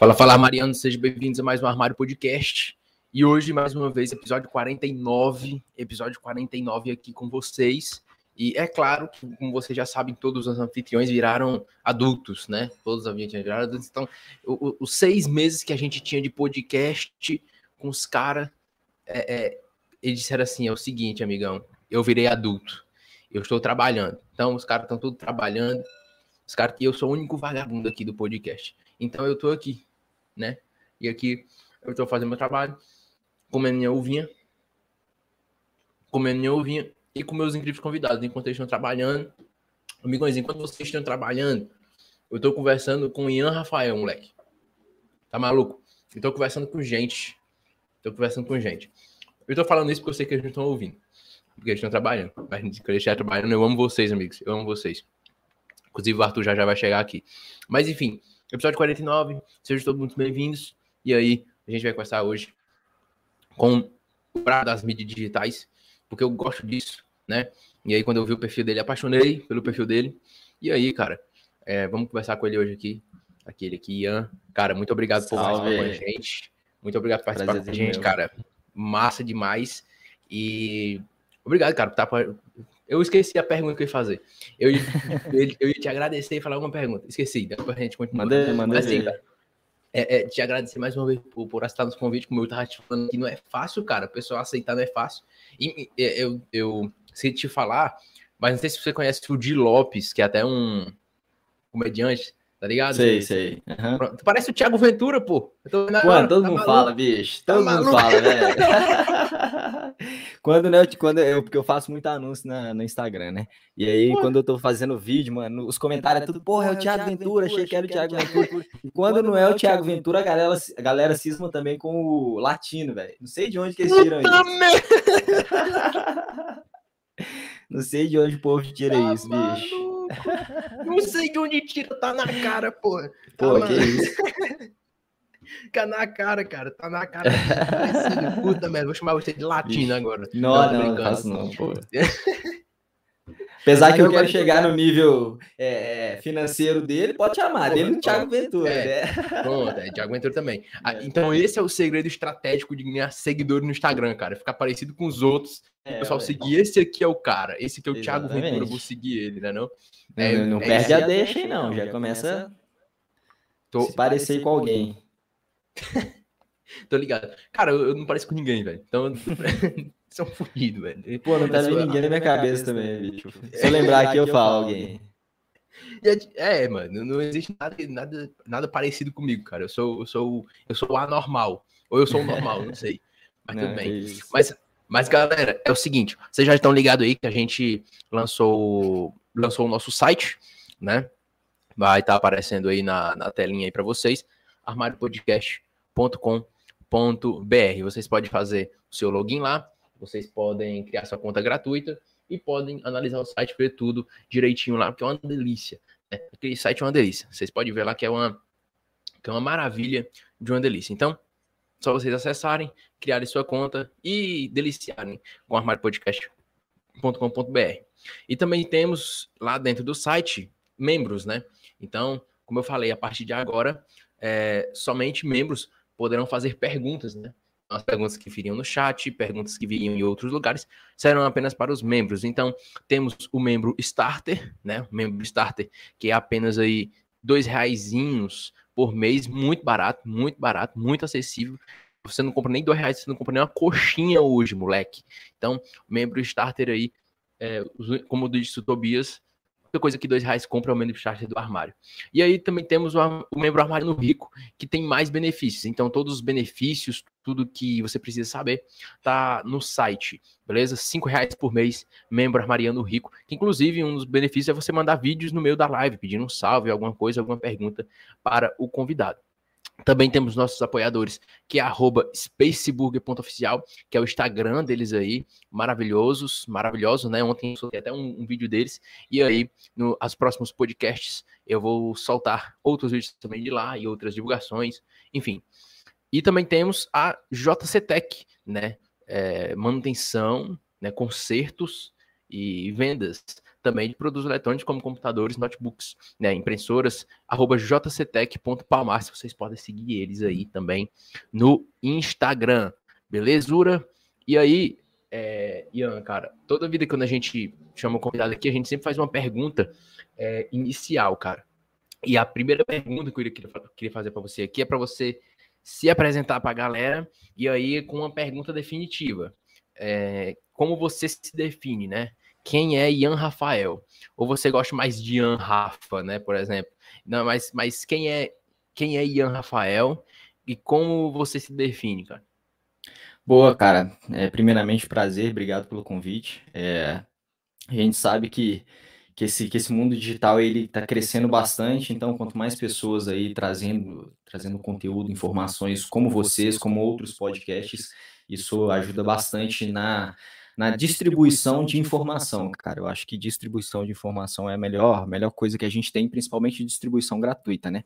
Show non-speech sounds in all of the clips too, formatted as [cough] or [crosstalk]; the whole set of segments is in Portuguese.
Fala, fala, Mariano, sejam bem-vindos a mais um Armário Podcast. E hoje, mais uma vez, episódio 49, episódio 49 aqui com vocês. E é claro, como vocês já sabem, todos os anfitriões viraram adultos, né? Todos os anfitriões viraram adultos. Então, os seis meses que a gente tinha de podcast com os caras, é, é, eles disseram assim: é o seguinte, amigão, eu virei adulto, eu estou trabalhando. Então, os caras estão todos trabalhando. Os caras que eu sou o único vagabundo aqui do podcast. Então, eu estou aqui né? E aqui eu estou fazendo meu trabalho, comendo minha uvinha, comendo minha uvinha e com meus incríveis convidados, enquanto eles estão trabalhando. Amigões, enquanto vocês estão trabalhando, eu estou conversando com o Ian Rafael, moleque. Tá maluco? Eu estou conversando com gente. Estou conversando com gente. Eu estou falando isso porque eu sei que eles não estão ouvindo. Porque eles estão trabalhando. Mas quando eles estão trabalhando, eu amo vocês, amigos. Eu amo vocês. Inclusive, o Arthur já, já vai chegar aqui. Mas, enfim, Episódio 49, sejam todos muito bem-vindos. E aí, a gente vai conversar hoje com o Prado das mídias digitais, porque eu gosto disso, né? E aí, quando eu vi o perfil dele, apaixonei pelo perfil dele. E aí, cara, é, vamos conversar com ele hoje aqui. Aquele aqui, Ian. Cara, muito obrigado por Salve. participar com a gente. Muito obrigado por participar Prazer com a gente, meu. cara. Massa demais. E obrigado, cara, por estar eu esqueci a pergunta que eu ia fazer. Eu, ia, eu ia te agradecer e falar uma pergunta. Esqueci, depois a gente continua. Mandei, mandei. Mas, assim, cara, é, é, te agradecer mais uma vez por, por aceitar nos convite, como eu tava te falando que não é fácil, cara. O pessoal aceitar não é fácil. E eu, eu sei te falar, mas não sei se você conhece o Di Lopes, que é até um comediante. Tá ligado? Sei, sei. Uhum. Tu parece o Thiago Ventura, pô. Pô, todo tá mundo maluco. fala, bicho. Todo tá mundo maluco. fala, velho. [laughs] [laughs] quando, né, quando eu, porque eu faço muito anúncio na, no Instagram, né? E aí, pô. quando eu tô fazendo vídeo, mano, os comentários é tudo, porra, é o Thiago Ventura, achei que era o Thiago Ventura. E quando não é o Thiago Ventura, a galera, a galera cisma também com o latino, velho. Não sei de onde que eles tiram isso. [laughs] Não sei de onde o povo tira tá isso, bicho. Não sei de onde tira, tá na cara, pô. Pô, tá que isso. [laughs] Tá na cara, cara. Tá na cara. [laughs] Puta merda, vou chamar você de latino agora. Não, não, não, não faço não, pô. [laughs] Apesar que eu quero chegar no nível é, financeiro dele, pode chamar, dele no Thiago Ventura. É, né? Pronto, é Thiago Ventura também. [laughs] Ah, é. então, esse é o segredo estratégico de ganhar seguidores no Instagram, cara. Ficar parecido com os outros. É, o pessoal seguir, esse aqui é o cara. Esse aqui é o Exatamente. Thiago Ventura, eu vou seguir ele, né? Não, é, não, não é perde a deixa aí, não. Já começa a se parecer com alguém. [laughs] Tô ligado. Cara, eu, eu, não pareço com ninguém, velho. Então, [laughs] são fudidos, velho. Pô, não tá vendo ninguém na minha cabeça também, bicho. [laughs] Se eu lembrar aqui, eu falo alguém. É, mano, não existe nada, nada, nada parecido comigo, cara. Eu sou, eu sou, eu sou anormal. Ou eu sou o normal, não sei. Mas não, tudo bem. Mas, mas, galera, é o seguinte: vocês já estão ligados aí que a gente lançou, lançou o nosso site, né? Vai estar tá aparecendo aí na, na telinha aí para vocês. armáriopodcast.com.br. Vocês podem fazer o seu login lá vocês podem criar sua conta gratuita e podem analisar o site, ver tudo direitinho lá, porque é uma delícia. Né? Aquele site é uma delícia. Vocês podem ver lá que é uma, que é uma maravilha de uma delícia. Então, só vocês acessarem, criarem sua conta e deliciarem com armariopodcast.com.br. E também temos lá dentro do site membros, né? Então, como eu falei, a partir de agora, é, somente membros poderão fazer perguntas, né? as perguntas que viriam no chat, perguntas que viriam em outros lugares, serão apenas para os membros. Então, temos o membro Starter, né? O membro Starter, que é apenas aí dois reaisinhos por mês, muito barato, muito barato, muito acessível. Você não compra nem dois reais, você não compra nem uma coxinha hoje, moleque. Então, membro Starter aí, é, como disse o Tobias, qualquer coisa que dois reais compra é o membro starter do armário. E aí também temos o, o membro armário no rico, que tem mais benefícios. Então, todos os benefícios, tudo que você precisa saber, tá no site, beleza? Cinco reais por mês, membro armariano rico. Que inclusive um dos benefícios é você mandar vídeos no meio da live, pedindo um salve, alguma coisa, alguma pergunta para o convidado. Também temos nossos apoiadores, que é spaceburger.oficial, que é o Instagram deles aí, maravilhosos, maravilhosos, né? Ontem eu soltei até um, um vídeo deles, e aí, nos no, próximos podcasts, eu vou soltar outros vídeos também de lá e outras divulgações, enfim. E também temos a JC Tech, né? É, manutenção, né? consertos e vendas também de produtos eletrônicos como computadores, notebooks, né, impressoras, arroba jctech.palmar, vocês podem seguir eles aí também no Instagram, belezura? E aí, é, Ian, cara, toda vida quando a gente chama um convidado aqui, a gente sempre faz uma pergunta é, inicial, cara. E a primeira pergunta que eu queria, queria fazer para você aqui é para você se apresentar para a galera e aí com uma pergunta definitiva. É, como você se define, né? Quem é Ian Rafael? Ou você gosta mais de Ian Rafa, né, por exemplo? Não, mas, mas quem é quem é Ian Rafael e como você se define, cara? Boa, cara. É, primeiramente, prazer, obrigado pelo convite. É, a gente sabe que que esse, que esse mundo digital ele está crescendo bastante, então quanto mais pessoas aí trazendo, trazendo conteúdo, informações como vocês, como outros podcasts, isso ajuda bastante na, na distribuição de informação, cara. Eu acho que distribuição de informação é a melhor, melhor coisa que a gente tem, principalmente distribuição gratuita, né?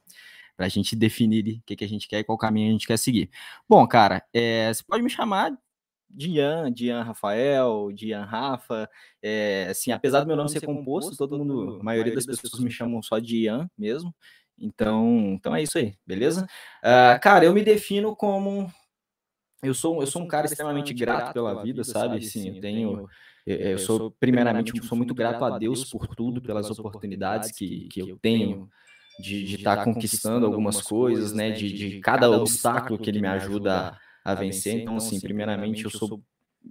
Para a gente definir o que, que a gente quer e qual caminho a gente quer seguir. Bom, cara, é, você pode me chamar Dian, Dian Rafael, Dian Rafa, é, assim, apesar do meu nome ser composto, todo mundo, a maioria das pessoas me chamam só de Ian mesmo, então, então é isso aí, beleza? Uh, cara, eu me defino como eu sou, eu sou um cara extremamente grato pela vida, sabe? Sim, eu tenho, eu sou primeiramente sou muito grato a Deus por tudo, pelas oportunidades que, que eu tenho de estar tá conquistando algumas coisas, né? De, de cada obstáculo que ele me ajuda a vencer. Então, assim, primeiramente, eu sou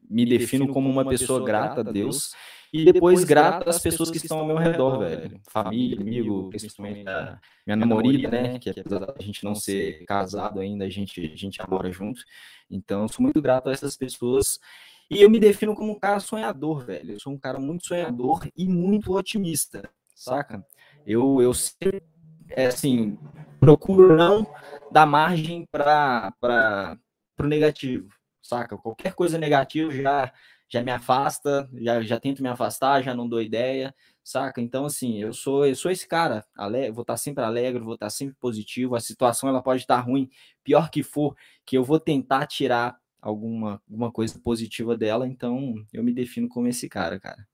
me defino como uma pessoa grata a Deus e depois grata às pessoas que estão ao meu redor, velho. Família, amigo, principalmente a minha namorada, né? Que apesar da gente não ser casado ainda, a gente, a gente mora junto. Então, sou muito grato a essas pessoas. E eu me defino como um cara sonhador, velho. Eu sou um cara muito sonhador e muito otimista, saca? Eu, eu sempre, é assim, procuro não dar margem para pro negativo, saca? Qualquer coisa negativa já já me afasta, já, já tento me afastar, já não dou ideia, saca? Então, assim, eu sou eu sou esse cara, alegre, vou estar sempre alegre, vou estar sempre positivo, a situação ela pode estar ruim, pior que for, que eu vou tentar tirar alguma, alguma coisa positiva dela, então eu me defino como esse cara, cara.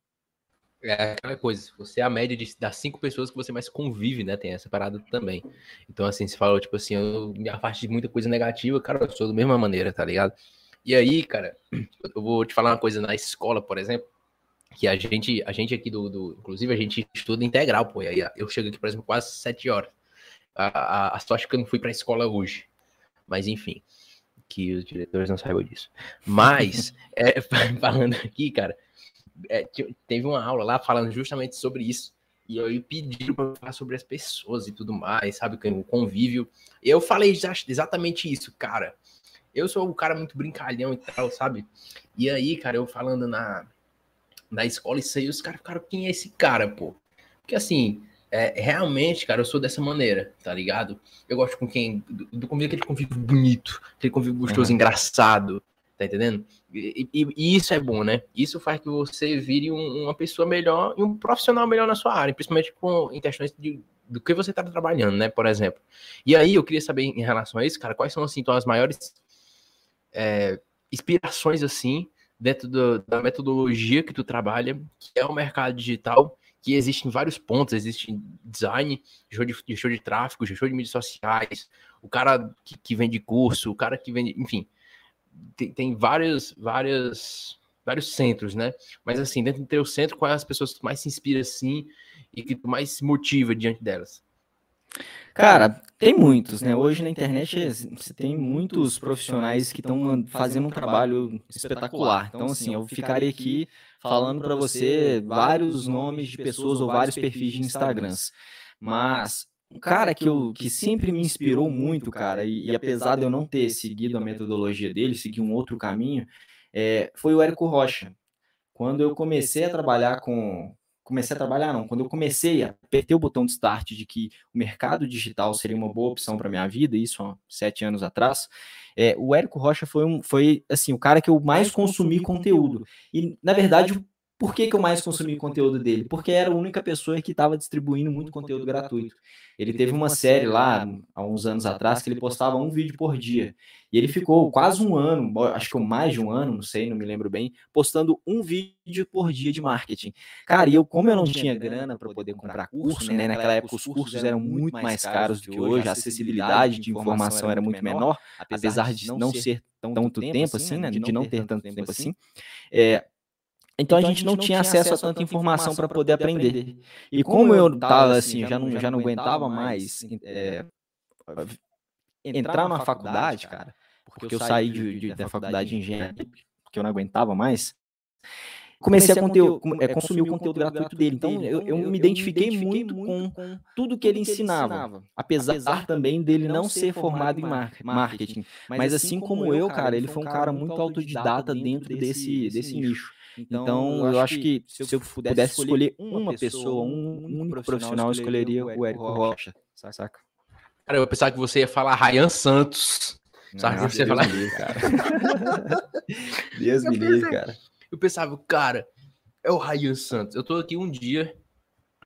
É aquela coisa, você é a média de, das cinco pessoas que você mais convive, né? Tem essa parada também. Então, assim, você falou, tipo assim, eu me afasto de muita coisa negativa, cara, eu sou da mesma maneira, tá ligado? E aí, cara, [clears throat] eu vou te falar uma coisa na escola, por exemplo, que a gente, a gente aqui do, do inclusive a gente estuda integral, pô, e aí eu chego aqui, por exemplo, quase sete horas. A, a, a sorte é que eu não fui pra escola hoje. Mas, enfim, que os diretores não saibam disso. Mas, [laughs] é, [laughs] falando aqui, cara, é, teve uma aula lá falando justamente sobre isso. E aí pediram para falar sobre as pessoas e tudo mais, sabe? O convívio. Eu falei exatamente isso, cara. Eu sou um cara muito brincalhão e tal, sabe? E aí, cara, eu falando na, na escola isso aí, os caras ficaram, quem é esse cara, pô? Porque assim, é, realmente, cara, eu sou dessa maneira, tá ligado? Eu gosto com quem. Do, do convívio aquele convívio bonito, aquele convívio gostoso, uhum. engraçado, tá entendendo? E, e, e, isso é bom, né? Isso faz que você vire um, uma pessoa melhor e um profissional melhor na sua área, principalmente com, em questões de, do que você está trabalhando, né? Por exemplo. E aí eu queria saber em relação a isso, cara, quais são assim, então, as maiores é, inspirações assim dentro do, da metodologia que tu trabalha, que é o mercado digital, que existe em vários pontos, existe design, show de, show de tráfego, show de mídias sociais, o cara que, que vende curso, o cara que vende, enfim, tem, tem vários, vários, vários centros, né? Mas assim, dentro do teu centro, quais as pessoas que mais se inspiram assim e que mais se motiva diante delas? Cara, tem muitos, né? Hoje na internet você tem muitos profissionais que estão fazendo um trabalho espetacular. Então, assim, eu ficaria aqui falando para você vários nomes de pessoas ou vários perfis de Instagrams. Mas um cara que, eu, que sempre me inspirou muito, cara, e, e, apesar de eu não ter seguido a metodologia dele, segui um outro caminho, é, foi o Érico Rocha. Quando eu comecei a trabalhar com. Comecei a trabalhar, não. Quando eu comecei a apertar o botão de start de que o mercado digital seria uma boa opção para minha vida, isso há sete anos atrás, é, o Érico Rocha foi, um, foi assim, o cara que eu mais consumi conteúdo. E, na verdade, Por que, que eu mais consumi conteúdo dele? Porque era a única pessoa que estava distribuindo muito conteúdo gratuito. Ele teve uma série lá, há uns anos atrás, que ele postava um vídeo por dia. E ele ficou quase um ano, acho que mais de um ano, não sei, não me lembro bem, postando um vídeo por dia de marketing. Cara, e eu, como eu não tinha grana para poder comprar curso, né? Naquela época os cursos eram muito mais caros do que hoje, a acessibilidade de informação era muito menor, apesar de não ser tanto tempo assim, né? De não ter tanto tempo assim. É, então, então a gente não tinha acesso a tanta informação para poder aprender. E como eu estava assim, já não, já não aguentava mais é, entrar na faculdade, cara, porque eu saí de, de, da faculdade de engenharia, porque eu não aguentava mais, comecei a conteúdo, é, consumir o conteúdo gratuito dele. Então, eu, eu me identifiquei muito com tudo que ele ensinava, apesar também dele não ser formado em marketing. Mas assim como eu, cara, ele foi um cara muito autodidata dentro desse, desse nicho. Então, então eu, acho que, que se eu pudesse, pudesse escolher uma pessoa, um único profissional, eu escolheria o Érico Rocha, saca? Cara, eu pensava que você ia falar Ryan Santos. Sabe? Não, você Deus falar... me livre, cara. [laughs] Deus me livre, cara. Eu pensava, cara, é o Ryan Santos. Eu tô aqui um dia,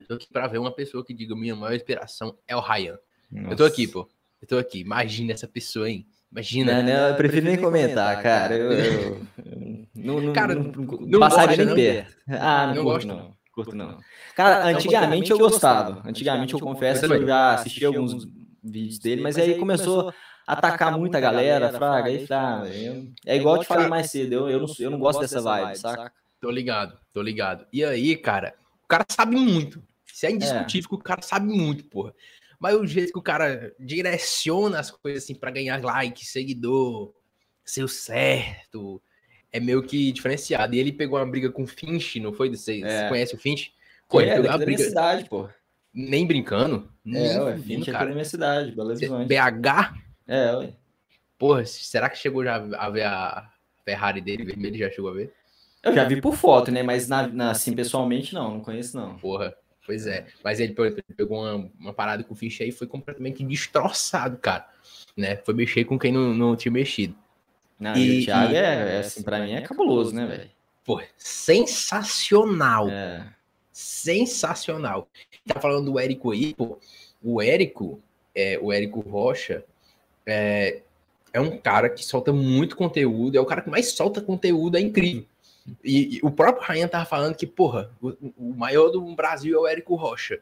eu tô aqui pra ver uma pessoa que diga minha maior inspiração é o Ryan. Nossa. Eu tô aqui, pô. Eu tô aqui. Imagina essa pessoa, hein? Imagina. Não, não, eu prefiro nem comentar, cara. Eu, eu, eu [laughs] não, não, cara, não, não passaria nem perto. Ah, não, não curto, não. Curto, não. Cara, antigamente eu gostava. Antigamente eu confesso que eu já assisti alguns vídeos dele, mas aí começou a atacar muita galera, fraga, aí tá. É igual eu te falei mais cedo, eu, eu, não, eu não gosto dessa vibe, saca? Tô ligado, tô ligado. E aí, cara, o cara sabe muito. Isso é indiscutível que o cara sabe muito, porra. Mas o jeito que o cara direciona as coisas assim para ganhar like, seguidor, ser o certo, é meio que diferenciado. E ele pegou uma briga com o Finch, não foi? Você, é. conhece o Finch? Pô, é, ele briga... cidade, pô. Nem brincando? É, ué, Finch cara. é da minha cidade, Belo Horizonte. BH? É, ué. Porra, será que chegou já a ver a Ferrari dele vermelho? Já chegou a ver? Eu já vi por foto, né? Mas na, na, assim, pessoalmente não, não conheço não. Porra. Pois é. Mas ele, pegou uma, uma, parada com o Finch aí e foi completamente destroçado, cara. Né? Foi mexer com quem não, não tinha mexido. Não, e, e o Thiago e, é, é, assim, pra mim é cabuloso, né, velho? Pô, sensacional. É. Sensacional. Tá falando do Érico aí, pô. O Érico, é, o Érico Rocha, é, é um cara que solta muito conteúdo, é o cara que mais solta conteúdo, é incrível. E, e, o próprio Ryan tava falando que, porra, o, o, maior do Brasil é o Érico Rocha.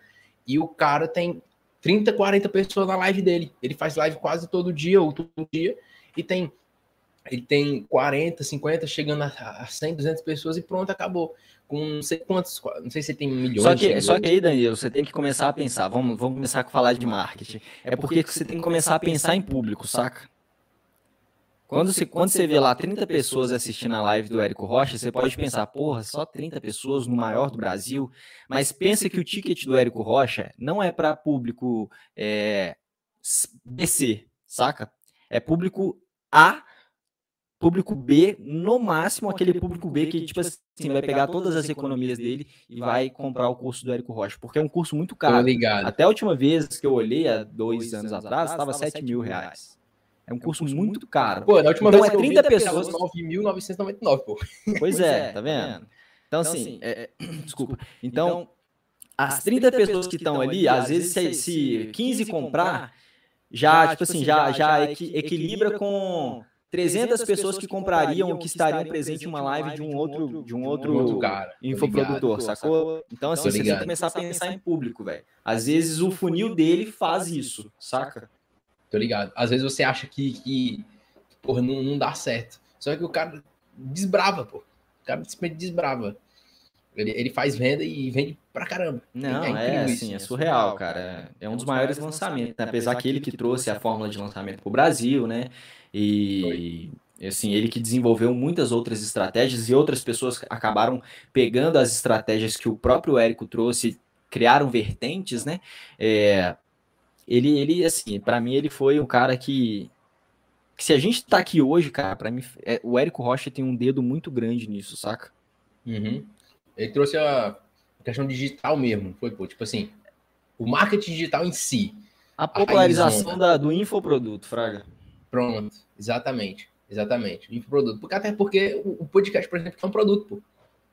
E o cara tem 30, 40 pessoas na live dele. Ele faz live quase todo dia ou todo dia. E tem ele tem 40, 50, chegando a 100, 200 pessoas e pronto, acabou. Com não sei quantos, não sei se tem milhões. Só que, só que aí, Danilo, você tem que começar a pensar. Vamos, vamos começar a falar de marketing. É porque você tem que começar a pensar em público, saca? Quando você, quando você vê lá 30 pessoas assistindo a live do Érico Rocha, você pode pensar, porra, só 30 pessoas no maior do Brasil. Mas pensa que o ticket do Érico Rocha não é para público é, BC, saca? É público A, público B, no máximo aquele público B que, tipo assim, vai pegar todas as economias dele e vai comprar o curso do Érico Rocha, porque é um curso muito caro. Até a última vez que eu olhei, há dois anos atrás, estava 7 mil reais. É um curso, é um curso muito, muito caro. Pô, na última então, vez é 30 pessoas. 9.999, pô. [laughs] Pois é, é, tá vendo? Então, então assim, assim é, é [coughs] desculpa. Então, então as 30 pessoas que estão ali, às vezes, se, se 15 comprar, já, tipo, tipo assim, assim, já, já equilibra com 300 pessoas que comprariam ou que estariam presentes em uma live de um outro, de um outro, cara, infoprodutor, sacou? Então, assim, você tem que começar a pensar em público, velho. Às vezes o funil dele faz isso, saca? Tô ligado? Às vezes você acha que, que porra, não, não dá certo. Só que o cara desbrava, pô. O cara simplesmente desbrava. Ele, ele faz venda e vende pra caramba. Não, é, é assim, é surreal, cara. É um dos maiores lançamentos. Né? Apesar que ele que trouxe a fórmula de lançamento pro Brasil, né? E assim, ele que desenvolveu muitas outras estratégias e outras pessoas acabaram pegando as estratégias que o próprio Érico trouxe, criaram vertentes, né? É, ele, ele assim, para mim ele foi um cara que, que se a gente tá aqui hoje, cara, para mim é, o Érico Rocha tem um dedo muito grande nisso, saca? Uhum. Ele trouxe a questão digital mesmo, foi, pô, tipo assim, o marketing digital em si. A popularização a da, do infoproduto, Fraga. Pronto, exatamente, exatamente, o infoproduto. Porque, até porque o, o podcast, por exemplo, é um produto, pô,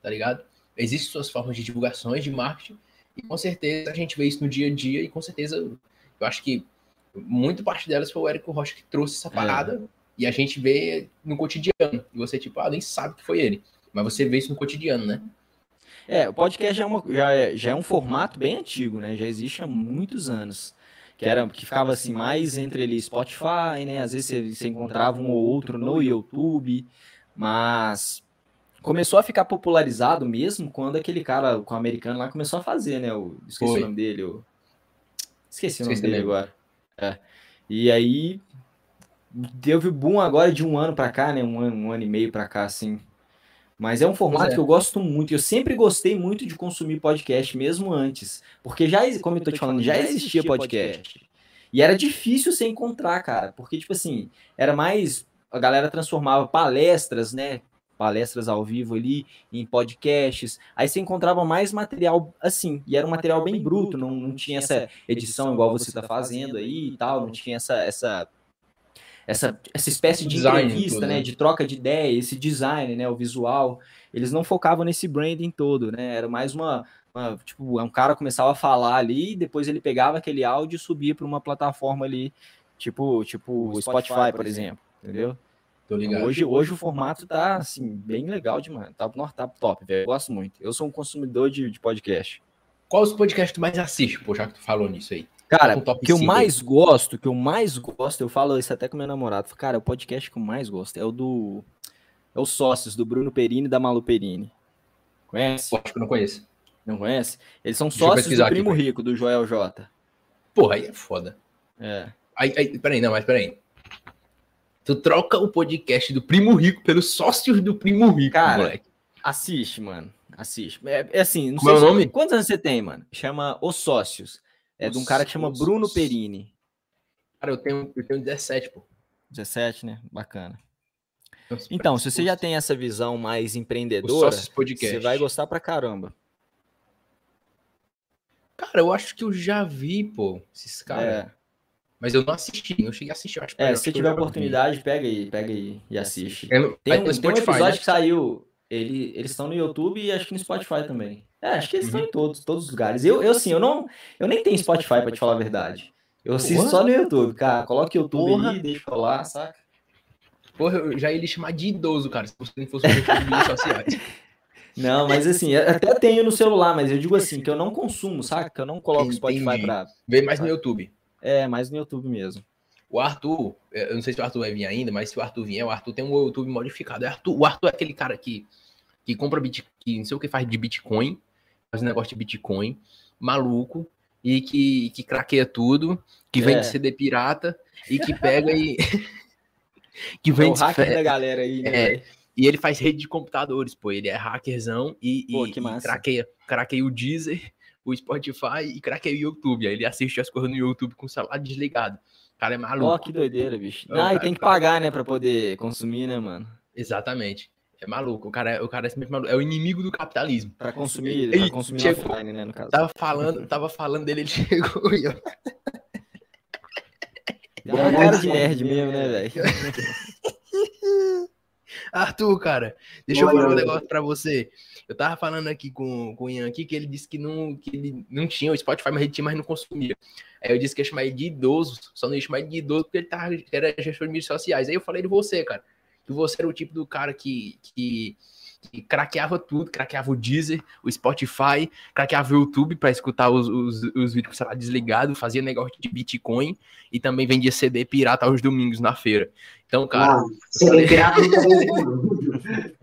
tá ligado? existem suas formas de divulgações, de marketing, e com certeza a gente vê isso no dia a dia, e com certeza eu acho que muito parte delas foi o Érico Rocha que trouxe essa parada, é. e a gente vê no cotidiano. E você, tipo, ah, nem sabe que foi ele. Mas você vê isso no cotidiano, né? É, o podcast já é, uma, já, é, já é um formato bem antigo, né? Já existe há muitos anos. Que, era, que ficava assim mais entre ele Spotify, né? Às vezes você, você encontrava um ou outro no YouTube, mas começou a ficar popularizado mesmo quando aquele cara, com o americano lá, começou a fazer, né? O, esqueci o nome dele. O... Esqueci, esqueci o nome dele agora. É. E aí teve boom agora de um ano para cá, né? Um ano, um ano e meio para cá, assim. Mas é um formato é. que eu gosto muito. Eu sempre gostei muito de consumir podcast, mesmo antes. Porque já, como eu tô te falando, já existia podcast. E era difícil você encontrar, cara. Porque, tipo assim, era mais. A galera transformava palestras, né? Palestras ao vivo ali em podcasts. Aí você encontrava mais material assim. E era um material bem bruto. Não, não tinha essa edição igual você tá fazendo aí e tal. Não tinha essa. essa essa, essa espécie de design, entrevista, né, né, de troca de ideia, esse design, né, o visual, eles não focavam nesse branding todo, né, era mais uma, uma tipo, um cara começava a falar ali, depois ele pegava aquele áudio e subia para uma plataforma ali, tipo, tipo o Spotify, Spotify por exemplo, entendeu? Então, hoje, hoje o formato tá, assim, bem legal demais, tá, tá top, velho, eu gosto muito, eu sou um consumidor de, de podcast. Qual os podcasts que tu mais assiste, pô, já que tu falou nisso aí? Cara, o que eu mais gosto, que eu mais gosto, eu falo isso até com meu namorado. Cara, o podcast que eu mais gosto é o do. É os sócios do Bruno Perini e da Malu Perini. Conhece? Acho que eu não conheço. Não conhece? Eles são Deixa sócios do Primo aqui, Rico, do Joel J. Porra, aí é foda. É. Aí, aí, peraí, não, mas peraí. Tu troca o podcast do Primo Rico pelos sócios do Primo Rico, Cara, moleque. Assiste, mano. Assiste. É, é assim, não Como sei é o nome? Quantos anos você tem, mano? Chama Os Sócios. É de um cara que chama Bruno Perini. Cara, eu tenho, eu tenho 17, pô. 17, né? Bacana. Então, se você já tem essa visão mais empreendedora, você vai gostar pra caramba. Cara, eu acho que eu já vi, pô, esses caras. É. Mas eu não assisti, eu cheguei a assistir. Acho é, se tiver oportunidade, vi. pega aí, pega aí e assiste. É, tem, um, tem um episódio né? que saiu, ele, eles estão no YouTube e acho que no Spotify também. É, acho que eles estão em todos, todos os lugares. Eu, eu assim, eu não, eu nem tenho Spotify para te falar a verdade. Eu assisto só no YouTube, cara. Coloque o YouTube Porra. aí, deixa eu falar, saca? Porra, eu já ia lhe chamar de idoso, cara, se você não fosse um sociais. [laughs] Não, mas assim, até tenho no celular, mas eu digo assim, que eu não consumo, saca? Que eu não coloco Entendi. Spotify pra. Vem mais no YouTube. É, mais no YouTube mesmo. O Arthur, eu não sei se o Arthur vai vir ainda, mas se o Arthur vier, o Arthur tem um YouTube modificado. O Arthur, o Arthur é aquele cara que, que compra Bitcoin, que não sei o que faz de Bitcoin, faz um negócio de Bitcoin, maluco, e que, que craqueia tudo, que vende é. CD pirata e que pega e. [laughs] que vende. É o hacker da galera aí, né? É, e ele faz rede de computadores, pô. Ele é hackerzão e, pô, e, e craqueia, craqueia o Deezer, o Spotify e craqueia o YouTube. Aí ele assiste as coisas no YouTube com o celular desligado. O cara é maluco. Ó, oh, que doideira, bicho. Ah, e tem que pagar, né, pra poder consumir, né, mano? Exatamente. É maluco, o cara, o cara é simplesmente maluco. É o inimigo do capitalismo. Pra consumir, pra consumir chegou, offline, né, no caso. Tava falando, tava falando dele, ele [laughs] chegou e eu... É uma cara de nerd mesmo, né, velho? [laughs] Arthur, cara, deixa Olha, eu falar um negócio pra você. Eu tava falando aqui com, com o Ian aqui que ele disse que não, que ele não tinha o Spotify, mas ele tinha, mas não consumia. Aí eu disse que ia chamar ele de idoso, só não ia chamar ele de idoso porque ele tava, era gestor de mídias sociais. Aí eu falei de você, cara que você era o tipo do cara que, que, que craqueava tudo, craqueava o Deezer, o Spotify, craqueava o YouTube para escutar os, os, os vídeos, sei lá, desligado, fazia negócio de Bitcoin e também vendia CD pirata aos domingos na feira. Então, cara. CD pirata [laughs]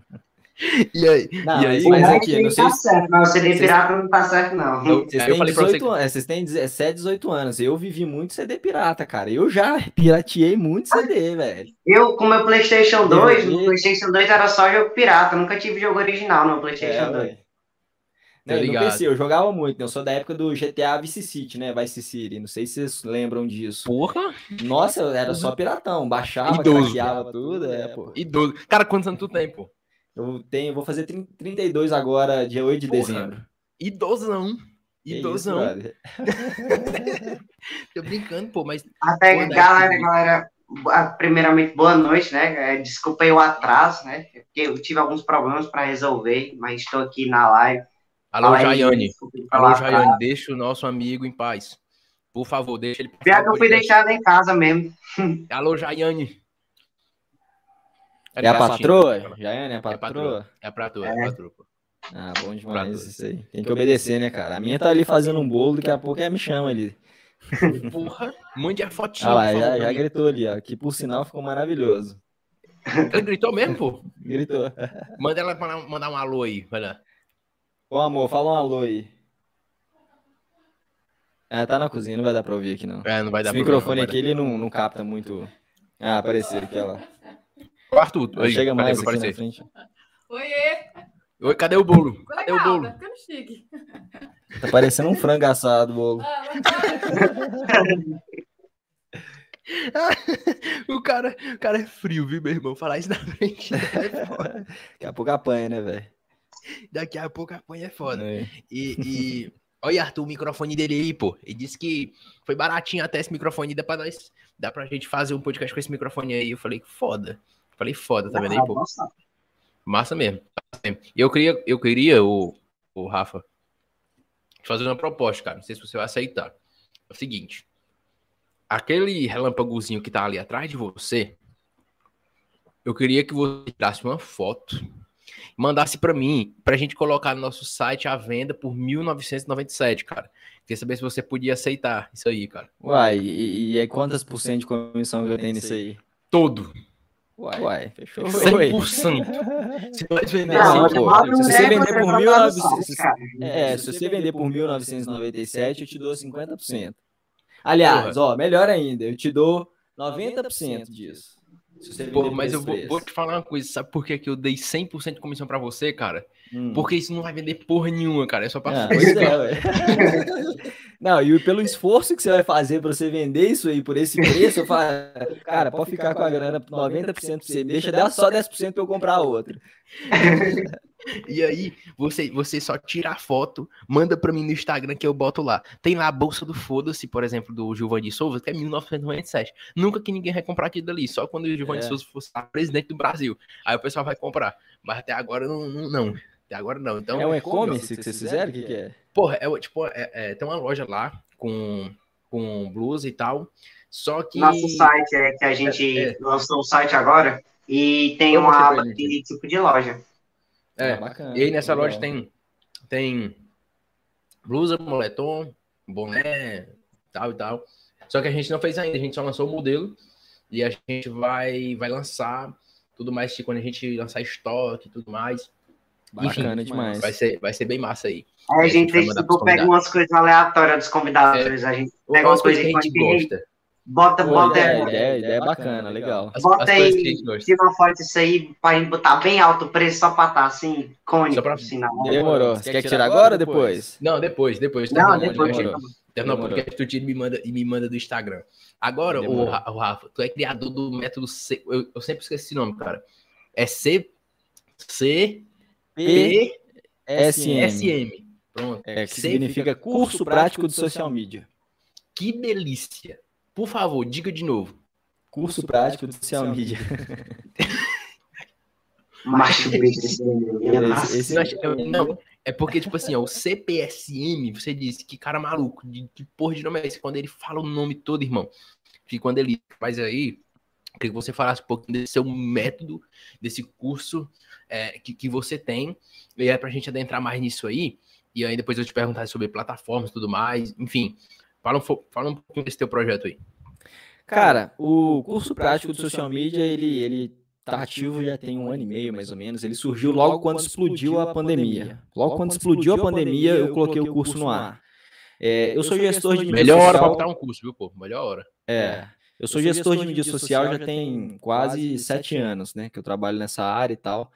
E aí? Não, e aí? Mas aqui, não sei tá certo, mas o CD pirata não tá certo, não. Eu, vocês, têm 18, você... vocês têm 17, 18 anos. Eu vivi muito CD pirata, cara. Eu já [laughs] pirateei muito CD, velho. Eu, com meu PlayStation 2, no PlayStation 2 era só jogo pirata. Nunca tive jogo original no PlayStation é, 2. Não, no PC, eu jogava muito, né? Eu sou da época do GTA Vice City, né? Vice City. Não sei se vocês lembram disso. Porra! Nossa, era só piratão. Baixava, Idoso. craqueava tudo. É, pô. Idoso. Cara, quantos anos tu tem, pô? Eu tenho, vou fazer 32 agora, dia 8 de Porra, dezembro. Idosão. Idosão. [laughs] Tô brincando, pô, mas. Até, pô, galera, galera, primeiramente, boa noite, né? É, desculpa aí o atraso, né? Porque eu tive alguns problemas para resolver, mas estou aqui na live. Alô, Fala Jaiane. Alô, Jaiane, deixa o nosso amigo em paz. Por favor, deixa ele. Pior que eu fui deixado em casa mesmo. Alô, Jaiane. É, é a patroa? Jaiane, é a patroa? É a patroa, é a patroa. Ah, bom demais isso aí. Tem que obedecer, né, cara? A minha tá ali fazendo um bolo, daqui a pouco ela me chama ali. [laughs] Porra, mande a fotinha. Ah lá, já, já gritou ali, ó. Que por sinal ficou maravilhoso. Ele gritou mesmo, pô? [laughs] Gritou. Manda ela mandar um alô aí, vai lá. Ô, amor, fala um alô aí. Ah, tá na cozinha, não vai dar pra ouvir aqui, não. É, não vai dar Esse microfone aqui, ele não, não capta muito. Ah, apareceu aqui, ó. Arthur, aí, chega mais aqui na frente. Oiê! Oi, cadê o bolo? Cadê o bolo? Tá ficando chique. Tá parecendo um frango assado o bolo. Ah, [laughs] o, cara, o cara é frio, viu, meu irmão? Falar isso na frente é foda. Daqui a pouco apanha, né, velho? Daqui a pouco apanha é foda. É. E, e... Olha, Arthur, o microfone dele aí, pô. Ele disse que foi baratinho até esse microfone. Dá pra, nós, dá pra gente fazer um podcast com esse microfone aí. Eu falei, foda. Falei, foda, tá vendo aí, pô? Massa mesmo. Eu queria, eu queria o, o Rafa, fazer uma proposta, cara. Não sei se você vai aceitar. É o seguinte: aquele relâmpagozinho que tá ali atrás de você, eu queria que você tirasse uma foto mandasse para mim, pra gente colocar no nosso site à venda por 1997, cara. Queria saber se você podia aceitar isso aí, cara. Uai, e, e aí quantas por cento de comissão que eu tenho nisso aí? Todo. Uai, Uai fechou. 100%. se nós vender, não, assim, pô, se você vender por 1900, é, se você vender por 1997, eu te dou 50%. Aliás, ó, melhor ainda, eu te dou 90% disso. Pô, mas eu vou, vou, te falar uma coisa, sabe por que, que eu dei 100% de comissão para você, cara? Hum. Porque isso não vai vender porra nenhuma, cara. É só pra. Ah, pois é, [laughs] não, e pelo esforço que você vai fazer para você vender isso aí por esse preço, eu falo, cara, pode ficar com a grana 90% pra você, deixa só 10% pra eu comprar outra. E aí, você, você só tira a foto, manda pra mim no Instagram que eu boto lá. Tem lá a bolsa do Foda-se, por exemplo, do Giovanni Souza, que é 1997. Nunca que ninguém vai comprar aquilo dali, só quando o Giovanni é. Souza fosse presidente do Brasil. Aí o pessoal vai comprar. Mas até agora não. não, não. Até agora não. Então, é um e-commerce que vocês fizeram? O que, que é? Porra, é, tipo, é, é, tem uma loja lá com, com blusa e tal. Só que. Nosso site é que a gente é, é. lançou o site agora e tem uma aba de tipo de loja. É, ah, bacana, e aí nessa loja tem, tem blusa, moletom, boné, tal e tal. Só que a gente não fez ainda, a gente só lançou o modelo e a gente vai, vai lançar tudo mais, tipo, quando a gente lançar estoque e tudo mais. Bacana Enfim, demais. Vai ser, vai ser bem massa aí. Aí a gente, a gente tipo, pega umas coisas aleatórias dos convidados. É, a gente pega umas coisas que a gente gosta. Bota, Pô, bota. Ideia, ideia, ideia bacana, legal. Bota as, aí, tira uma foto disso aí pra botar bem alto o preço, só pra estar tá, assim, cônico, pra... sinal. Demorou. Você quer tirar agora ou depois? Não, depois, depois. Não, depois. Terminar o podcast, tu tira e me manda, e me manda do Instagram. Agora, o, o, Rafa, tu é criador do método C. Eu, eu sempre esqueci esse nome, cara. É C. C. P. S. M. Pronto. É, que significa curso prático de social media. Que delícia. Por favor, diga de novo. Curso prático [laughs] de social media. Macho esse, Não, é porque, tipo assim, ó, o CPSM, você disse que cara maluco, de que porra de nome é esse? Quando ele fala o nome todo, irmão, fica quando ele faz aí, queria que você falasse um pouquinho desse seu método, desse curso é, que, que você tem, e é pra gente adentrar mais nisso aí, e aí depois eu te perguntar sobre plataformas e tudo mais, enfim, Fala um, fala um pouquinho desse teu projeto aí. Cara, o curso prático de social media, ele, ele tá ativo já tem um ano e meio, mais ou menos. Ele surgiu logo quando explodiu a pandemia. Logo quando explodiu a pandemia, eu coloquei o curso no ar. É, eu sou gestor de mídia Melhor hora para botar um curso, viu, pô? Melhor hora. É. Eu sou gestor de mídia social já tem quase sete anos, né? Que eu trabalho nessa área e tal.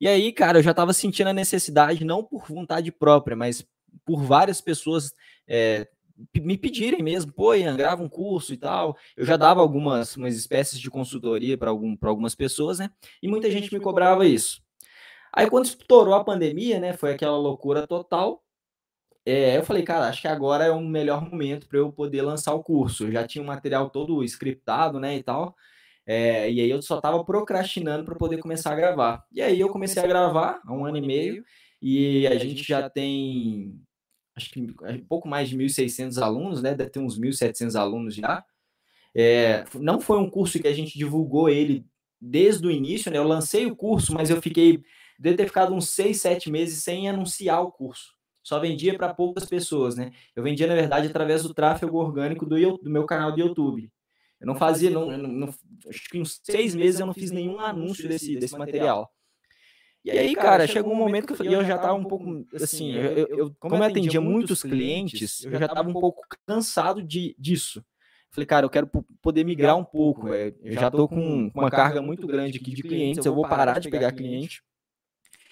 E aí, cara, eu já estava sentindo a necessidade, não por vontade própria, mas por várias pessoas é, me pedirem mesmo, pô, Ian, grava um curso e tal. Eu já dava algumas umas espécies de consultoria para algum, algumas pessoas, né? E muita gente me cobrava isso. Aí quando estourou a pandemia, né, foi aquela loucura total. é, eu falei, cara, acho que agora é o melhor momento para eu poder lançar o curso. Eu já tinha o material todo scriptado, né, e tal. É, e aí eu só estava procrastinando para poder começar a gravar. E aí eu comecei a gravar há um ano e meio e a gente já tem acho que é, pouco mais de 1.600 alunos, né? Deve ter uns 1.700 alunos já. É, não foi um curso que a gente divulgou ele desde o início, né? Eu lancei o curso, mas eu fiquei, deve ter ficado uns 6, 7 meses sem anunciar o curso. Só vendia para poucas pessoas, né? Eu vendia, na verdade, através do tráfego orgânico do, do meu canal do YouTube. Eu não fazia, não, não, acho que uns seis meses eu não fiz nenhum anúncio desse, desse material. E aí, cara, chegou um momento que eu, eu já estava um pouco, assim, eu, eu, eu, como eu atendia muitos clientes, eu já estava um pouco cansado de, disso. Falei, cara, eu quero poder migrar um pouco. É, eu já estou com uma carga muito grande aqui de clientes, eu vou parar de pegar cliente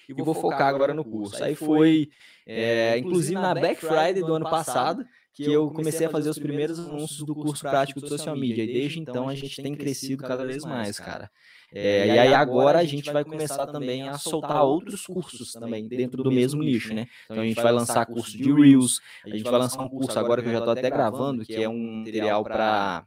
e vou focar agora no curso. Aí foi, é, inclusive na Black Friday do ano passado, que eu comecei a fazer os primeiros anúncios do curso prático de social media. E desde então a gente tem crescido cada vez mais, cara. É, e aí agora a gente vai começar também a soltar outros cursos também dentro do mesmo nicho, né? Então a gente vai lançar curso de Reels, a gente vai lançar um curso agora que eu já estou até gravando, que é um material para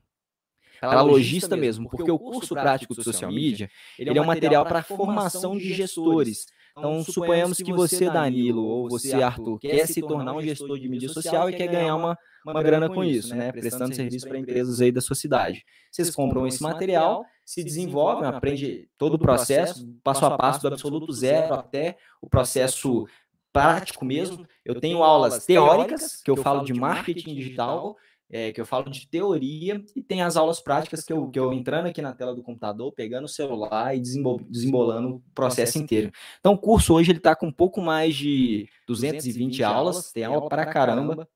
para lojista mesmo, porque o curso prático de social media, ele é um material para formação de gestores. Então, então suponhamos que você, Danilo, ou você, Arthur, quer se tornar um gestor de mídia social e quer ganhar uma, uma grana com isso, né? né? Prestando serviço para empresas aí da sua cidade. Vocês compram esse material, se desenvolvem, aprende todo o processo, passo a passo, do absoluto zero até o processo prático mesmo. Eu tenho aulas teóricas, que eu falo de marketing digital, é, que eu falo de teoria, e tem as aulas práticas que eu, que eu entrando aqui na tela do computador, pegando o celular e desembolando o processo inteiro. Então, o curso hoje ele está com um pouco mais de 220 aulas, tem aula para caramba,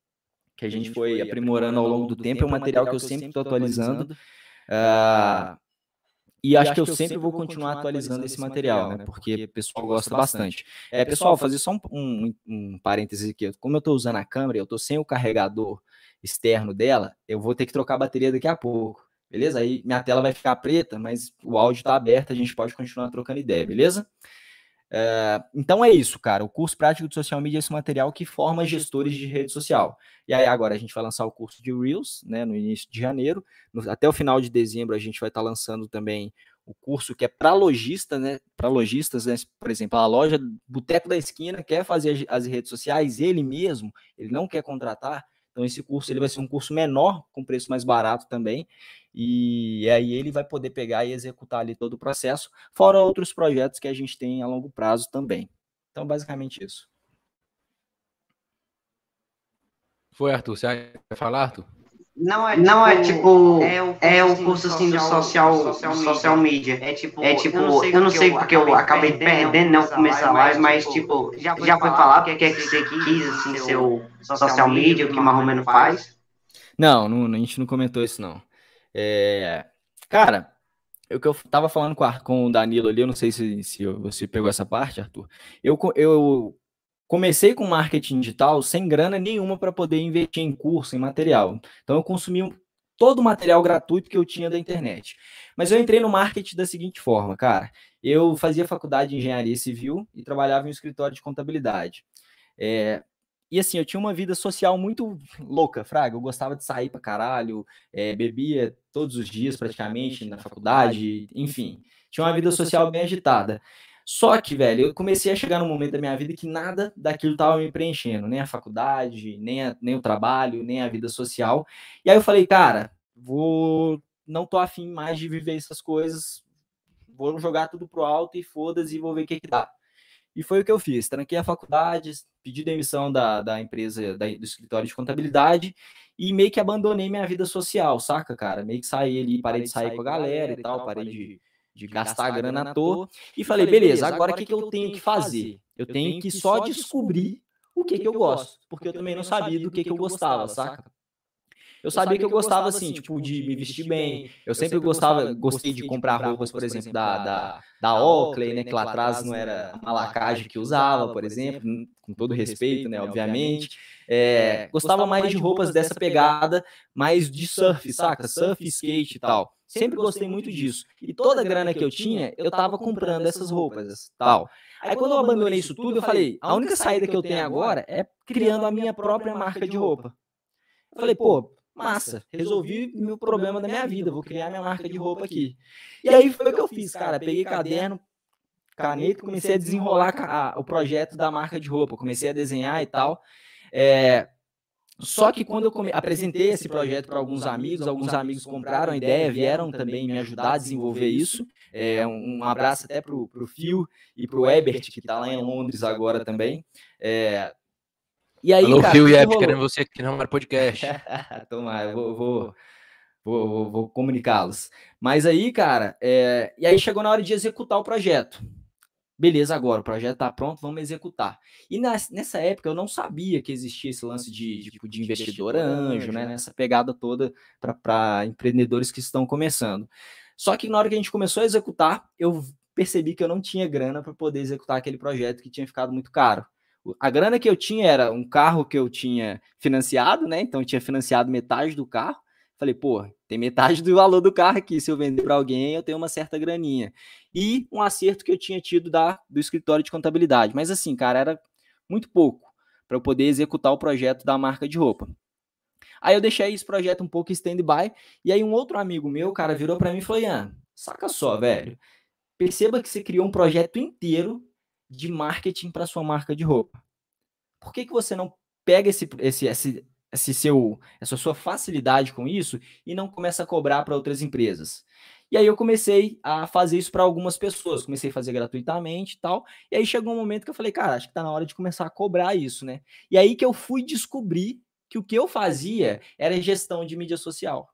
que a gente foi aprimorando ao longo do tempo, é um material que eu sempre estou atualizando. Uh, e acho que eu sempre vou continuar atualizando esse material, né? Porque o pessoal gosta bastante. É, pessoal, fazer só um, um, um parênteses aqui. Como eu estou usando a câmera, eu estou sem o carregador externo dela, eu vou ter que trocar a bateria daqui a pouco. Beleza? Aí minha tela vai ficar preta, mas o áudio está aberto, a gente pode continuar trocando ideia, beleza? É, então é isso, cara. O curso prático de social media é esse material que forma gestores de rede social. E aí agora a gente vai lançar o curso de Reels, né, no início de janeiro. No, até o final de dezembro a gente vai estar tá lançando também o curso que é para lojista, né? Para lojistas, né? por exemplo, a loja Boteco da Esquina quer fazer as redes sociais, ele mesmo, ele não quer contratar, então esse curso ele vai ser um curso menor, com preço mais barato também, e aí ele vai poder pegar e executar ali todo o processo, fora outros projetos que a gente tem a longo prazo também. Então, basicamente isso. Foi, Arthur. Você vai falar, Arthur? Não é, não é tipo, é o, é o curso assim do social, social, social media. É tipo, é tipo, eu não sei porque eu acabei perdendo não começar mais, mas tipo, já foi, já foi falar o que é que você quis assim ser o social media, o que mais ou menos faz? Não, não, a gente não comentou isso não. É, cara, o que eu tava falando com, a, com o Danilo ali, eu não sei se, se você pegou essa parte, Arthur. Eu, eu comecei com marketing digital sem grana nenhuma para poder investir em curso, em material. Então eu consumi todo o material gratuito que eu tinha da internet. Mas eu entrei no marketing da seguinte forma, cara. Eu fazia faculdade de engenharia civil e trabalhava em um escritório de contabilidade. É, e assim, eu tinha uma vida social muito louca, Fraga. Eu gostava de sair pra caralho, é, bebia todos os dias praticamente na faculdade, enfim. Tinha uma vida social bem agitada. Só que, velho, eu comecei a chegar num momento da minha vida que nada daquilo estava me preenchendo, nem a faculdade, nem, a, nem o trabalho, nem a vida social. E aí eu falei, cara, vou. Não tô afim mais de viver essas coisas, vou jogar tudo pro alto e foda-se e vou ver o que que dá. E foi o que eu fiz. Tranquei a faculdade, pedi demissão da, da empresa, da, do escritório de contabilidade e meio que abandonei minha vida social, saca, cara? Meio que saí ali, parei de sair com a galera e tal, parei de de gastar grana à toa. E falei, beleza, agora o que, que eu tenho que fazer? Eu tenho que só descobrir o que, que eu gosto, porque eu também não sabia do que, que eu gostava, saca? eu sabia que eu gostava, assim, tipo, de me vestir bem. Eu sempre gostava, gostei de comprar roupas, por exemplo, da, da, da Oakley, né? Que lá atrás não era a malacagem que usava, por exemplo, com todo respeito, né? Obviamente. É, gostava mais de roupas dessa pegada, mais de surf, saca? Surf, skate e tal. Sempre gostei muito disso. E toda a grana que eu tinha, eu tava comprando essas roupas, tal. Aí quando eu abandonei isso tudo, eu falei, a única saída que eu tenho agora é criando a minha própria marca de roupa. Eu falei, pô, massa, resolvi o meu problema da minha vida, vou criar minha marca de roupa aqui. E aí foi o que eu fiz, cara. Peguei caderno, caneta, comecei a desenrolar o projeto da marca de roupa, comecei a desenhar e tal. É, só que quando eu come... apresentei esse projeto para alguns amigos, alguns amigos compraram a ideia, vieram também me ajudar a desenvolver isso. É, um abraço até para o Phil e para o Ebert, que está lá em Londres agora também. É... E aí, Alô, cara, Phil e Ebert, querendo você aqui no podcast. [laughs] Tomara, vou, vou, vou, vou, vou comunicá-los. Mas aí, cara, é... e aí chegou na hora de executar o projeto. Beleza, agora o projeto está pronto, vamos executar. E nessa época eu não sabia que existia esse lance de, de, tipo, de investidor anjo, né? Nessa pegada toda para empreendedores que estão começando. Só que na hora que a gente começou a executar, eu percebi que eu não tinha grana para poder executar aquele projeto que tinha ficado muito caro. A grana que eu tinha era um carro que eu tinha financiado, né? Então eu tinha financiado metade do carro. Falei, pô, tem metade do valor do carro aqui. Se eu vender para alguém, eu tenho uma certa graninha. E um acerto que eu tinha tido da, do escritório de contabilidade. Mas assim, cara, era muito pouco para eu poder executar o projeto da marca de roupa. Aí eu deixei esse projeto um pouco stand-by. E aí um outro amigo meu, cara, virou para mim e falou: Ian, saca só, velho. Perceba que você criou um projeto inteiro de marketing para sua marca de roupa. Por que, que você não pega esse, esse, esse, esse seu, essa sua facilidade com isso e não começa a cobrar para outras empresas. E aí eu comecei a fazer isso para algumas pessoas, comecei a fazer gratuitamente e tal. E aí chegou um momento que eu falei, cara, acho que está na hora de começar a cobrar isso, né? E aí que eu fui descobrir que o que eu fazia era gestão de mídia social.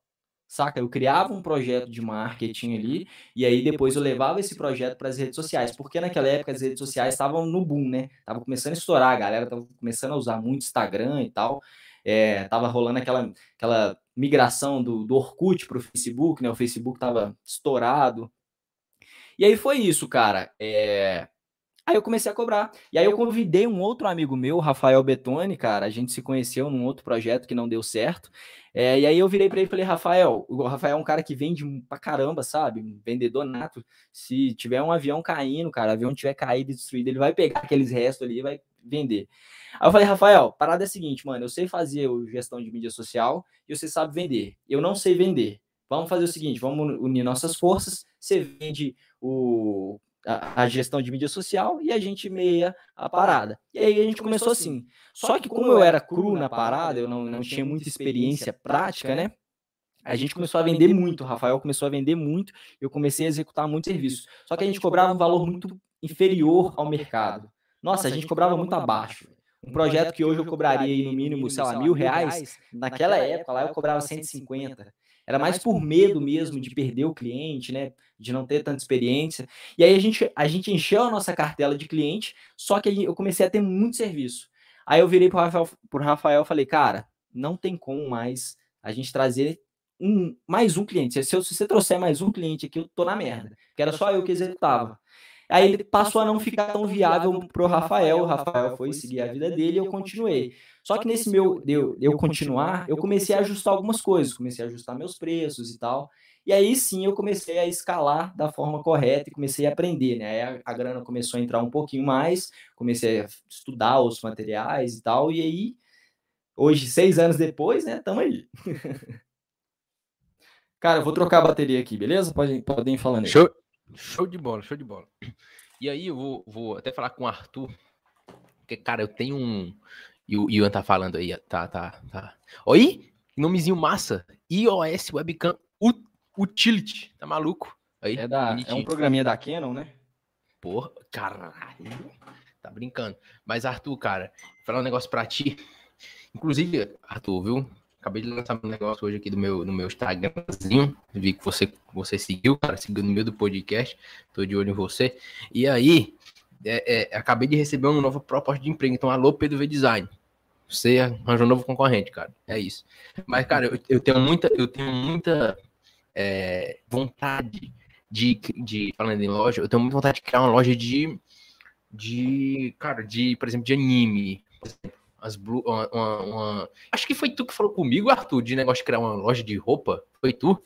Saca? Eu criava um projeto de marketing ali, e aí depois eu levava esse projeto para as redes sociais, porque naquela época as redes sociais estavam no boom, né? Tava começando a estourar, a galera tava começando a usar muito Instagram e tal é, tava rolando aquela, aquela migração do, do Orkut para o Facebook, né? O Facebook tava estourado. E aí foi isso, cara. É... Aí eu comecei a cobrar. E aí eu convidei um outro amigo meu, Rafael Betoni, cara. A gente se conheceu num outro projeto que não deu certo. É, e aí eu virei para ele e falei, Rafael, o Rafael é um cara que vende pra caramba, sabe? Vendedor nato. Se tiver um avião caindo, cara, avião tiver caído e destruído, ele vai pegar aqueles restos ali e vai vender. Aí eu falei, Rafael, parada é a seguinte, mano, eu sei fazer gestão de mídia social e você sabe vender. Eu não sei vender. Vamos fazer o seguinte, vamos unir nossas forças. Você vende o, a, a, gestão de mídia social e a gente meia a parada. E aí a gente começou assim. Só que como eu era cru na parada, eu não, não tinha muita experiência prática, né? A gente começou a vender muito, o Rafael começou a vender muito, eu comecei a executar muito serviço. Só que a gente cobrava um valor muito inferior ao mercado. Nossa, a gente cobrava muito abaixo. Um projeto que hoje eu cobraria no mínimo, sei lá, mil reais, naquela época lá eu cobrava 150. Era mais por medo mesmo de perder o cliente, né? De não ter tanta experiência. E aí a gente, a gente encheu a nossa cartela de cliente, só que eu comecei a ter muito serviço. Aí eu virei pro Rafael, pro Rafael e falei, cara, não tem como mais a gente trazer um, mais um cliente. Se, se você trouxer mais um cliente aqui, eu tô na merda. Que era só eu que executava. Aí ele passou a não ficar tão viável pro Rafael. O Rafael foi seguir a vida dele e eu continuei. Só que nesse meu eu, eu continuar, eu comecei a ajustar algumas coisas, comecei a ajustar meus preços e tal. E aí sim eu comecei a escalar da forma correta e comecei a aprender, né? Aí a, a grana começou a entrar um pouquinho mais, comecei a estudar os materiais e tal. E aí, hoje, seis anos depois, né? Tamo aí. [laughs] Cara, eu vou trocar a bateria aqui, beleza? Podem, podem ir falando aí. Show. Show de bola, show de bola. E aí eu vou, vou até falar com o Arthur, porque, cara, eu tenho um. E o Ian tá falando aí, tá, tá, tá. Oi? Nomezinho massa. iOS Webcam Utility. Tá maluco? Aí, é, da, é um programinha da Canon, né? Porra, caralho. Tá brincando. Mas, Arthur, cara, vou falar um negócio pra ti. Inclusive, Arthur, viu? Acabei de lançar um negócio hoje aqui do meu, no meu Instagramzinho. Vi que você, você seguiu, cara, seguiu no meio do podcast. Tô de olho em você. E aí, é, é, acabei de receber uma nova proposta de emprego. Então, alô, Pedro V Design. Você arranjou um novo concorrente, cara. É isso. Mas, cara, eu, eu tenho muita, eu tenho muita é, vontade de, de, falando em loja, eu tenho muita vontade de criar uma loja de, de, cara, de, por exemplo, de anime. Por exemplo, as blue, uma, uma, uma... Acho que foi tu que falou comigo, Arthur, de negócio de criar uma loja de roupa. Foi tu?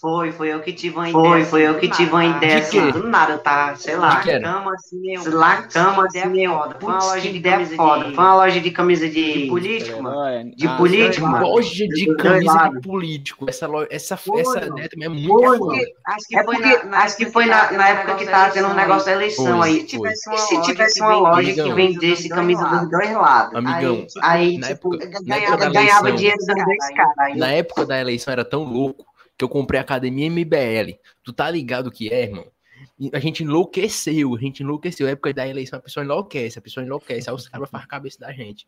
Foi, foi eu que tive uma ideia. Foi, foi eu que tive uma ideia. De assim, Do nada, tá? Sei lá. Que cama, assim, eu, lá, cama, assim, eu, foi uma loja de ideia foda. Foi uma loja de camisa de, político, mano. De Ah, político, mano. Loja de camisa de político. Essa, loja, essa, Foi, essa é muito Foi, foda. porque- É porque acho que foi na, na época que tava tendo um negócio da eleição Foi, aí. foi. E se tivesse uma loja que vendesse camisa dos dois lados? Amigão, Aí, na tipo, na ganhava, dinheiro dos dois caras. Na época da eleição era tão louco que eu comprei a academia MBL. Tu tá ligado o que é, irmão? A gente enlouqueceu, a gente enlouqueceu. Na época da eleição a pessoa enlouquece, a pessoa enlouquece. Aí os caras fazem a cabeça da gente.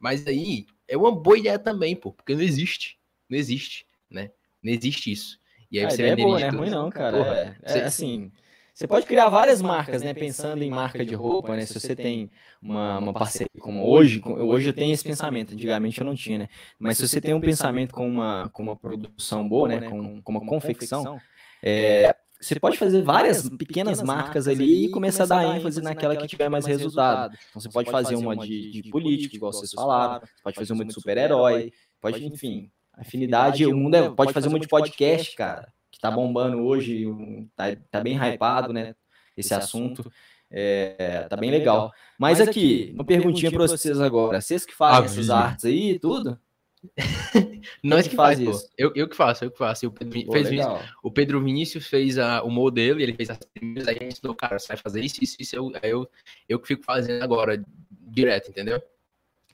Mas aí é uma boa ideia também, pô, porque não existe. Não existe, né? Não existe isso. E aí A você ideia é boa, venderia né? tudo. Ruim não, cara. Porra, é, é você- assim, você pode criar várias marcas, né? Pensando em marca de roupa, né? Se você tem uma, uma parceria como hoje, hoje eu tenho esse pensamento, antigamente eu não tinha, né? Mas se você tem um pensamento com uma, com uma produção boa, né? Com, com uma confecção, é, você pode fazer várias pequenas marcas ali e começar a dar ênfase naquela que tiver mais resultado. Então você pode fazer uma de, de político, igual vocês falaram, pode fazer uma de super-herói, pode, enfim, afinidade, o mundo é, pode fazer uma de podcast, cara, que tá bombando hoje, um- tá, tá bem hypado, né, esse assunto, é, tá bem legal. Mas aqui, uma perguntinha pra vocês agora, vocês que fazem essas Aviso. artes aí e tudo? [laughs] Nós que que faz faz, isso? Eu, eu que faço, eu que faço. O Pedro, Pô, fez legal. O Pedro Vinícius fez a, o modelo e ele fez as primeiras. Aí a gente ensinou, cara, você vai fazer isso, isso, isso. Eu, aí eu, eu que fico fazendo agora, direto, entendeu?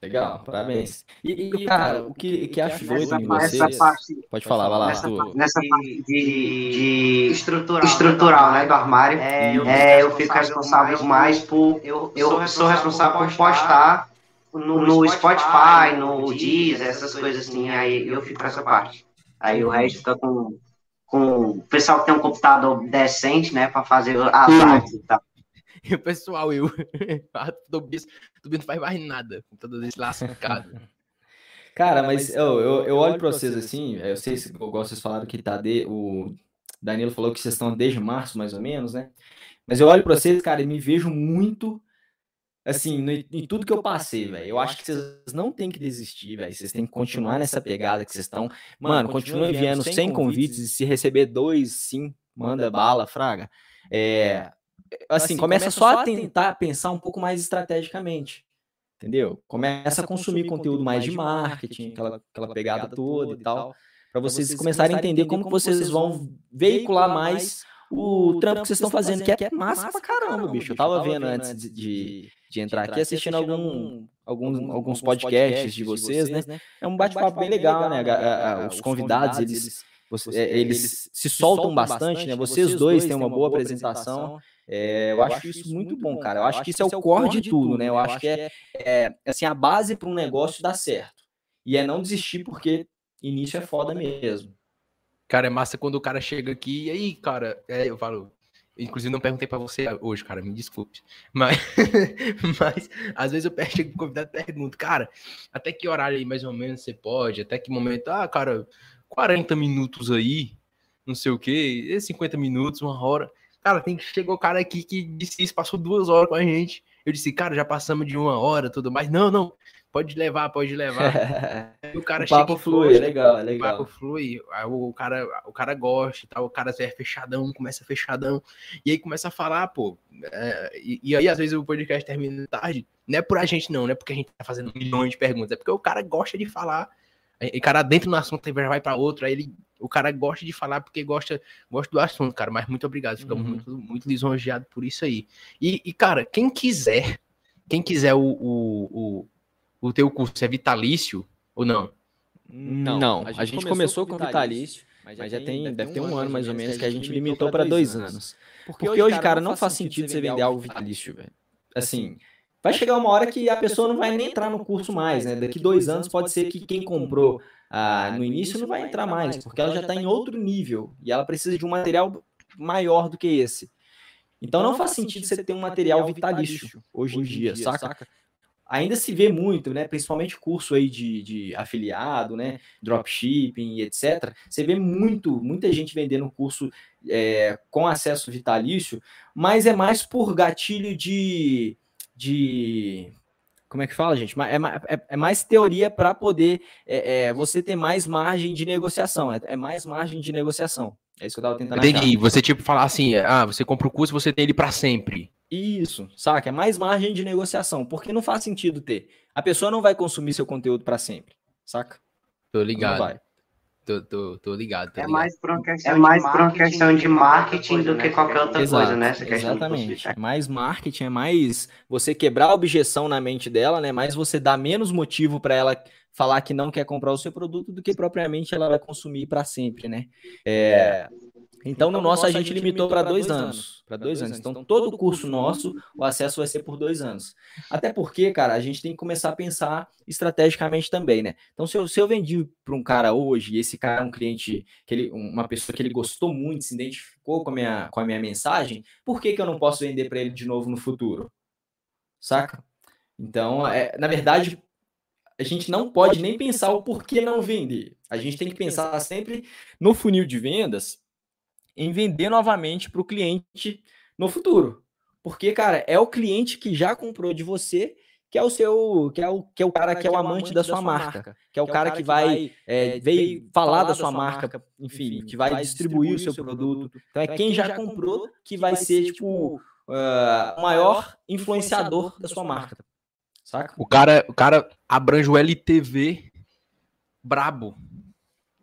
Legal, parabéns. E, e, cara, o que, que acho doido Nessa, em vocês... parte, Pode falar, vai lá, nessa, nessa parte de, de estrutural, estrutural né, do armário, é, eu fico responsável mais por. Eu, eu sou responsável por postar no, no Spotify, no Deezer, essas coisas assim. Aí eu fico com essa parte. Aí o resto fica com. Com o pessoal que tem um computador decente, né, pra fazer as artes e tal. E [laughs] o pessoal, eu. bicho, do bicho não faz mais nada. com Computador desse lascado. [laughs] Cara, mas eu, eu, eu olho pra vocês assim, eu sei, se- igual vocês falaram que tá de, o Danilo falou que vocês estão desde março, mais ou menos, né? Mas eu olho pra vocês, cara, e me vejo muito, assim, no- em tudo que eu passei, velho. Eu acho que vocês não têm que desistir, velho. Vocês têm que continuar nessa pegada que vocês estão. Mano, continua enviando 100 convites e se receber dois, sim, manda bala, fraga. É, assim, começa só a tentar pensar um pouco mais estrategicamente. Entendeu? Começa a consumir conteúdo mais de marketing, aquela, aquela pegada toda e tal, para vocês começarem a entender como vocês vão veicular mais o trampo que vocês estão fazendo, que é massa pra caramba, bicho. Eu tava vendo antes de, de, de entrar aqui, assistindo algum, alguns, alguns podcasts de vocês, né? É um bate-papo bem legal, né? Os convidados, eles, é, eles se soltam bastante, né? Vocês dois têm uma boa apresentação. É, eu acho isso muito bom, cara. Eu acho que isso é o core de tudo, né? Eu acho que é, é assim, a base para um negócio dar certo. E é não desistir porque início é foda mesmo. Cara, é massa quando o cara chega aqui e aí, cara, é, eu falo. Inclusive, não perguntei pra você hoje, cara, me desculpe. Mas, [laughs] mas às vezes eu pe- [laughs] chego com convidado e pergunto, cara, até que horário aí mais ou menos você pode? Até que momento? Ah, cara, 40 minutos aí, não sei o quê, 50 minutos, uma hora. Cara, tem que chegou o cara aqui que disse isso, passou duas horas com a gente. Eu disse, cara, já passamos de uma hora, tudo mais. Não, não, pode levar, pode levar. [laughs] O cara o papo flui, é legal, é o legal. papo flui, aí o cara, o cara gosta e tal, o cara é fechadão, começa fechadão, e aí começa a falar, pô, é, e, e aí às vezes o podcast termina tarde, não é por a gente não, não é porque a gente tá fazendo milhões de perguntas, é porque o cara gosta de falar, e cara dentro do assunto já vai pra outro, aí ele, o cara gosta de falar porque gosta, gosta do assunto, cara, mas muito obrigado, ficamos Uhum. muito, muito lisonjeados por isso aí. E, e, cara, quem quiser, quem quiser o, o, o, o teu curso é vitalício ou não? Não, a gente, começou com vitalício, mas já tem, deve ter um ano mais ou menos que a gente limitou para dois anos. Porque hoje, cara, não faz sentido você vender algo vitalício, velho. Assim, vai chegar uma hora que a pessoa não vai nem entrar no curso mais, né? Daqui dois anos pode ser que quem comprou ah, no início não vai entrar mais, porque ela já está em outro nível e ela precisa de um material maior do que esse. Então não faz sentido você ter um material vitalício hoje em dia, saca? ainda se vê muito, né? Principalmente curso aí de, de afiliado, né? Dropshipping e etc. Você vê muito, muita gente vendendo curso é, com acesso vitalício, mas é mais por gatilho de. De como é que fala, gente? É, é, é mais teoria para poder é, é, você ter mais margem de negociação. É, é, mais margem de negociação. É isso que eu tava tentando Entendi. Você, tipo, falar assim, ah, você compra o curso, você tem ele para sempre. Isso, saca? É mais margem de negociação, porque não faz sentido ter. A pessoa não vai consumir seu conteúdo para sempre, saca? Tô ligado. Não vai. Tô, tô, tô ligado. Tô é. Mais por uma questão é mais por uma questão de marketing do que qualquer outra Exato, coisa, né? Essa exatamente. É mais marketing, é mais você quebrar a objeção na mente dela, né? Mais você dar menos motivo para ela falar que não quer comprar o seu produto do que propriamente ela vai consumir para sempre, né? É, então, no então, nosso, a gente, limitou para dois anos. Para dois anos. Então, todo o curso nosso, o acesso vai ser por dois anos. Até porque, cara, a gente tem que começar a pensar estrategicamente também, né? Então, se eu, se eu vendi para um cara hoje, e esse cara é um cliente, que ele, uma pessoa que ele gostou muito, se identificou com a minha, com a minha mensagem, por que, que eu não posso vender para ele de novo no futuro? Saca? Então, é, na verdade, a gente não pode nem pensar o porquê não vender. A gente tem que pensar sempre no funil de vendas em vender novamente para o cliente no futuro. Porque, cara, é o cliente que já comprou de você que é o seu, que é o, que é o cara que é o amante da sua marca, que é o cara que vai é, veio falar da sua marca, enfim, que vai distribuir o seu produto. Então é quem já comprou que vai ser tipo uh, o maior influenciador da sua marca. Saca? O cara, o cara abrange o LTV brabo.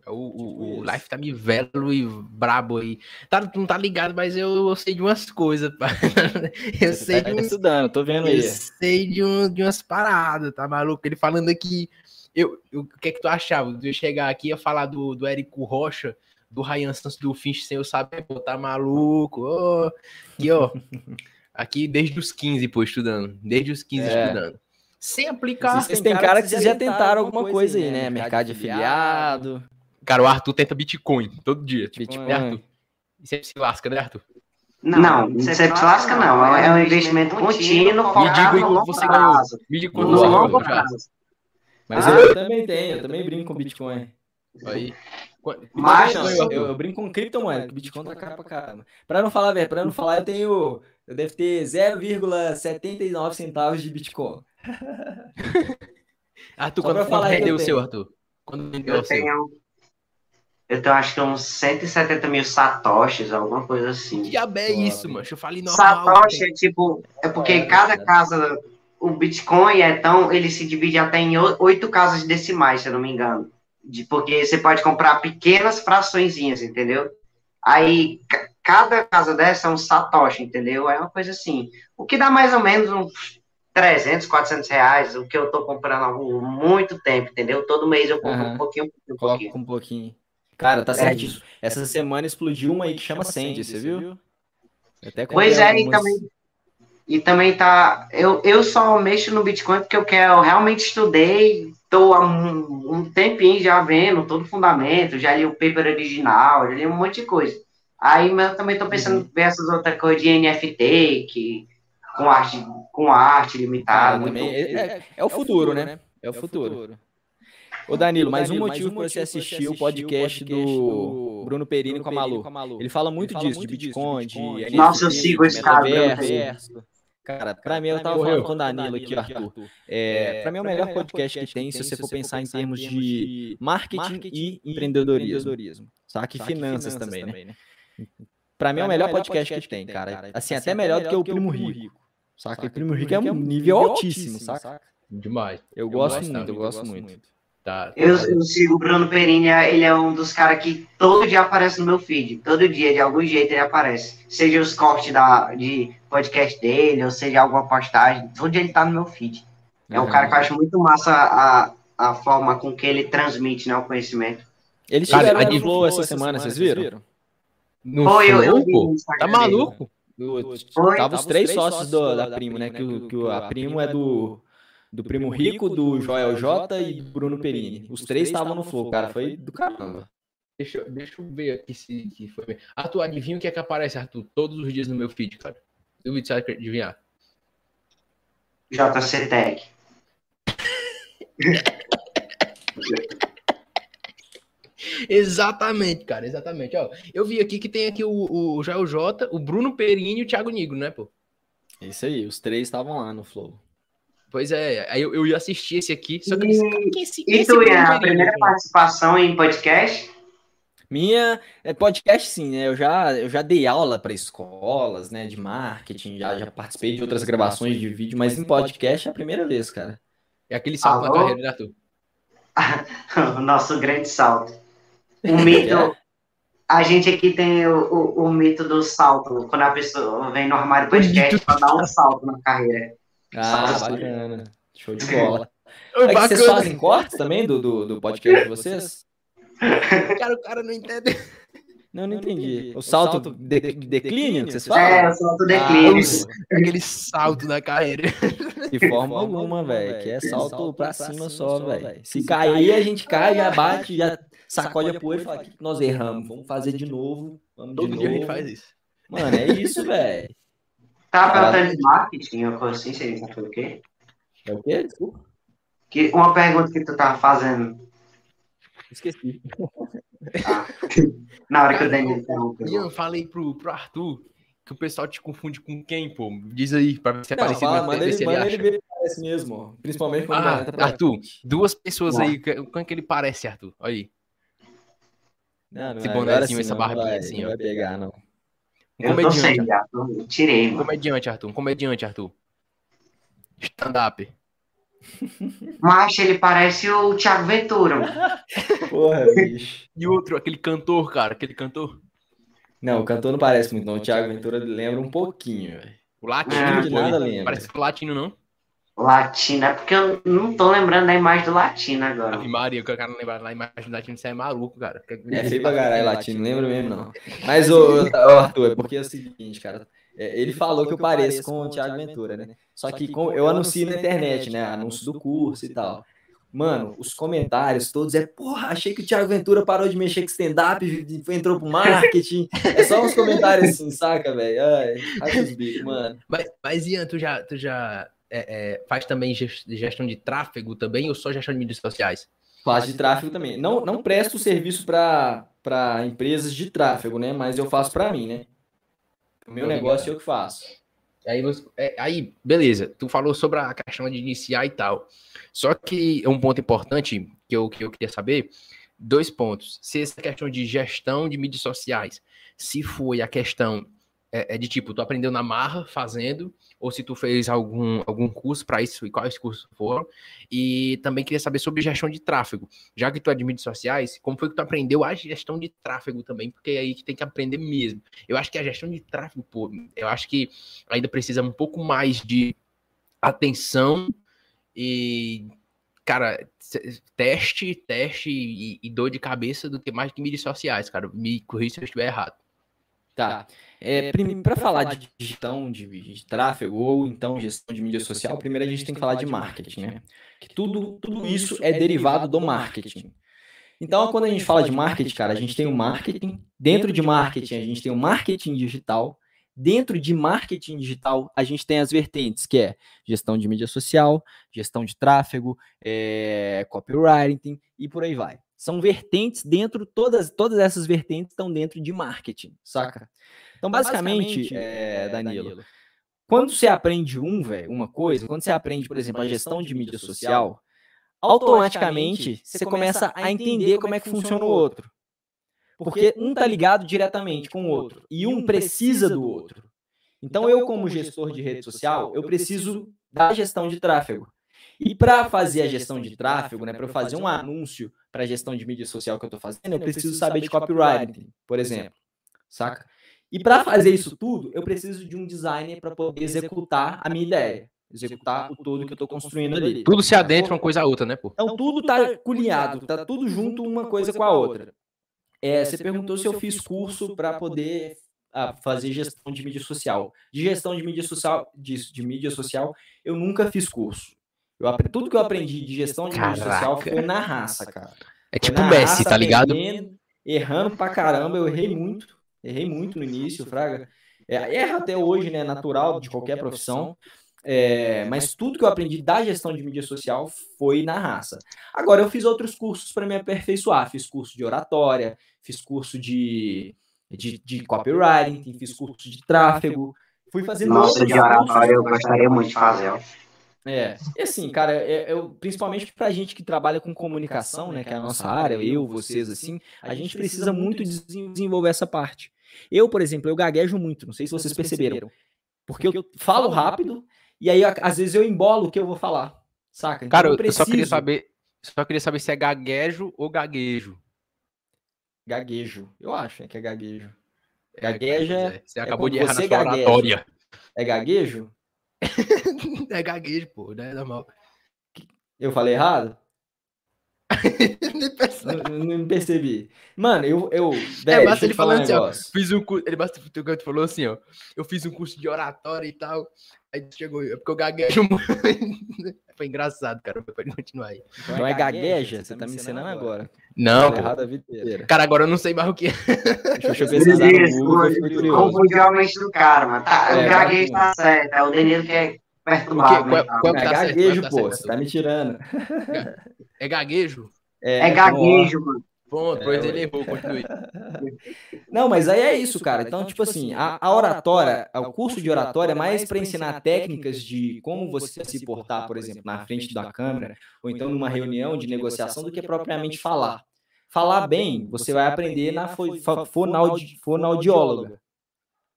O, o, o Life tá me velho e brabo aí. Tá, não tá ligado, mas eu, eu sei de umas coisas. [laughs] eu Você sei tá de um, estudando, tô vendo eu sei de, um, de umas paradas, tá maluco? Ele falando aqui. Eu, eu, o que é que tu achava? De eu chegar aqui e falar do, do Érico Rocha, do Ryan Santos, do Finch sem eu saber, pô, tá maluco? Oh, aqui, ó. [laughs] aqui desde os 15, pô, estudando. Desde os 15 é. estudando. Sem aplicar. Vocês têm cara que vocês já tentaram alguma coisa aí, né? Mercado de afiliado. Cara, o Arthur tenta Bitcoin todo dia. Tipo, Bitcoin. né, Arthur? E sempre se lasca, né, Arthur? Não, não sempre se lasca, não. É um investimento contínuo, focado no longo você prazo. Me diga no longo prazo. Mas ah, eu também tenho, eu também brinco com Bitcoin. Aí. Mas eu, eu, eu, brinco com criptomoeda, que Bitcoin tá caro pra caramba. Pra não falar, velho, pra não falar, eu tenho. Eu devo ter 0,79 centavos de Bitcoin. [laughs] Arthur, quando, quando rendeu o seu, Arthur? Quando vendeu o seu? Tenho eu tenho acho que uns 170 mil satoshis, alguma coisa assim. Que é isso, mano? Eu falei normal. Satoshi é tipo, é porque é, cada é. casa, o Bitcoin é tão, ele se divide até em oito casas decimais, se eu não me engano. De, porque você pode comprar pequenas fraçõezinhas, entendeu? Aí, cada casa dessa é um satoshi, entendeu? É uma coisa assim. O que dá mais ou menos uns 300, 400 reais, o que eu tô comprando há muito tempo, entendeu? Todo mês eu compro uhum. um pouquinho, um pouquinho. um pouquinho. Cara, tá é certo isso. Essa semana explodiu uma aí que chama Sandy, você viu? Até pois é, algumas... e também, e também tá. Eu, eu só mexo no Bitcoin porque eu quero, eu realmente estudei, tô há um, um tempinho já vendo todo o fundamento, já li o paper original, já li um monte de coisa. Aí eu também tô pensando uhum. em ver essas outras coisas de NFT, que com arte, com arte limitada. muito... é, é, é, o futuro, né? É o futuro. Ô Danilo, mais um motivo para você assistir o podcast do Bruno Perini com a Malu. Ele fala muito disso, de Bitcoin, de Nossa, eu sigo esse cara. Cara, pra mim, eu tava falando com o Danilo aqui, Arthur. É, pra mim é o melhor podcast que tem se você for pensar em termos de marketing e empreendedorismo. Saca? E finanças também, né? Pra mim é o melhor podcast que tem, cara. Assim, até melhor do que o Primo Rico. Saca? O Primo Rico é um nível altíssimo, saca? Demais. Eu gosto muito, eu gosto muito. Tá, eu, eu, sigo o Bruno Perini, ele é um dos caras que todo dia aparece no meu feed. Todo dia, de algum jeito, ele aparece. Seja os cortes da, de podcast dele, ou seja alguma postagem. Todo dia ele tá no meu feed. É um cara que eu acho muito massa a, a forma com que ele transmite né, o conhecimento. Ele tiveram a Flow essa semana, vocês viram? No Foi, eu, eu vi Tá maluco? Foi. Tava os três sócios do, da Primo, né? Que, o, que a Primo é do do Primo Rico, do Joel J e do Bruno Perini. Os três estavam no flow, cara. Foi do caramba. Deixa, deixa eu ver aqui se, se foi bem. Arthur, adivinha o que é que aparece, Arthur, todos os dias no meu feed, cara? Duvido você adivinhar. JC Tech. [laughs] Exatamente, cara, exatamente. Ó, eu vi aqui que tem aqui o, o Jael Jota, o Bruno Perini e o Thiago Nigro, né, pô? Isso aí, os três estavam lá no Flow. Pois é, aí eu, eu ia assistir esse aqui, só que E- eu quem esse, E tu, Ian, a primeira participação em podcast? Minha é podcast sim, né? Eu já, eu já dei aula para escolas, né, de marketing, já, já participei de outras gravações de vídeo, mas em podcast é a primeira vez, cara. É aquele salto na Alô? carreira, né, Arthur? [laughs] o nosso grande salto. O mito. [laughs] A gente aqui tem o, o, o mito do salto, quando a pessoa vem no armário podcast pra dar um salto na carreira. Ah, Só- bacana. Show de [laughs] bola. É que vocês fazem cortes também do, do, do podcast de vocês? [laughs] Cara, o cara não entende. Não, não entendi. O salto de, de declínio que vocês É, falam? o salto declínio. Ah, Aquele salto na carreira. De forma alguma, velho. Que é salto pra cima só, velho. Se cair, a gente cai, já bate, já sacode a poeira e fala que nós erramos. Vamos fazer de novo. Vamos de Todo dia a gente novo. faz isso. Mano, é isso, [laughs] velho. Tava Caralho. perguntando de marketing, ou coisa assim, você sabe o quê? É o quê? Desculpa. Que, uma pergunta que tu tava fazendo Esqueci. [laughs] na hora que o Cara, Daniel interrompeu. Ian, falei pro, pro Arthur que o pessoal te confunde com quem, pô? Diz aí, pra ver se é Não, parecido, fala, mas manda ele, ele manda ele ver que parece mesmo. ó. Principalmente quando Ah, pra- Arthur, duas pessoas Não. aí, como é que ele parece, Arthur? Olha aí. Não, não Esse bonézinho, agora sim, essa barbinha vai, assim, não ó. vai pegar, não. Um Eu não sei, comediante, eu Tirei, um mano. comediante, Arthur. Um comediante, Arthur. Stand-up. [laughs] Mas ele parece o Thiago Ventura. mano. Porra, [laughs] bicho. E outro, aquele cantor, cara, aquele cantor. Não, o cantor não parece muito, não. O Thiago Ventura lembra um pouquinho, velho. O latino, Ah, de pô, nada lembra. Parece é latino, não? Latino, é porque eu não tô lembrando da imagem do latino agora. Ave Maria, que o cara não lembra lá, imagem do latino, você é maluco, cara. É feio pra caralho, latino, não lembro mesmo, não. Mas, ô, ô, Arthur, é porque é o seguinte, cara. é, ele falou que eu pareço com o Thiago Ventura, né? Só que com- eu anuncio na internet, né? Anúncio do curso e tal. Mano, os comentários todos é, porra, achei que o Thiago Ventura parou de mexer com stand-up, e entrou pro marketing. É só uns comentários assim, saca, velho? Ai, bicos, mano. Mas, mas Ian, tu já, tu já é, é, faz também ges- gestão de tráfego também ou só gestão de mídias sociais? Faço de tráfego também. Não, não presto serviço para empresas de tráfego, né? Mas eu faço para mim, né? O meu negócio é eu que faço. Aí, você- é, aí, beleza, tu falou sobre a questão de iniciar e tal. Só que é um ponto importante que eu, que eu queria saber, dois pontos. Se essa questão de gestão de mídias sociais, se foi a questão é, é de tipo, tu aprendeu na marra fazendo, ou se tu fez algum, algum curso para isso e quais cursos foram. E também queria saber sobre gestão de tráfego. Já que tu é de mídias sociais, como foi que tu aprendeu a gestão de tráfego também? Porque é aí que tem que aprender mesmo. Eu acho que a gestão de tráfego, pô, eu acho que ainda precisa um pouco mais de atenção e, cara, teste, teste e, e dor de cabeça do que mais que mídias sociais, cara. Me corrija se eu estiver errado. Tá. É, para falar de gestão de, de tráfego ou então gestão de mídia social, primeiro a gente tem que falar de marketing, né? Que tudo, tudo isso é derivado do marketing. Então, quando a gente fala de marketing, cara, a gente tem o marketing. Dentro de marketing, a gente tem o marketing digital. Dentro de marketing digital, a gente tem as vertentes, que é gestão de mídia social, gestão de tráfego, é, copywriting e por aí vai. São vertentes dentro, todas, todas essas vertentes estão dentro de marketing, saca? Então, basicamente, é, Danilo, quando você aprende um, velho, uma coisa, quando você aprende, por exemplo, a gestão de mídia social, automaticamente você começa a entender como é que funciona o outro. Porque um tá ligado diretamente com o outro e um precisa do outro. Então, eu, como gestor de rede social, eu preciso da gestão de tráfego. E para fazer a gestão de tráfego, né, para eu fazer um anúncio para a gestão de mídia social que eu estou fazendo, eu preciso saber de copywriting, por exemplo, saca? E para fazer isso tudo, eu preciso de um designer para poder executar a minha ideia, executar o todo que eu estou construindo ali. Tudo se adentra uma coisa a outra, né, pô? Então tudo tá colinhado, tá tudo junto uma coisa com a outra. É, você perguntou se eu fiz curso para poder ah, fazer gestão de mídia social. De gestão de mídia social, de, de mídia social, eu nunca fiz curso. Eu, tudo que eu aprendi de gestão de mídia social foi na raça, cara. É tipo Messi, raça, tá ligado? aprendendo, errando pra caramba, eu errei muito. Errei muito no início, Fraga. É, erra até hoje, né? Natural de qualquer profissão. É, mas tudo que eu aprendi da gestão de mídia social foi na raça. Agora, eu fiz outros cursos para me aperfeiçoar. Fiz curso de oratória, fiz curso de, de, de copywriting, fiz curso de tráfego. Fui fazendo Nossa, de oratória eu gostaria muito de fazer. É, e assim, cara, é, eu, principalmente pra gente que trabalha com comunicação, né, que é a nossa área, eu, vocês, assim, a gente precisa muito desenvolver essa parte. Eu, por exemplo, eu gaguejo muito, não sei se vocês perceberam, porque eu falo rápido e aí às vezes eu embolo o que eu vou falar, saca? Então, cara, eu, eu só queria saber, só queria saber se é gaguejo ou gaguejo. Gaguejo, eu acho que é gaguejo. Gagueja. É, você acabou é de errar na sua oratória. É gaguejo? É gaguejo, pô, não é normal. Eu falei errado? [laughs] não, não, percebi. Mano, eu. eu velho, é, basta ele falando um assim, ó. Fiz um curso. Ele basta o que falou assim, ó. Eu fiz um curso de oratória e tal. Aí chegou, é porque eu gaguejo muito. [laughs] Foi engraçado, cara. Pode continuar aí. Então, então é gagueja? Você tá me ensinando agora. Não, pô. Cara, agora eu não sei mais o que é. Deixa eu [laughs] pesquisar. Confundiu a mente do cara, mano. Tá, é, o gaguejo tá certo. É o Danilo que é perturbado. Qual, qual, qual é tá gaguejo, pô. Você tá me tirando. É gaguejo? É, é gaguejo, mano. Ponto, pois é, ele errou, continue. [laughs] Não, mas aí é isso, cara. Então, tipo assim, a, a oratória, o curso de oratória é mais para ensinar técnicas de como você se portar, por exemplo, na frente da câmera, ou então numa reunião de negociação, do que propriamente falar. Falar bem, você vai aprender na fonoaudióloga,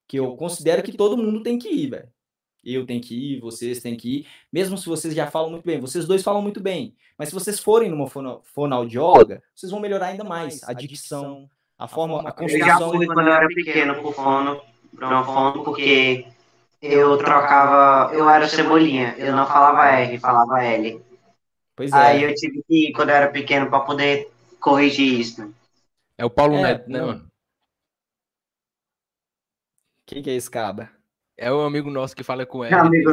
que eu considero que todo mundo tem que ir, velho eu tenho que ir, vocês têm que ir, mesmo se vocês já falam muito bem, vocês dois falam muito bem, mas se vocês forem numa fono, fonoaudióloga, vocês vão melhorar ainda mais a dicção, a forma, a construção. Eu já fui quando eu era pequeno pro fono, pro fono, porque eu trocava, eu era cebolinha, eu não falava R, falava L. Pois é. Aí eu tive que ir quando eu era pequeno para poder corrigir isso. É o Paulo é, Neto, né, mano? Quem que é esse cabra? É o amigo nosso que fala com ele. É amigo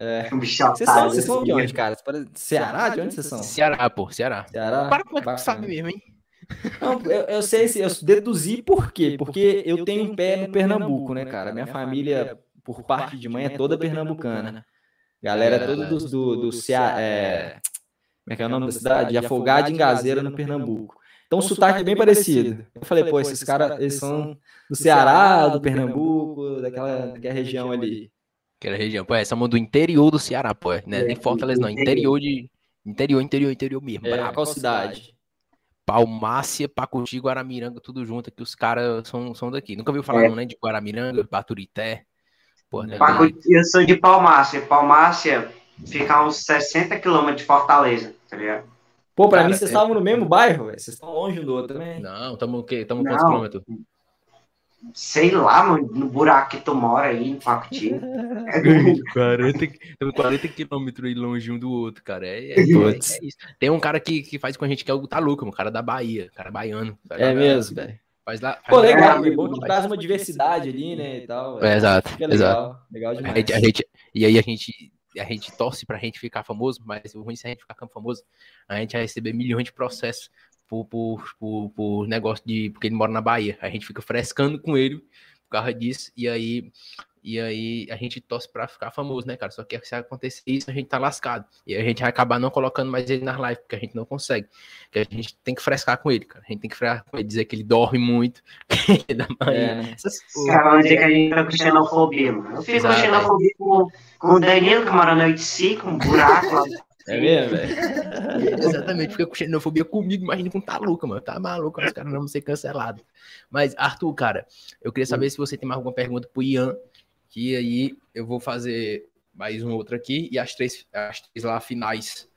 é. Vocês são, vocês são de onde, cara? Ceará? De onde vocês são? Ceará, pô, Ceará. Ceará? Para como é que tu sabe mesmo, hein? Não, eu, eu sei, eu deduzi por quê? Porque eu tenho um pé no Pernambuco, né, cara? Minha família, por parte de mãe, é toda pernambucana. Galera é toda do, do, do Ceará. É... Como é que é o nome da cidade? De Afogado em Gazeira, no Pernambuco. Então o sotaque é bem parecido. Eu falei, pô, esses caras, eles são do Ceará, do Pernambuco, daquela, daquela região ali. Aquela região, pô, é, somos do interior do Ceará, pô, né? Nem Fortaleza, não, interior de. Interior, interior, interior mesmo. É, qual cidade? Palmácia, Pacuti, Guaramiranga, tudo junto, que os caras são, são daqui. Nunca viu falar, é. não, né? De Guaramiranga, Baturité. Pô, né? Pacuti, eu sou de Palmácia. Palmácia fica a uns 60 quilômetros de Fortaleza, tá ligado? Pô, pra Cara, mim vocês estavam é... no mesmo bairro, véio. vocês estão longe um do outro também. Não, estamos o quê? Estamos quantos quilômetros? Sei lá, mano, no buraco que tu mora aí, em Pacuti. 40, 40 quilômetros aí longe um do outro, cara. É, é, é, é, isso. Tem um cara que, que faz com a gente que é o Taluca, um cara da Bahia, cara baiano. Tá é mesmo, velho. Faz lá. Faz Pô, legal, é bom que traz uma diversidade ali, né? E tal, é, exato. legal, exato. legal demais. A gente, a gente, e aí a gente a gente torce pra gente ficar famoso, mas o ruim se a gente ficar famoso, a gente vai receber milhões de processos por, por, por, por negócio de. Porque ele mora na Bahia. A gente fica frescando com ele por causa disso, e aí e aí a gente torce pra ficar famoso, né, cara? Só que se acontecer isso, a gente tá lascado. E a gente vai acabar não colocando mais ele nas lives, porque a gente não consegue. Porque a gente tem que frescar com ele, cara. A gente tem que frescar com ele, dizer que ele dorme muito. [laughs] da manhã. É, né? Cara, vamos dizer que a gente tá com xenofobia, mano. Eu fico com xenofobia com, com o Danilo, que mora no 85, um buraco. [laughs] É mesmo, velho? [laughs] Exatamente, fica com xenofobia comigo, imagina com tá louco, mano. Tá maluco, os caras não vão ser cancelados. Mas, Arthur, cara, eu queria saber se você tem mais alguma pergunta pro Ian que aí eu vou fazer mais um outro aqui e as três, as três lá finais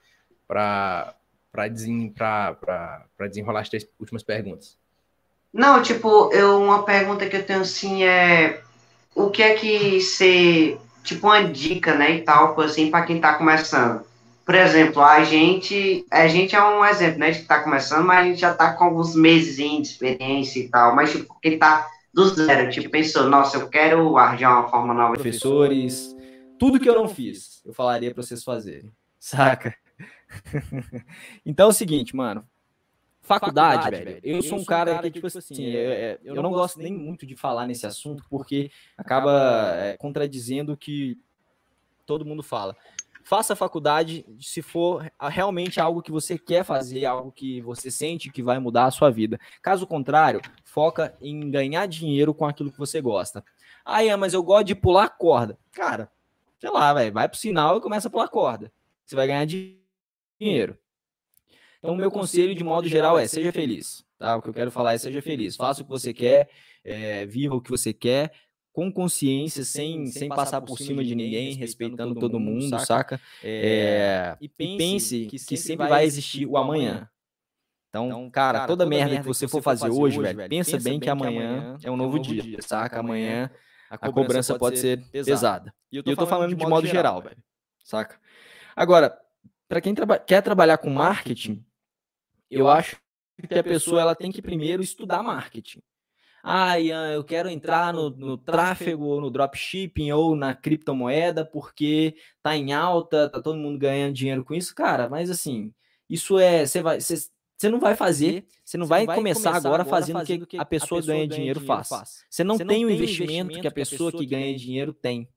para para desenrolar as três últimas perguntas. Não, tipo, eu, uma pergunta que eu tenho assim é o que é que você, tipo, uma dica, né, e tal, assim, para quem tá começando. Por exemplo, a gente, a gente é um exemplo, né, de que tá começando, mas a gente já tá com alguns meses de experiência e tal, mas tipo, quem tá do zero, tipo, pensou, nossa, eu quero arranjar uma forma nova. Professores, tudo que eu não fiz, eu falaria para vocês fazerem, [laughs] saca? [laughs] então é o seguinte, mano, faculdade, faculdade velho, eu, eu sou um cara, cara que, tipo, tipo assim, assim é, é, eu, eu não gosto nem muito de falar nesse assunto, porque acaba é, contradizendo que todo mundo fala. Faça faculdade se for realmente algo que você quer fazer, algo que você sente que vai mudar a sua vida. Caso contrário, foca em ganhar dinheiro com aquilo que você gosta. Ah, é, mas eu gosto de pular corda. Cara, sei lá, véio, vai pro sinal e começa a pular corda. Você vai ganhar dinheiro. Então, o meu conselho, de modo geral, é seja feliz. Tá? O que eu quero falar é seja feliz. Faça o que você quer, é, viva o que você quer, com consciência, sem, sem, sem passar por cima de ninguém, respeitando todo mundo, saca? saca? É, e, pense e pense que sempre, que sempre vai existir o amanhã. Então, então cara, cara, toda, toda merda que você for fazer hoje, velho, pensa, pensa bem que amanhã é um novo, é um novo dia, dia, saca? Amanhã a cobrança, a cobrança pode, ser pesada. pesada. E eu tô, e eu tô falando, falando de modo geral, geral velho. Saca? Agora, para quem traba quer trabalhar com marketing, eu acho que a pessoa ela tem que primeiro estudar marketing ah, Ian, eu quero entrar no, no tráfego, ou no dropshipping, ou na criptomoeda, porque tá em alta, tá todo mundo ganhando dinheiro com isso. Cara, mas assim, isso é. Você vai. Você, você não vai fazer, você não, vai, vai, começar, começar agora fazendo o que, que a pessoa, pessoa ganha, dinheiro, dinheiro faz. faz. Você não, você tem o investimento, investimento que a pessoa que ganha dinheiro tem.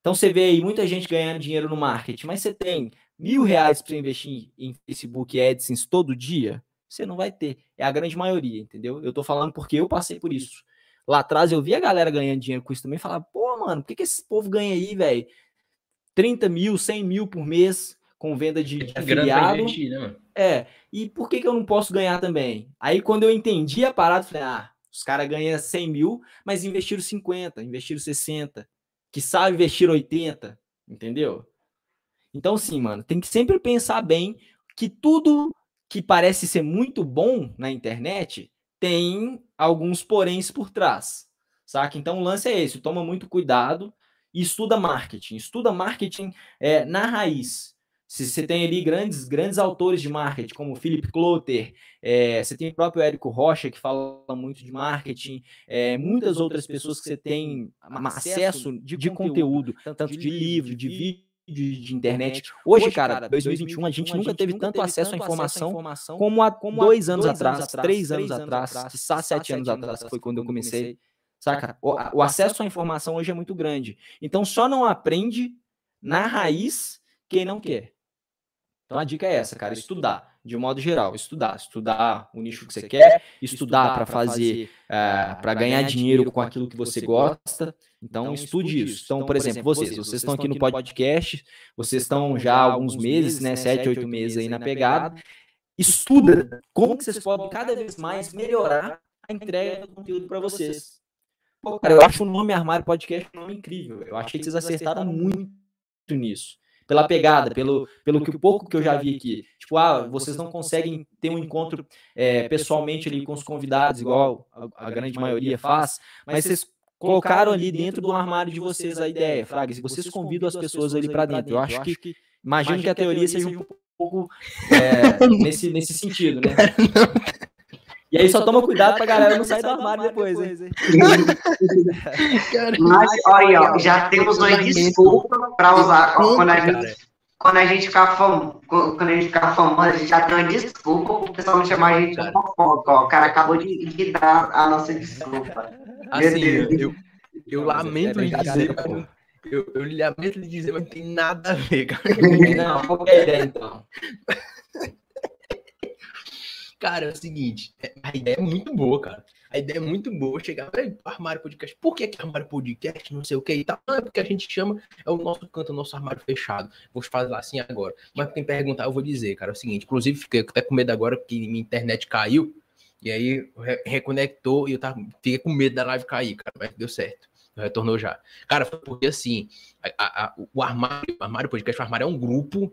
Então você vê aí muita gente ganhando dinheiro no marketing, mas você tem mil reais para investir em Facebook AdSense todo dia? Você não vai ter. É a grande maioria, entendeu? Eu tô falando porque eu passei por isso. Lá atrás eu vi a galera ganhando dinheiro com isso também e falava, pô, mano, por que, que esse povo ganha aí, velho? 30 mil, 100 mil por mês com venda de é afiliado. Investir, né, é, e por que, que eu não posso ganhar também? Aí quando eu entendi a parada, falei, ah, os caras ganham 100 mil, mas investiram 50, investiram 60, que sabe investir 80, entendeu? Então, sim, mano, tem que sempre pensar bem que tudo que parece ser muito bom na internet tem alguns poréns por trás, saca? Então o lance é esse, toma muito cuidado e estuda marketing, estuda marketing é, na raiz. Se você tem ali grandes, grandes autores de marketing, como Philip Klotter, é, você tem o próprio Érico Rocha, que fala muito de marketing, é, muitas outras pessoas que você tem acesso de, de conteúdo, tanto de livro, de vídeo, de, de internet. Hoje, Hoje cara, 2021, a gente nunca teve tanto acesso à informação, informação como há como dois, anos, dois atrás, atrás, três anos atrás, quiçá sete anos atrás, foi quando eu comecei. Saca? O, o acesso à informação hoje é muito grande. Então, só não aprende na raiz quem não quer. Então, a dica é essa, cara, estudar de um modo geral, estudar, estudar o nicho que você quer, estudar para fazer, uh, eh, para ganhar dinheiro com aquilo que você gosta. Então, então estude isso. Então, então, por exemplo, vocês, vocês estão aqui no podcast, vocês estão já há alguns meses, né, né sete, oito meses aí na pegada. Estuda como que vocês podem cada vez mais melhorar a entrega do conteúdo para vocês. Pô, cara, eu acho o nome Armário Podcast um nome incrível. Eu achei que vocês acertaram muito nisso pela pegada, pelo, pelo que pouco que eu já vi aqui. Tipo, ah, vocês não conseguem ter um encontro é, pessoalmente ali com os convidados, igual a, a grande maioria faz, mas vocês colocaram ali dentro do armário de vocês a ideia, Fraga, se vocês convidam as pessoas ali para dentro. Eu acho que, imagino que a teoria seja um pouco é, [laughs] nesse, nesse sentido, né? [laughs] E aí só toma cuidado pra galera não [laughs] sair do armário depois, hein? Mas, olha, ó, já temos uma desculpa pra usar quando a gente, quando a gente ficar famoso, quando a gente ficar famoso, a gente já tem uma desculpa pro pessoal me chamar a gente de fofoca, ó. O cara acabou de, de dar a nossa desculpa. Assim, eu, eu, eu lamento lhe dizer, eu, eu lamento lhe dizer, mas não tem nada a ver, cara. Não, qual é a ideia, então? Cara, é o seguinte, é, a ideia é muito boa, cara. A ideia é muito boa chegar para armário podcast. Por que, que armário podcast? Não sei o que e tal. Não, é porque a gente chama, é o nosso canto, o nosso armário fechado. Vou fazer assim agora. Mas quem perguntar, eu vou dizer, cara. É o seguinte, inclusive, fiquei até com medo agora que minha internet caiu. E aí reconectou e eu tava, fiquei com medo da live cair, cara. Mas deu certo. Retornou já. Cara, foi porque assim, a, a, o armário, o armário podcast, o armário é um grupo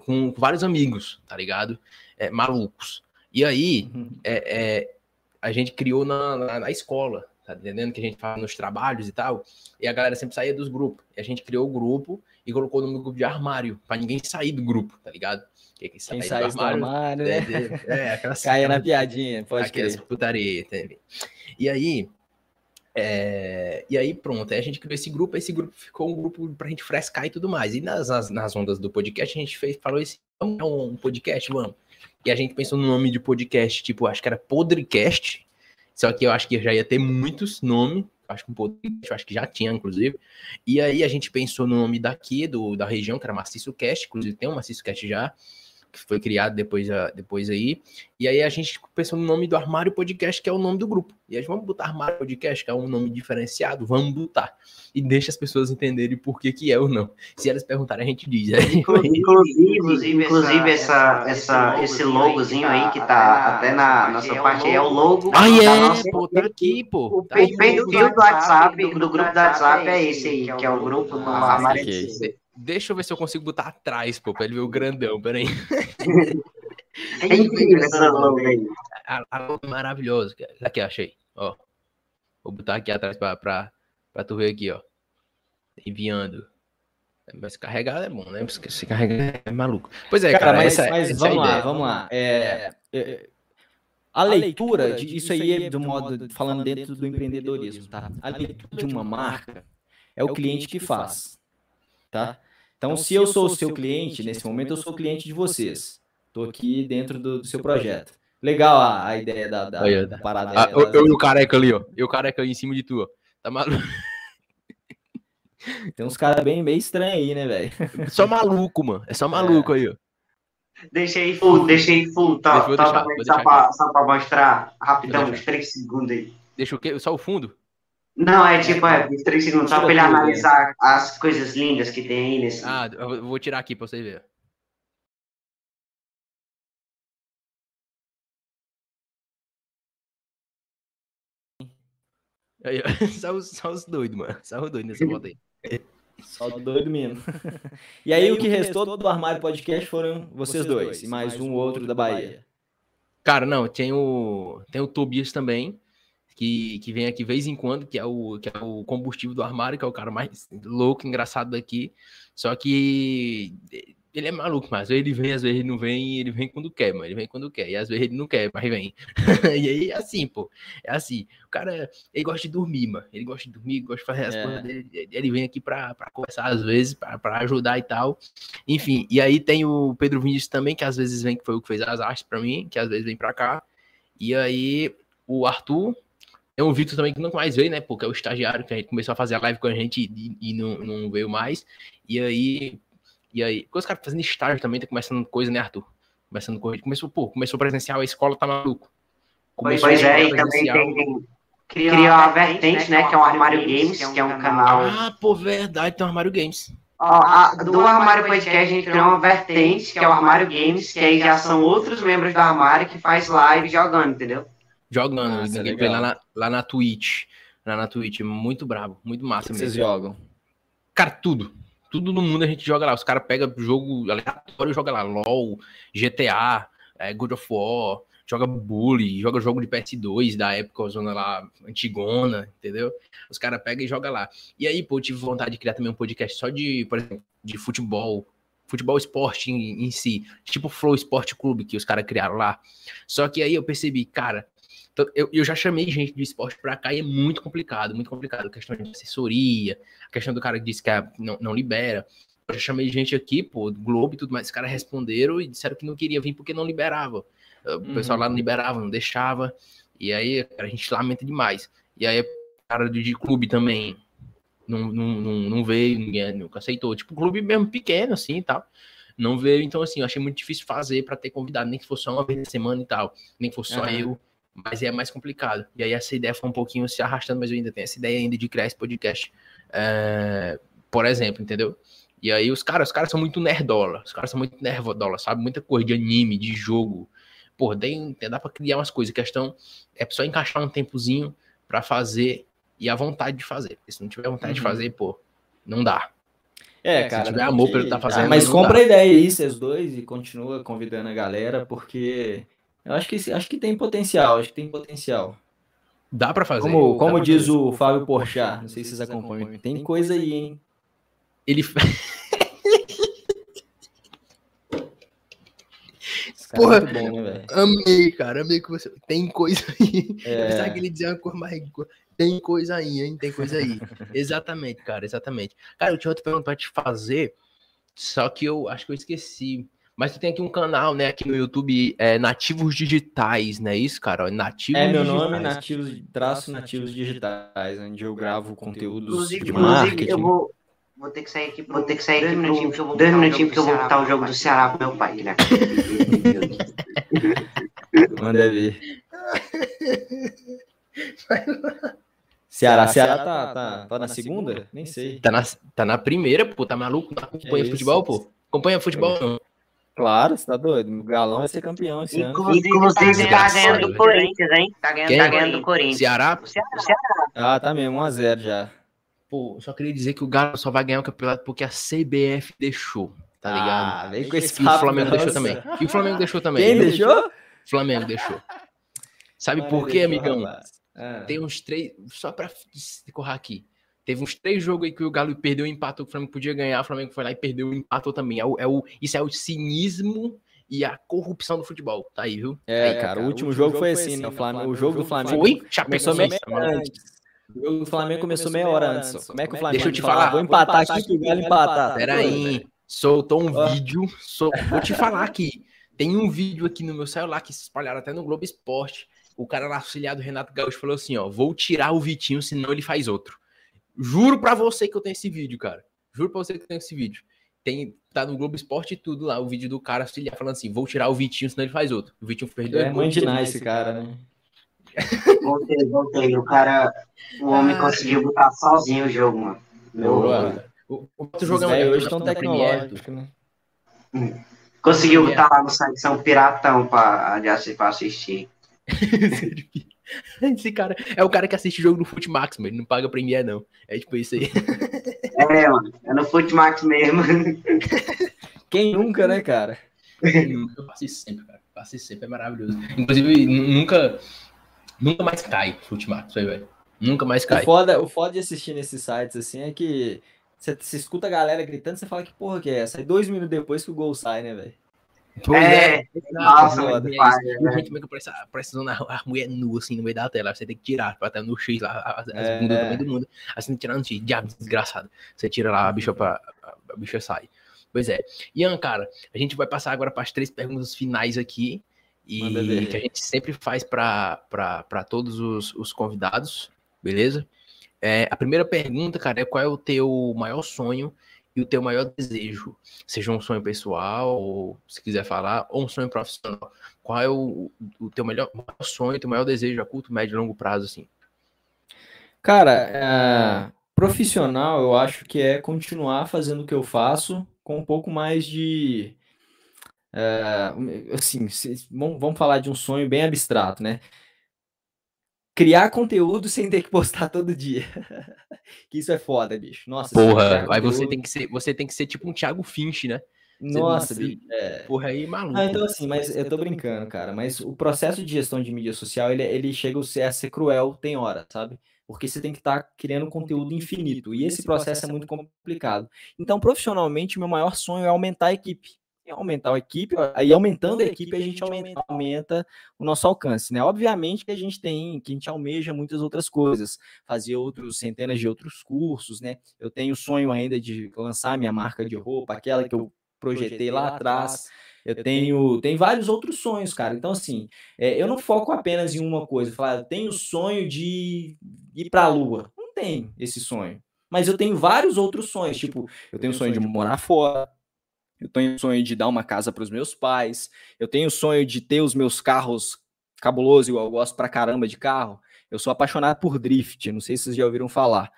com vários amigos, tá ligado? É, malucos. E aí, uhum. é, é, a gente criou na, na, na, escola, tá entendendo? Que a gente faz nos trabalhos e tal. E a galera sempre saía dos grupos. E a gente criou o grupo e colocou no grupo de armário, para ninguém sair do grupo, tá ligado? Que, que Quem sai do armário, armário né? É, é, aquelas, [laughs] Caia na piadinha, pode aquelas crer. putaria, E aí, é, e aí, pronto, aí a gente criou esse grupo, esse grupo ficou um grupo pra gente frescar e tudo mais. E nas, nas, nas ondas do podcast, a gente fez, falou esse, vamos um podcast, vamos. E a gente pensou no nome de podcast, tipo, acho que era Podrecast. Só que eu acho que já ia ter muitos nomes. acho que um podcast, acho que já tinha, inclusive. E aí a gente pensou no nome daqui, do, da região, que era Maciço Cast, inclusive tem um Maciço Cast já, que foi criado depois, depois aí. E aí a gente pensou no nome do Armário Podcast, que é o nome do grupo. E a gente vamos botar Armário Podcast, que é um nome diferenciado, vamos botar. E deixa as pessoas entenderem por que que é ou não. Se elas perguntarem, a gente diz. Inclusive, inclusive, inclusive essa, essa, esse logozinho aí que tá até na nossa parte aí é o logo. Ah, é, nossa... pô, tá aqui, pô. O tá perfil do WhatsApp, do grupo do WhatsApp é esse aí, que é o grupo do Armário. Deixa eu ver se eu consigo botar atrás, pô, pra ele ver o grandão, peraí. [laughs] É incrível essa logo aí. A, a logo é maravilhosa. Aqui, achei. Ó. Vou botar aqui atrás pra, pra, pra tu ver aqui, ó. Enviando. Mas carregar é bom, né? Porque se carregar é maluco. Pois é, cara, cara mas, essa, mas essa vamos é lá, vamos lá. É, é, a leitura de isso aí é do modo falando dentro do empreendedorismo, tá? A leitura de uma marca é o cliente que faz, tá? Então, se eu sou o seu cliente, nesse momento eu sou cliente de vocês. Estou aqui dentro do, do, seu projeto. Legal a, a ideia da, da, Aí, da parada. Ah, eu, eu e o careca ali, ó. Eu o careca aí em cima de tu, ó. Tá maluco? [laughs] Tem uns caras bem meio estranhos aí, né, velho? Só maluco, mano. É só [laughs] maluco é. aí, ó. Deixei full, deixei full, tá? tá deixar, só, pra, só pra mostrar rapidão, uns 3 segundos aí. Deixa o quê? Só o fundo? Não, é tipo, é, 3 segundos, só pra ele analisar as coisas lindas que tem aí nesse. Ah, eu vou tirar aqui pra você ver. Aí, [laughs] só, os, só os doidos, mano. Só os doidos nessa foto aí. Só o doido mesmo. [laughs] e aí, o que restou do Armário Podcast foram vocês dois, e mais um outro da Bahia. Cara, não, tem o, tem o Tobias também, que, que vem aqui vez em quando, que é, o, que é o combustível do armário, que é o cara mais louco, engraçado daqui. Só que ele é maluco, mas às vezes ele vem, às vezes ele não vem, ele vem quando quer, mano. Ele vem quando quer. E às vezes ele não quer, mas vem. [laughs] e aí é assim, pô. É assim. O cara, ele gosta de dormir, mano. Ele gosta de dormir, gosta de fazer as é. coisas dele. Ele vem aqui pra, pra conversar às vezes, pra, pra ajudar e tal. Enfim, e aí tem o Pedro Vinícius também, que às vezes vem, que foi o que fez as artes pra mim, que às vezes vem pra cá. E aí o Arthur, é um Vitor também que não mais veio, né? Porque é o estagiário que a gente começou a fazer a live com a gente e, e não, não veio mais. E aí e aí, com os caras fazendo estágio também, tá começando coisa, né, Arthur? Começando corrida. Começou, pô, começou presencial, a escola tá maluco. Começou pois é, e também tem, criou a Vertente, né, que é o Armário Games, que é um canal... Ah, pô, verdade, tem o Armário Games. Ó, a, do Armário Podcast a gente criou uma Vertente, que é o Armário Games, que aí já são outros membros do Armário que faz live jogando, entendeu? Jogando, Nossa, gameplay lá na, lá na Twitch. Lá na Twitch, muito brabo, muito massa mesmo. Vocês jogam? Cara, tudo tudo no mundo a gente joga lá. Os caras pegam jogo aleatório e joga lá. LOL, GTA, é, God of War, joga Bully, joga jogo de PS2 da época, zona lá, antigona, entendeu? Os caras pegam e joga lá. E aí, pô, eu tive vontade de criar também um podcast só de, por exemplo, de futebol, futebol esporte em, em si, tipo Flow Esporte Clube que os caras criaram lá. Só que aí eu percebi, cara, eu, eu já chamei gente de esporte para cá e é muito complicado, muito complicado. A questão de assessoria, a questão do cara que disse que não, não libera. Eu já chamei gente aqui, pô, do Globo e tudo mais. Os caras responderam e disseram que não queria vir porque não liberava. O uhum. pessoal lá não liberava, não deixava. E aí, cara, a gente lamenta demais. E aí, o cara de, de clube também não, não, não, não veio, ninguém nunca aceitou. Tipo, clube mesmo pequeno, assim e tal não veio. Então, assim, eu achei muito difícil fazer para ter convidado, nem que fosse só uma vez na semana e tal, nem que fosse só uhum. eu mas é mais complicado. E aí essa ideia foi um pouquinho se arrastando, mas eu ainda tenho essa ideia ainda de criar esse podcast. É, por exemplo, entendeu? E aí os caras, os caras são muito nerdola, os caras são muito nervodola, sabe? Muita coisa de anime, de jogo. Pô, tem, dá pra criar umas coisas. A questão é só encaixar um tempozinho para fazer e a vontade de fazer. Porque se não tiver vontade uhum. de fazer, pô, não dá. É, cara. Se tiver amor pelo que tá fazendo. mas compra dá. a ideia aí, vocês dois, e continua convidando a galera, porque eu acho que, acho que tem potencial, acho que tem potencial. Dá para fazer. Como, como diz fazer. o Fábio Porchat, não sei se vocês acompanham, tem coisa aí, hein? Ele Porra, é bom, né, amei, cara, amei que você. Tem coisa aí. É. Sabe que ele dizia uma coisa mais. Tem coisa aí, hein? Tem coisa aí. exatamente, cara, exatamente. Cara, eu tinha outra pergunta pra te fazer, só que eu acho que eu esqueci. Mas tu tem aqui um canal, né, aqui no YouTube, é Nativos Digitais, não é isso, cara? Nativos É meu Digitais. nome, nativos, traço nativos digitais, onde eu gravo conteúdos Inclusive, de inclusive marketing. eu vou, vou ter que sair aqui, vou ter que sair aqui dois minutinhos, porque eu vou, dois minutinhos porque eu vou botar o jogo do Ceará pro meu pai. que [laughs] acaba- Manda ver. Ceará, Ceará tá, tá, tá na segunda? Nem sei. Tá na, tá na primeira, pô, tá maluco? Não acompanha isso? futebol, pô? Acompanha futebol, não. Claro, você tá doido. O Galão vai ser campeão esse ano. Inclusive, tá ganhando do Corinthians, hein? Tá ganhando, Quem? tá ganhando do Corinthians. Ceará, Ah, tá mesmo, 1x0 já. pô, eu só queria dizer que o Galo só vai ganhar o campeonato porque a CBF deixou, tá ligado? Ah, vem com esse E o papo, Flamengo deixou nossa. também. E o Flamengo deixou também. Quem deixou? Flamengo deixou. Sabe Mano, por quê, deixou, amigão? Ah. Tem uns três. Só pra decorrar aqui. Teve uns três jogos aí que o Galo perdeu e empatou, que o Flamengo podia ganhar, o Flamengo foi lá e perdeu e empatou também. É o, é o, isso é o cinismo e a corrupção do futebol. Tá aí, viu? É, Aí, cara, o último jogo foi assim, né? O, Flamengo, o jogo do Flamengo Foi? começou Chapecoense. meia hora antes. O jogo do Flamengo começou meia hora antes. só. Como é que o Flamengo Deixa eu te fala, falar. Vou empatar aqui que o Galo empatar. Pera aí. Soltou um Ó. vídeo. sol- Vou te falar aqui. Tem um vídeo aqui no meu celular que se espalharam até no Globo Esporte. O cara lá, auxiliar do Renato Gaúcho falou assim: ó, vou tirar o Vitinho, senão ele faz outro. Juro pra você que eu tenho esse vídeo, cara. Juro pra você que eu tenho esse vídeo. Tem, tá no Globo Esporte e tudo lá, o vídeo do cara auxiliar falando assim: vou tirar o Vitinho, senão ele faz outro. O Vitinho fez dois É gols. mãe de esse cara, né? [laughs] Voltei, voltei. O cara, o homem conseguiu botar sozinho o jogo, mano. Meu, Boa. O, o outro jogo é hoje Premiere, tecnológicos, né? conseguiu botar lá no site são piratão pra, pra assistir. [laughs] Esse cara é o cara que assiste jogo no Futimax, mas ele não paga Premiere, não. É tipo isso aí. [laughs] É, mano. É no Footmax mesmo. [laughs] Quem nunca, né, cara? Eu isso sempre, cara. Isso sempre, é maravilhoso. Inclusive, nu- nunca, nunca mais cai Futimax, aí, velho. Nunca mais O cai. foda, o foda de assistir nesses sites assim é que você, você escuta a galera gritando, você fala que porra que é essa? Aí dois minutos depois que o gol sai, né, velho? Pois É, nossa, é, mano, é pai, isso. né? A gente fica parecendo parecendo a, a mulher nua, assim, no meio da tela. Você tem que tirar, pra estar no X lá, as, as É. bundas do meio do mundo. Assim, tirando X, diabo desgraçado. Você tira lá, a bicha, pra, a, bicha sai. Pois é. Ian, cara, a gente vai passar agora para as três perguntas finais aqui. E que a gente sempre faz para todos os, os convidados, beleza? É, a primeira pergunta, cara, é qual é o teu maior sonho e o teu maior desejo? Seja um sonho pessoal, ou se quiser falar, ou um sonho profissional. Qual é o, o teu melhor, maior sonho, teu maior desejo a curto, médio e longo prazo, assim? Cara, é, profissional, eu acho que é continuar fazendo o que eu faço com um pouco mais de. é, assim, vamos falar de um sonho bem abstrato, né? Criar conteúdo sem ter que postar todo dia. [laughs] Que isso é foda, bicho. Nossa, se Porra, aí você tem que ser, você tem que ser tipo um Thiago Finch, né? Nossa, você- bicho. é. Porra, aí maluco. Não, então assim, mas eu tô brincando, cara. Mas o processo de gestão de mídia social, ele, ele chega a ser, a ser cruel, tem hora, sabe? Porque você tem que estar criando conteúdo infinito. E esse processo é muito complicado. Então, profissionalmente, o meu maior sonho é aumentar a equipe. Aumentar a equipe, aí aumentando a equipe, a gente aumenta, aumenta o nosso alcance, né? Obviamente que a gente tem, que a gente almeja muitas outras coisas, fazer outros, centenas de outros cursos, né? Eu tenho o sonho ainda de lançar minha marca de roupa, aquela que eu projetei lá atrás. Eu tenho, tem vários outros sonhos, cara. Então, assim, é, eu não foco apenas em uma coisa. Falar, eu tenho o sonho de ir para a Lua. Não tenho esse sonho. Mas eu tenho vários outros sonhos. Tipo, eu tenho o sonho de morar fora. Eu tenho o sonho de dar uma casa para os meus pais. Eu tenho o sonho de ter os meus carros cabulosos, igual eu gosto pra caramba de carro. Eu sou apaixonado por drift. Não sei se vocês já ouviram falar.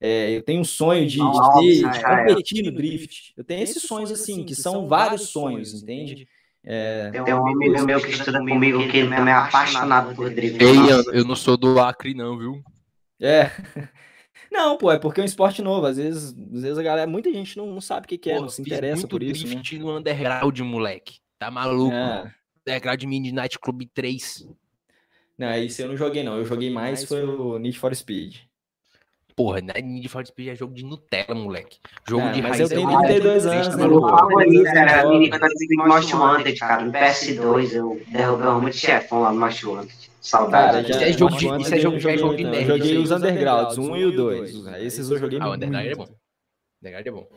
É, eu tenho um sonho de, de ter, de é. competir no drift. Eu tenho esses sonhos assim, que são vários sonhos, entende? É, Tem um amigo meu que estuda comigo que ele também é apaixonado por drift. Ei, eu não sou do Acre, não, viu? é. Não, pô, é porque é um esporte novo. Às vezes, às vezes a galera, muita gente não, não sabe o que, que é, Pô, não se interessa por isso, né? drift no underground, moleque. Tá maluco? É. Underground Midnight Club 3. Não, isso eu não joguei, não. Eu joguei mais foi o Need for Speed. Porra, né? Need for Speed é jogo de Nutella, moleque. Jogo Ah, de mas raiz eu é tenho muito 32 triste, anos, tá né, meu favorito era Most Wanted, cara. No PS2 eu derrubava muito chefão lá no Most Wanted. Saudade. Cara, já, Isso é jogo de- isso é jogo- já é eu jogo de não. Eu nerd, joguei os. Undergrounds, um e o dois. Esses eu joguei Ah, o Underground é muito. bom. Underground é bom.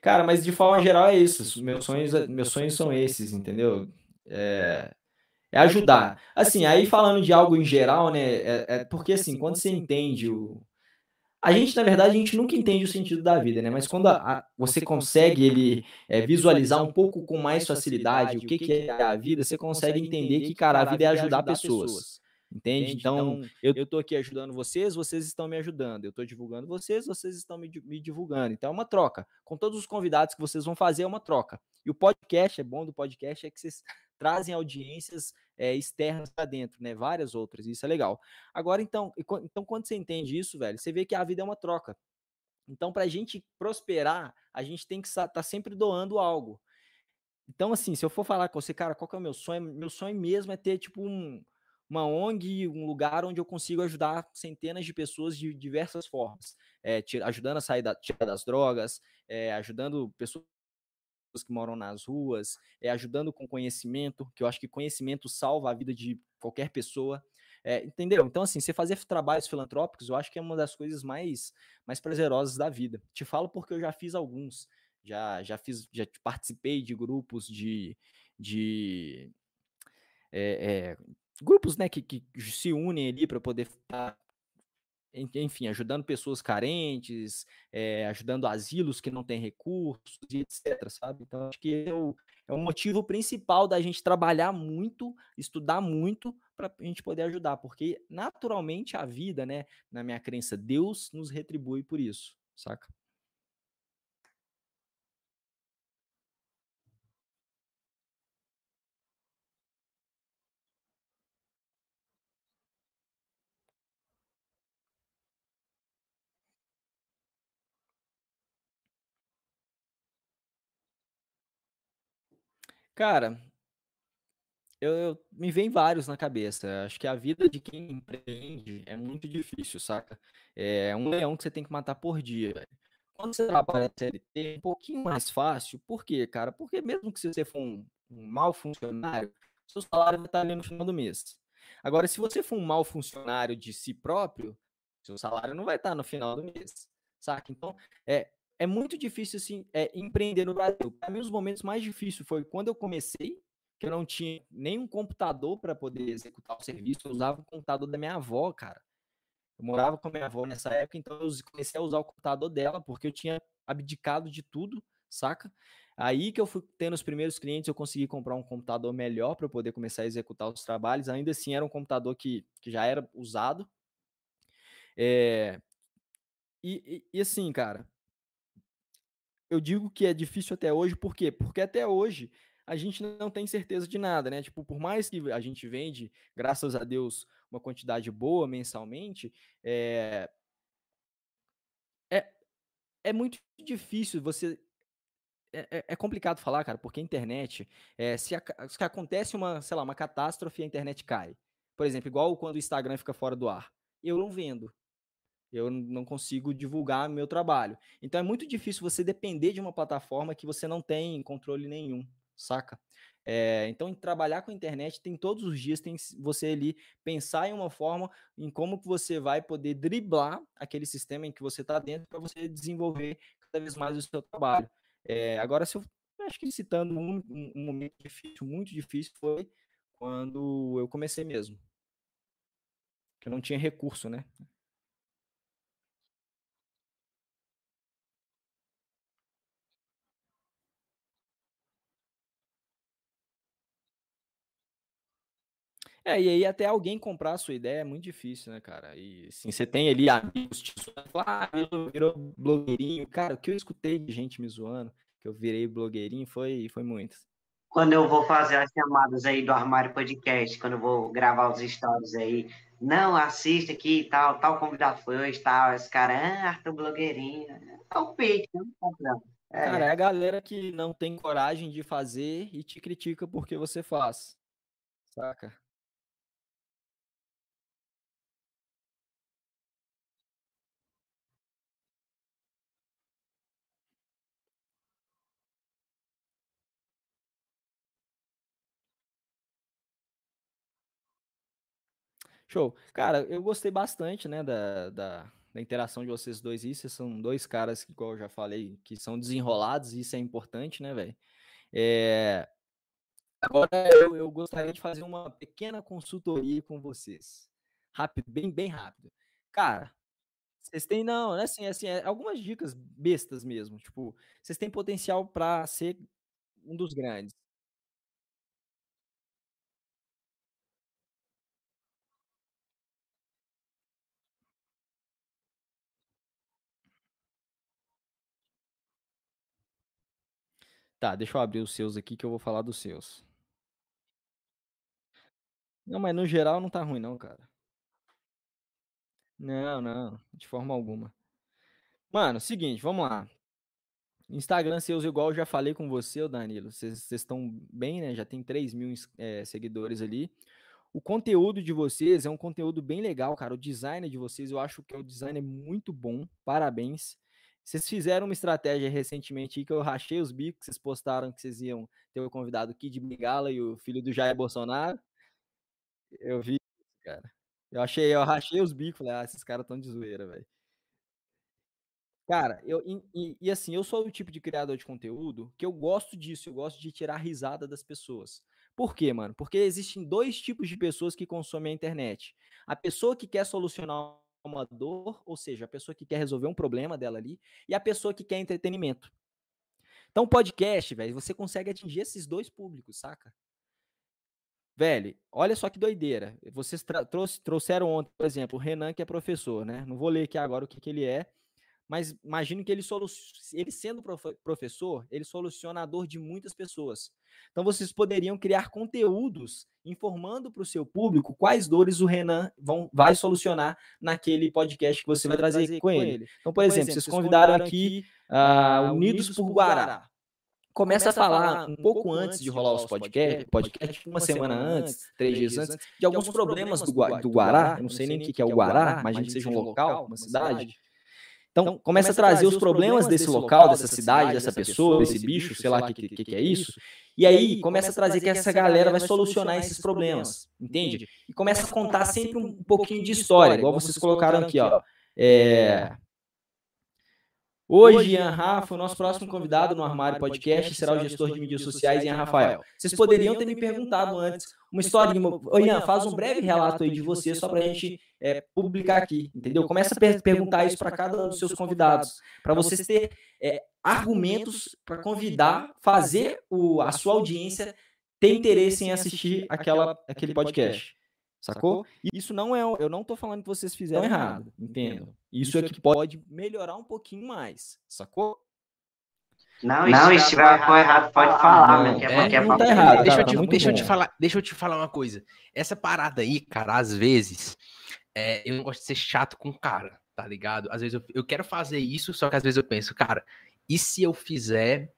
Cara, mas de forma geral é isso. Meus sonhos, meus sonhos são esses, entendeu? É, é ajudar. Assim, aí falando de algo em geral, né? É, é porque assim, quando você entende o. A gente, na verdade, a gente nunca entende o sentido da vida, né? Mas quando a, a, você consegue ele é, visualizar um pouco com mais facilidade o que, que é a vida, você consegue entender que, cara, a vida é ajudar pessoas. Entende? Então, então, eu estou aqui ajudando vocês, vocês estão me ajudando. Eu estou divulgando vocês, vocês estão me, me, divulgando. Então, é uma troca. Com todos os convidados que vocês vão fazer, é uma troca. E o podcast, é bom do podcast, é que vocês trazem audiências é, externas para dentro, né? Várias outras. Isso é legal. Agora, então, então, quando você entende isso, velho, você vê que a vida é uma troca. Então, para a gente prosperar, a gente tem que estar tá sempre doando algo. Então, assim, se eu for falar com você, cara, qual que é o meu sonho? Meu sonho mesmo é ter, tipo, um uma ONG, um lugar onde eu consigo ajudar centenas de pessoas de diversas formas, é, ajudando a sair da, tirar das drogas, é, ajudando pessoas que moram nas ruas, é, ajudando com conhecimento, que eu acho que conhecimento salva a vida de qualquer pessoa. É, entendeu? Então, assim, você fazer trabalhos filantrópicos, eu acho que é uma das coisas mais, mais prazerosas da vida. Te falo porque eu já fiz alguns, já, já fiz, já participei de grupos de, de é, é, grupos né, que, que se unem ali para poder estar, enfim, ajudando pessoas carentes, é, ajudando asilos que não têm recursos, e etc. Sabe? Então, acho que é o, é o motivo principal da gente trabalhar muito, estudar muito, para a gente poder ajudar, porque naturalmente a vida, né, na minha crença, Deus nos retribui por isso, saca? Cara, eu, eu me vem vários na cabeça. Acho que a vida de quem empreende é muito difícil, saca? É um leão que você tem que matar por dia. Quando você trabalha CLT, é um pouquinho mais fácil. Por quê, cara? Porque mesmo que você for um, um mau funcionário, seu salário vai estar ali no final do mês. Agora, se você for um mau funcionário de si próprio, seu salário não vai estar no final do mês, saca? Então, é, é muito difícil assim é, empreender no Brasil. Para mim, os momentos mais difíceis foi quando eu comecei, que eu não tinha nenhum computador para poder executar o serviço. Eu usava o computador da minha avó, cara. Eu morava com a minha avó nessa época, então eu comecei a usar o computador dela, porque eu tinha abdicado de tudo, saca? Aí que eu fui tendo os primeiros clientes, eu consegui comprar um computador melhor para poder começar a executar os trabalhos. Ainda assim, era um computador que, que já era usado. É... E, e, e assim, cara, eu digo que é difícil até hoje, por quê? Porque até hoje a gente não tem certeza de nada, né? Tipo, por mais que a gente vende, graças a Deus, uma quantidade boa mensalmente, é, é, é muito difícil você. É, é, é complicado falar, cara, porque a internet, é, se, a, se acontece uma, sei lá, uma catástrofe, a internet cai. Por exemplo, igual quando o Instagram fica fora do ar. Eu não vendo eu não consigo divulgar meu trabalho. Então é muito difícil você depender de uma plataforma que você não tem controle nenhum, saca? É, então, trabalhar com a internet tem todos os dias, tem você ali pensar em uma forma em como que você vai poder driblar aquele sistema em que você está dentro para você desenvolver cada vez mais o seu trabalho. É, agora, se eu acho que citando um, um momento difícil, muito difícil, foi quando eu comecei mesmo. Que eu não tinha recurso, né? É, e aí até alguém comprar a sua ideia é muito difícil, né, cara? E assim, você tem ali amigos te zoando, ah, virou blogueirinho. Cara, o que eu escutei de gente me zoando, que eu virei blogueirinho, foi, foi muito. Quando eu vou fazer as chamadas aí do Armário Podcast, quando eu vou gravar os stories aí, não, assista aqui tal, tal convidado foi hoje, tal, esse cara, ah, Arthur blogueirinho. É o peito, não tá é. Cara, é a galera que não tem coragem de fazer e te critica porque você faz. Saca? Show. Cara, eu gostei bastante, né, da, da, da interação de vocês dois. Isso são dois caras que, igual eu já falei, que são desenrolados, e isso é importante, né, velho? É... Agora eu, eu gostaria de fazer uma pequena consultoria com vocês. Rápido, bem, bem rápido. Cara, vocês têm, não, né? Assim, assim, é, algumas dicas bestas mesmo. Tipo, vocês têm potencial para ser um dos grandes. Tá, deixa eu abrir os seus aqui que eu vou falar dos seus. Não, mas no geral não tá ruim não, cara. Não, não, de forma alguma. Mano, seguinte, vamos lá. Instagram seus, igual eu já falei com você, Danilo. Vocês estão bem, né? Já tem 3 mil é, seguidores ali. O conteúdo de vocês é um conteúdo bem legal, cara. O design de vocês, eu acho que é um design muito bom. Parabéns. Vocês fizeram uma estratégia recentemente que eu rachei os bicos. Vocês postaram que vocês iam ter o convidado Kid Bengala e o filho do Jair Bolsonaro. Eu vi, cara. Eu achei, eu rachei os bicos. Falei, ah, esses caras estão de zoeira, velho. Cara, eu e, e, assim, eu sou o tipo de criador de conteúdo que eu gosto disso, eu gosto de tirar risada das pessoas. Por quê, mano? Porque existem dois tipos de pessoas que consomem a internet. A pessoa que quer solucionar dor, ou seja, a pessoa que quer resolver um problema dela ali, e a pessoa que quer entretenimento. Então, podcast, velho, você consegue atingir esses dois públicos, saca? Velho, olha só que doideira. Vocês trouxeram ontem, por exemplo, o Renan, que é professor, né? Não vou ler aqui agora o que, que ele é, mas imagino que ele, ele sendo prof professor, ele soluciona a dor de muitas pessoas. Então vocês poderiam criar conteúdos informando para o seu público quais dores o Renan vão, vai solucionar naquele podcast que você vai trazer, trazer com, ele. ele. Então, por, exemplo, vocês convidaram aqui uh, Unidos por Guará. Começa, a falar um pouco antes de rolar os podcasts, podcast, uma semana antes, três dias antes, de alguns problemas do, do Guará. Eu não sei nem o que é o Guará, imagina que seja um local, uma cidade então, então, começa a trazer os problemas desse local, dessa cidade, dessa pessoa, desse bicho, sei lá o que, que, que é isso. E aí começa a trazer que essa galera vai solucionar esses problemas, entende? E começa a contar sempre um pouquinho de história, igual vocês colocaram aqui, ó. É, Hoje, Ian Rafa, o nosso próximo convidado no Armário Podcast será o gestor de mídias sociais, Ian Rafael. Vocês poderiam ter me perguntado antes uma história de. Ô, Ian, faz um breve relato aí de você só para a gente é, publicar aqui, entendeu? Começa a per perguntar isso para cada um dos seus convidados, para vocês ter é, argumentos para convidar, fazer o, a sua audiência ter interesse em assistir aquela, aquele podcast. Sacou? Isso não é. Eu não tô falando que vocês fizeram errado, entendo. Isso é que pode melhorar um pouquinho mais, sacou? Não, não se tiver for errado, pode falar, não, é, é, não tá errado. Deixa, eu, te, deixa eu te falar, deixa eu te falar uma coisa. Essa parada aí, cara, às vezes, é, eu não gosto de ser chato com o cara, tá ligado? Às vezes eu, eu quero fazer isso, só que às vezes eu penso, cara, e se eu fizer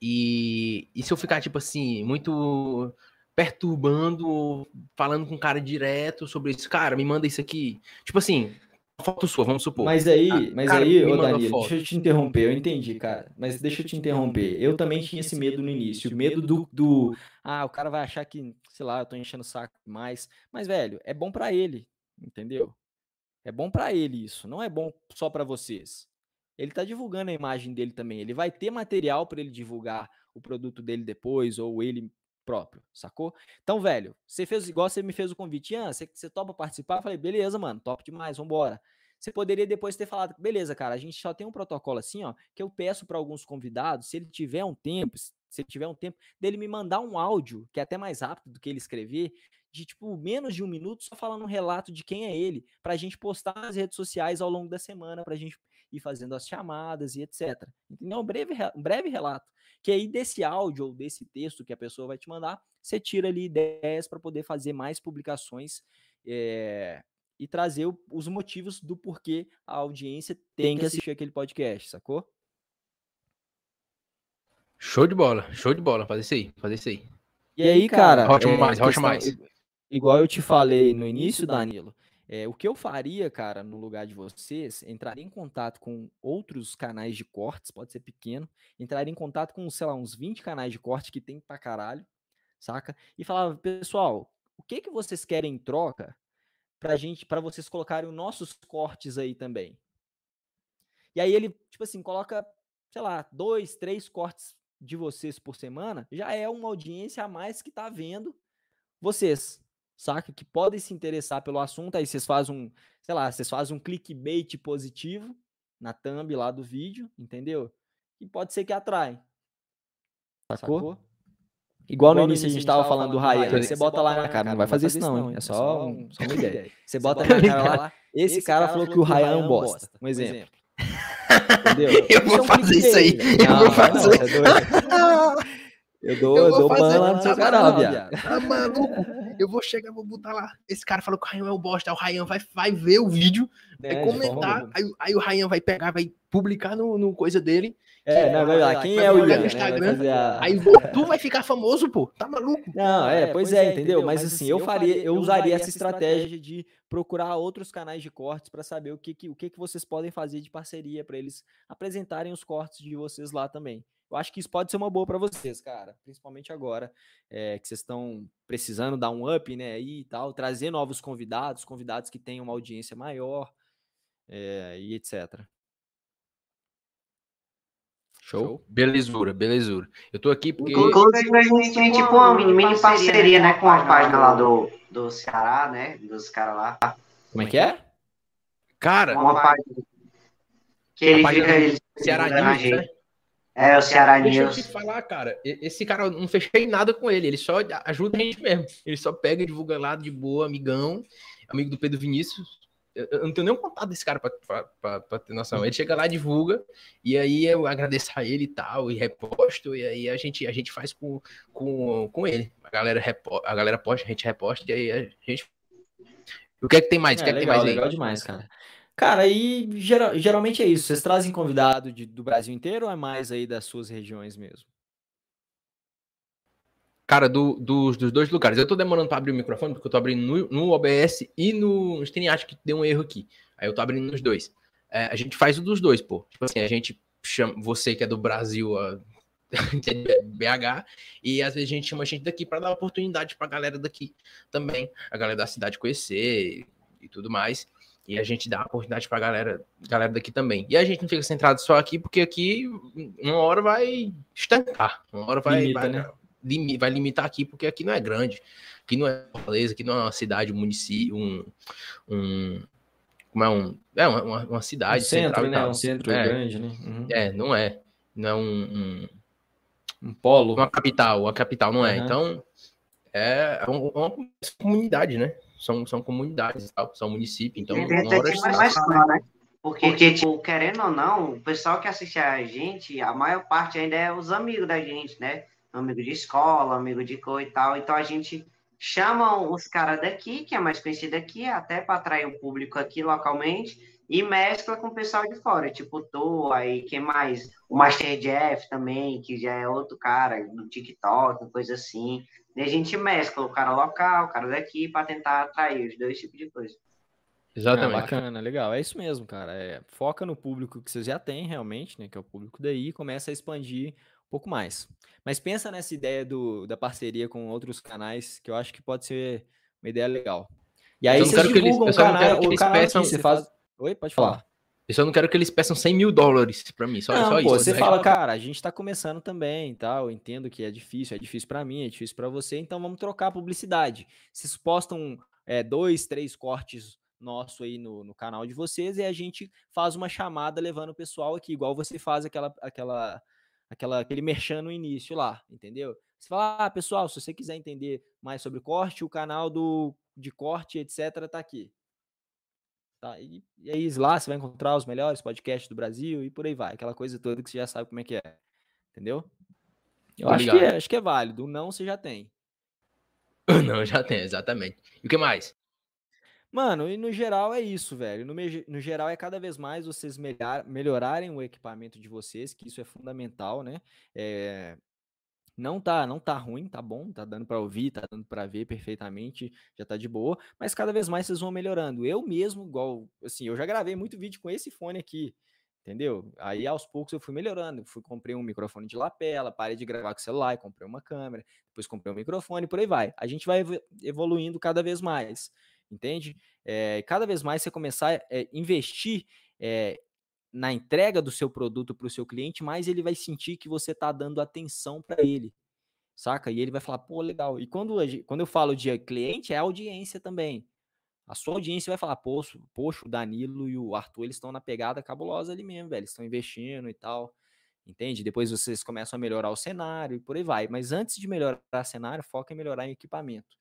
e, e se eu ficar, tipo assim, muito perturbando, falando com o cara direto sobre isso. Cara, me manda isso aqui. Tipo assim, foto sua, vamos supor. Mas aí, ah, mas cara, aí, ô Danilo, deixa eu te interromper, eu entendi, cara. Mas deixa eu te interromper. Eu também tinha esse medo no início, o medo do, do ah, o cara vai achar que, sei lá, eu tô enchendo o saco demais. Mas, velho, é bom para ele, entendeu? É bom para ele isso, não é bom só para vocês. Ele tá divulgando a imagem dele também. Ele vai ter material para ele divulgar o produto dele depois, ou ele próprio, sacou? Então, velho, você fez igual você me fez o convite, Ian, você, você topa participar? Eu falei, beleza, mano, top demais, vambora. Você poderia depois ter falado, beleza, cara, a gente só tem um protocolo assim, ó, que eu peço para alguns convidados, se ele tiver um tempo, se ele tiver um tempo, dele me mandar um áudio, que é até mais rápido do que ele escrever, de tipo menos de um minuto, só falando um relato de quem é ele, pra gente postar nas redes sociais ao longo da semana, pra gente ir fazendo as chamadas e etc. Entendeu? Um breve, um breve relato. Que aí desse áudio ou desse texto que a pessoa vai te mandar, você tira ali ideias para poder fazer mais publicações é, e trazer o, os motivos do porquê a audiência tem que assistir aquele podcast, sacou? Show de bola, show de bola, fazer isso aí, fazer isso aí. E aí, cara, rocha é, mais, rocha mais. Igual eu te falei no início, Danilo, é, o que eu faria, cara, no lugar de vocês, entraria em contato com outros canais de cortes, pode ser pequeno, entraria em contato com, sei lá, uns 20 canais de corte que tem pra caralho, saca? E falava, pessoal, o que que vocês querem em troca pra gente, para vocês colocarem os nossos cortes aí também. E aí ele, tipo assim, coloca, sei lá, dois, três cortes de vocês por semana, já é uma audiência a mais que tá vendo vocês, saca? Que podem se interessar pelo assunto, aí vocês fazem um, sei lá, vocês fazem um clickbait positivo na thumb lá do vídeo, entendeu? E pode ser que atrai. Sacou? Sacou? Igual, Igual no início a gente tava falando do Ryan, você, você bota lá na cara, não vai fazer isso não, é só, um, [laughs] só uma ideia. Você bota na cara lá, esse cara falou que o Ryan é um bosta, um exemplo. Entendeu? [laughs] Eu vou é fazer isso aí. Eu vou fazer. Eu dou, eu, eu dou ban lá no seu canal, viado. Tá maluco? Eu vou chegar, vou botar lá. Esse cara falou que o Ryan é o bosta. O Ryan vai, vai ver o vídeo, é, vai comentar. Aí, aí, o Ryan vai pegar, vai publicar no, no coisa dele. É, não, vai lá. Quem é o Ian? No Instagram. Né? A... Aí tu vai ficar famoso, pô. Tá maluco? Não, é, pois é, entendeu? Mas assim, eu faria, eu usaria essa estratégia de procurar outros canais de cortes para saber o que, que, o que, que vocês podem fazer de parceria para eles apresentarem os cortes de vocês lá também. Eu acho que isso pode ser uma boa para vocês, cara. Principalmente agora é, que vocês estão precisando dar um up, né? Aí e tal, trazer novos convidados, convidados que tenham uma audiência maior é, e etc. Show? Belezura, belezura. Eu tô aqui porque. Inclusive, a gente tem tipo uma mini parceria, né, com a página lá do, do Ceará, né? Dos caras lá. Como é que é? Cara, uma página. Que ele fica. Ele, Ceará News, né? É, o Ceará News. Deixa eu te falar, cara. Esse cara, não fechei nada com ele. Ele só ajuda a gente mesmo. Ele só pega e divulga lá de boa, amigão. Amigo do Pedro Vinícius. Eu não tenho nem contato desse cara pra, pra, pra, pra, ter noção. Ele chega lá, divulga, e aí eu agradeço a ele e tal, e reposto, e aí a gente, a gente faz com, com, com ele. A galera, repo, a galera posta, a gente reposta, e aí a gente. O que é que tem mais? É, o que é que legal, tem mais aí? Legal demais, cara. Cara, aí geral, geralmente é isso. Vocês trazem convidado de, do Brasil inteiro ou é mais aí das suas regiões mesmo? Cara, do, dos, dos dois lugares. Eu tô demorando para abrir o microfone, porque eu tô abrindo no, no OBS e no, StreamYard, que deu um erro aqui. Aí eu tô abrindo nos dois. É, a gente faz o dos dois, pô. Tipo assim, a gente chama você que é do Brasil, a, [laughs] é BH, e às vezes a gente chama a gente daqui para dar oportunidade pra galera daqui também, a galera da cidade conhecer e tudo mais. E a gente dá oportunidade pra galera, galera daqui também. E a gente não fica centrado só aqui, porque aqui uma hora vai estancar. Uma hora vai, Limita, vai, né? lim, vai limitar aqui, porque aqui não é grande. Aqui não é Fortaleza, aqui não é uma cidade, um município, um. um como é um. É uma, uma cidade. Um centro, né? Um centro é, grande, né? Uhum. É, não é. Não é um, um, um. polo. Uma capital, uma capital não é. Uhum. Então, é uma, uma comunidade, né? São, são comunidades, tal, são municípios, então uma hora mais claro, né? Porque, Porque, tipo, querendo ou não, o pessoal que assiste a gente, a maior parte ainda é os amigos da gente, né? Amigo de escola, amigo de coisa e tal. Então a gente chama os caras daqui, que é mais conhecido aqui, até para atrair o público aqui localmente, e mescla com o pessoal de fora, tipo tu, aí quem mais? O Master Jeff também, que já é outro cara no TikTok, coisa assim. E a gente mescla o cara local, o cara daqui, para tentar atrair os dois tipos de coisa. Exatamente. Ah, bacana, legal. É isso mesmo, cara. É, foca no público que vocês já têm realmente, né? Que é o público daí, e começa a expandir um pouco mais. Mas pensa nessa ideia do, da parceria com outros canais, que eu acho que pode ser uma ideia legal. E aí vocês divulgam eles, o canal, o canal peçam... você faz... Oi, pode falar. Eu só não quero que eles peçam 100 mil dólares para mim, só, não, só pô, isso. Você fala, cara, a gente tá começando também tal, eu entendo que é difícil, é difícil para mim, é difícil para você, então vamos trocar a publicidade. Vocês postam é, dois, três cortes nosso aí no, no canal de vocês e a gente faz uma chamada levando o pessoal aqui, igual você faz aquela, aquela, aquela, aquele merchan no início lá, entendeu? Você fala, ah, pessoal, se você quiser entender mais sobre corte, o canal do, de corte, etc, tá aqui. Tá? E, e aí lá você vai encontrar os melhores podcasts do Brasil e por aí vai. Aquela coisa toda que você já sabe como é que é. Entendeu? Eu acho que, é, acho que é válido. O não você já tem. [laughs] Não, já tem, exatamente. E o que mais? Mano, e no geral é isso, velho. No, no geral é cada vez mais vocês melhor, melhorarem o equipamento de vocês, que isso é fundamental, né? É, não tá, não tá ruim, tá bom, tá dando para ouvir, tá dando para ver perfeitamente, já tá de boa, mas cada vez mais vocês vão melhorando. Eu mesmo, igual, assim, eu já gravei muito vídeo com esse fone aqui, entendeu? Aí aos poucos eu fui melhorando, fui comprei um microfone de lapela, parei de gravar com o celular, comprei uma câmera, depois comprei um microfone, por aí vai. A gente vai evoluindo cada vez mais, entende? é, cada vez mais você começar a é, investir é, na entrega do seu produto para o seu cliente, mais ele vai sentir que você está dando atenção para ele, saca? E ele vai falar, pô, legal. E quando, quando eu falo de cliente, é audiência também. A sua audiência vai falar, poxa, poxa, o Danilo e o Arthur, eles estão na pegada cabulosa ali mesmo, velho. Eles estão investindo e tal. Entende? Depois vocês começam a melhorar o cenário e por aí vai. Mas antes de melhorar o cenário, foca em melhorar o equipamento.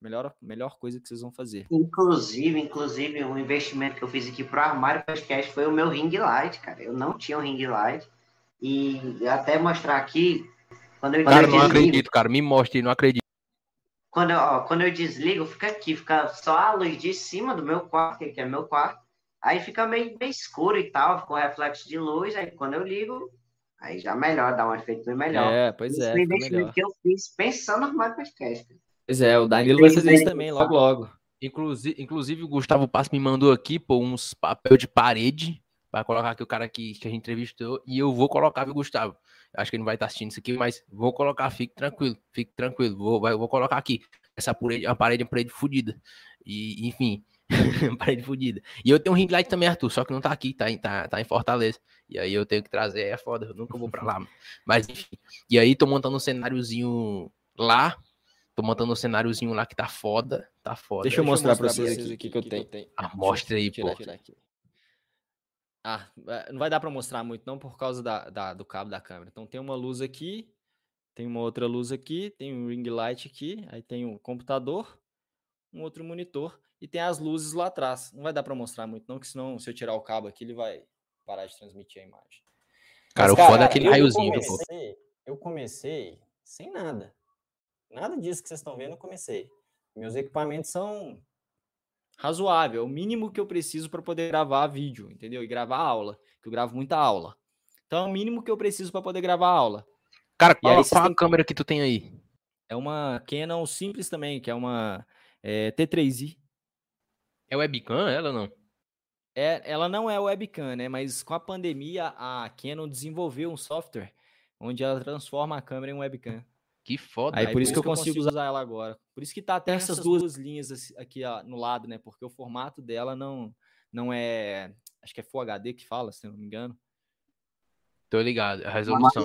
Melhor, melhor coisa que vocês vão fazer. Inclusive, inclusive, o investimento que eu fiz aqui pro armário podcast foi o meu ring light, cara. Eu não tinha um ring light. E até mostrar aqui, quando eu Cara, não acredito, cara. Me mostre, não acredito. Quando eu, ó, quando eu desligo, fica aqui, fica só a luz de cima do meu quarto, que é meu quarto. Aí fica meio, meio escuro e tal, fica um reflexo de luz. Aí quando eu ligo, aí já melhor, dá um efeito melhor. É, pois é. Foi o investimento que eu fiz pensando no armário podcast. Pois é, o Danilo vai fazer isso também logo, logo. Inclusive, inclusive o Gustavo Passo me mandou aqui, pô, uns papel de parede para colocar aqui o cara que, que a gente entrevistou e eu vou colocar, viu, Gustavo? Acho que ele não vai estar assistindo isso aqui, mas vou colocar, fique tranquilo, fique tranquilo, vou, vai, vou colocar aqui. Essa parede, a parede é uma parede fodida. E, enfim, [laughs] parede fodida. E eu tenho um ring light também, Arthur, só que não tá aqui, tá, tá, tá em Fortaleza. E aí eu tenho que trazer, é foda, eu nunca vou pra lá. Mas enfim. E aí tô montando um cenáriozinho lá, Tô montando um cenáriozinho lá que tá foda. Tá foda. Deixa eu mostrar, Deixa eu mostrar pra vocês aqui o que, que, eu tenho. Ah, mostra aí, pô. Ah, é, não vai dar para mostrar muito não por causa da, da, do cabo da câmera. Então tem uma luz aqui, tem uma outra luz aqui, tem um ring light aqui, aí tem um computador, um outro monitor e tem as luzes lá atrás. Não vai dar para mostrar muito não, que senão se eu tirar o cabo aqui ele vai parar de transmitir a imagem. Cara, Mas, o cara, foda é aquele raiozinho. Eu comecei, eu comecei sem nada. Nada disso que vocês estão vendo eu comecei. Meus equipamentos são razoável, é o mínimo que eu preciso para poder gravar vídeo, entendeu? E gravar aula, que eu gravo muita aula. Então é o mínimo que eu preciso para poder gravar aula. Cara, qual, qual a câmera que tu tem aí? É uma Canon simples também, que é uma é, T3i. É webcam ela não? É, ela não é webcam, né? Mas com a pandemia a Canon desenvolveu um software onde ela transforma a câmera em webcam. Que foda. Aí, aí por isso que eu consigo usar ela agora. Por isso que tá até essas duas linhas aqui ó, no lado, né? Porque o formato dela não, não é. Acho que é Full HD que fala, se não me engano. Tô ligado. A resolução.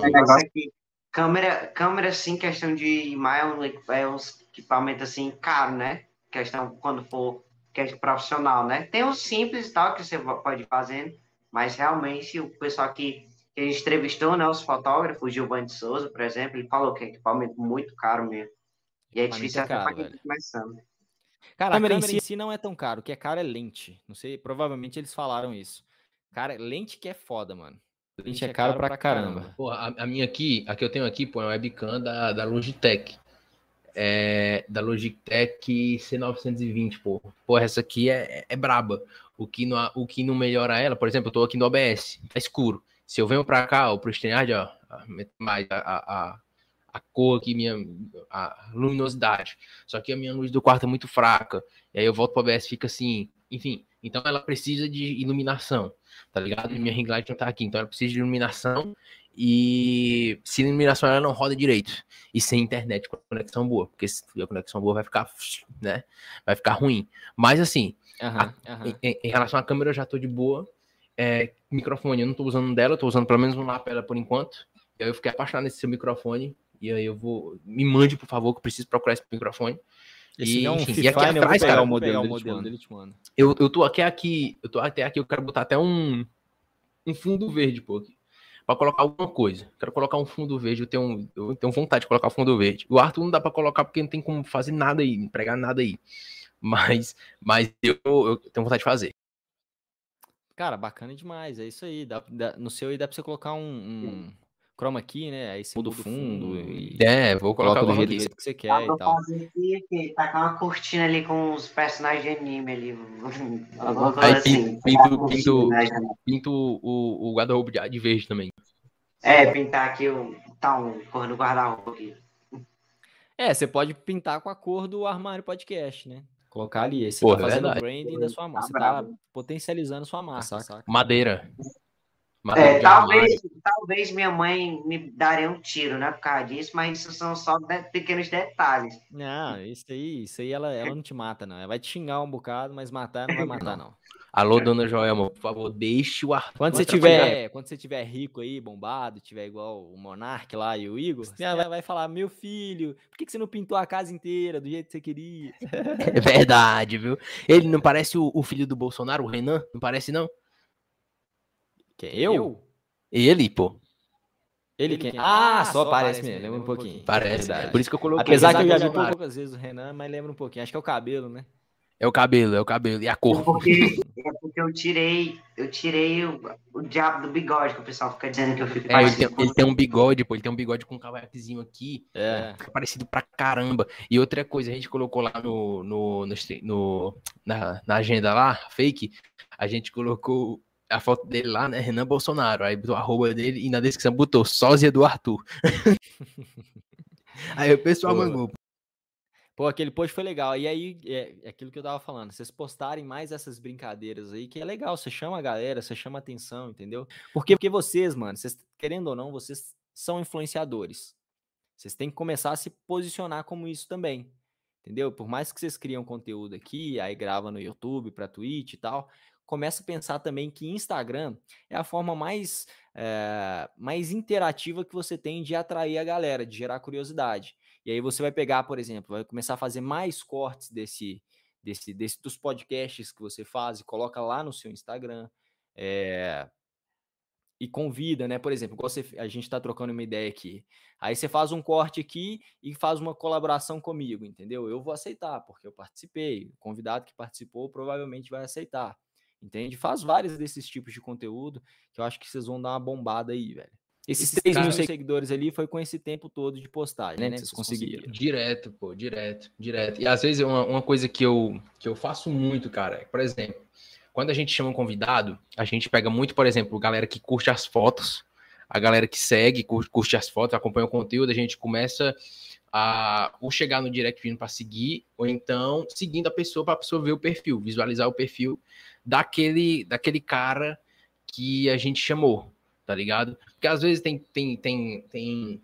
câmera, câmera, sim, questão de imagem é uns equipamentos assim, caro, né? Questão quando for questão profissional, né? Tem os simples e tal que você pode fazer, mas realmente o pessoal que que a gente entrevistou, né, os fotógrafos, Giovanni de Souza, por exemplo, ele falou que é equipamento muito caro mesmo. E é difícil é caro, até começando. Cara, a câmera, a câmera em si não é tão caro, o que é caro é lente. Não sei, provavelmente eles falaram isso. Cara, lente que é foda, mano. Lente, lente é, caro, caro pra, pra caramba. caramba. Pô, a, a, minha aqui, a que eu tenho aqui, pô, é uma webcam da, da Logitech. É, da Logitech C920, pô. Pô, essa aqui é, é, é braba. O que, não, o que não melhora ela, por exemplo, eu tô aqui no OBS, tá escuro. Se eu venho para cá, ou pro StreamYard, ó, mais a, a, a cor aqui, minha a luminosidade. Só que a minha luz do quarto é muito fraca. E aí eu volto para o OBS fica assim, enfim. Então ela precisa de iluminação, tá ligado? Minha ring light não tá aqui, então ela precisa de iluminação e sem iluminação ela não roda direito. E sem internet com conexão boa, porque se a conexão boa vai ficar, né? Vai ficar ruim. Mas assim, uhum, a, uhum. Em, em, relação à câmera eu já tô de boa. É, microfone, eu não tô usando dela, tô usando pelo menos um lapela por enquanto. E aí eu fiquei apaixonado nesse seu microfone. E aí eu vou. Me mande, por favor, que eu preciso procurar esse microfone. Esse e, é um enfim, e aqui né? atrás, cara, o modelo, o modelo dele, te manda. Eu, eu tô aqui, aqui, eu tô até aqui, eu quero botar até um, um fundo verde, pô, aqui, pra colocar alguma coisa. Quero colocar um fundo verde, eu tenho, eu tenho vontade de colocar fundo verde. O Arthur não dá pra colocar porque não tem como fazer nada aí, pregar nada aí. Mas, mas eu, eu tenho vontade de fazer. Cara, bacana demais. É isso aí. Dá, dá, no seu aí dá pra você colocar um, um chroma key, né? Aí você muda o fundo. E... É, vou colocar do jeito que você quer e tal. Aqui, tacar uma cortina ali com os personagens de anime ali. Aí assim. pinto, pinto, pinto o, o guarda-roupa de verde também. É, pintar aqui o. Tá um cor do guarda-roupa aqui. É, você pode pintar com a cor do armário podcast, né? Colocar ali. Você Porra, tá fazendo o branding da sua massa. Tá você tá potencializando sua massa, saca? Madeira. É, talvez, talvez minha mãe me daria um tiro, né, por causa disso, mas isso são só de, pequenos detalhes. Não, isso aí, isso aí ela, ela não te mata, não. Ela vai te xingar um bocado, mas matar não vai matar, não. Alô, dona Joelma, por favor, deixe o ar. Quando você tiver, quando você tiver rico aí, bombado, tiver igual o Monark lá e o Igor, você vai, vai falar: meu filho, por que, que você não pintou a casa inteira do jeito que você queria? [laughs] É verdade, viu? Ele não parece o, o filho do Bolsonaro, o Renan? Não parece, não? Quem? Eu? Ele, pô. Ele quem? Ah, ah só parece mesmo, lembra um pouquinho. Parece. É Por isso que eu coloquei. Apesar que eu já vi poucas vezes o Renan, mas lembra um pouquinho. Acho que é o cabelo, né? É o cabelo, é o cabelo. E a cor. É porque, é porque eu tirei, eu tirei o, o diabo do bigode, que o pessoal fica dizendo que eu fico é, ele, tem, ele tem um bigode, pô, ele tem um bigode com um cavanhaquezinho aqui. É. Fica parecido pra caramba. E outra coisa, a gente colocou lá no, no, no, no na, na agenda lá, fake, a gente colocou a foto dele lá, né? Renan Bolsonaro. Aí botou a arroba dele e na descrição botou sósia do Arthur. [laughs] aí o pessoal mangou. Pô, aquele post foi legal. E aí, é, é, aquilo que eu tava falando, vocês postarem mais essas brincadeiras aí, que é legal, você chama a galera, você chama atenção, entendeu? Porque, porque vocês, mano, vocês, querendo ou não, vocês são influenciadores. Vocês têm que começar a se posicionar como isso também, entendeu? Por mais que vocês criam conteúdo aqui, aí grava no YouTube, pra Twitch e tal, começa a pensar também que Instagram é a forma mais, é, mais interativa que você tem de atrair a galera, de gerar curiosidade. E aí você vai pegar, por exemplo, vai começar a fazer mais cortes desse, desse, desse dos podcasts que você faz e coloca lá no seu Instagram. É, e convida, né? Por exemplo, você, a gente está trocando uma ideia aqui. Aí você faz um corte aqui e faz uma colaboração comigo, entendeu? Eu vou aceitar, porque eu participei. O convidado que participou provavelmente vai aceitar. Entende? Faz vários desses tipos de conteúdo que eu acho que vocês vão dar uma bombada aí, velho. Esses 3 mil seguidores ali foi com esse tempo todo de postagem, né? né? Vocês conseguiram. Direto, pô, direto, direto. E às vezes uma, uma coisa que eu, que eu faço muito, cara, é, por exemplo, quando a gente chama um convidado, a gente pega muito, por exemplo, galera que curte as fotos, a galera que segue, curte, curte as fotos, acompanha o conteúdo, a gente começa a ou chegar no direct vindo para seguir, ou então seguindo a pessoa para a pessoa ver o perfil, visualizar o perfil daquele, daquele cara que a gente chamou, tá ligado? Porque às vezes tem, tem, tem, tem,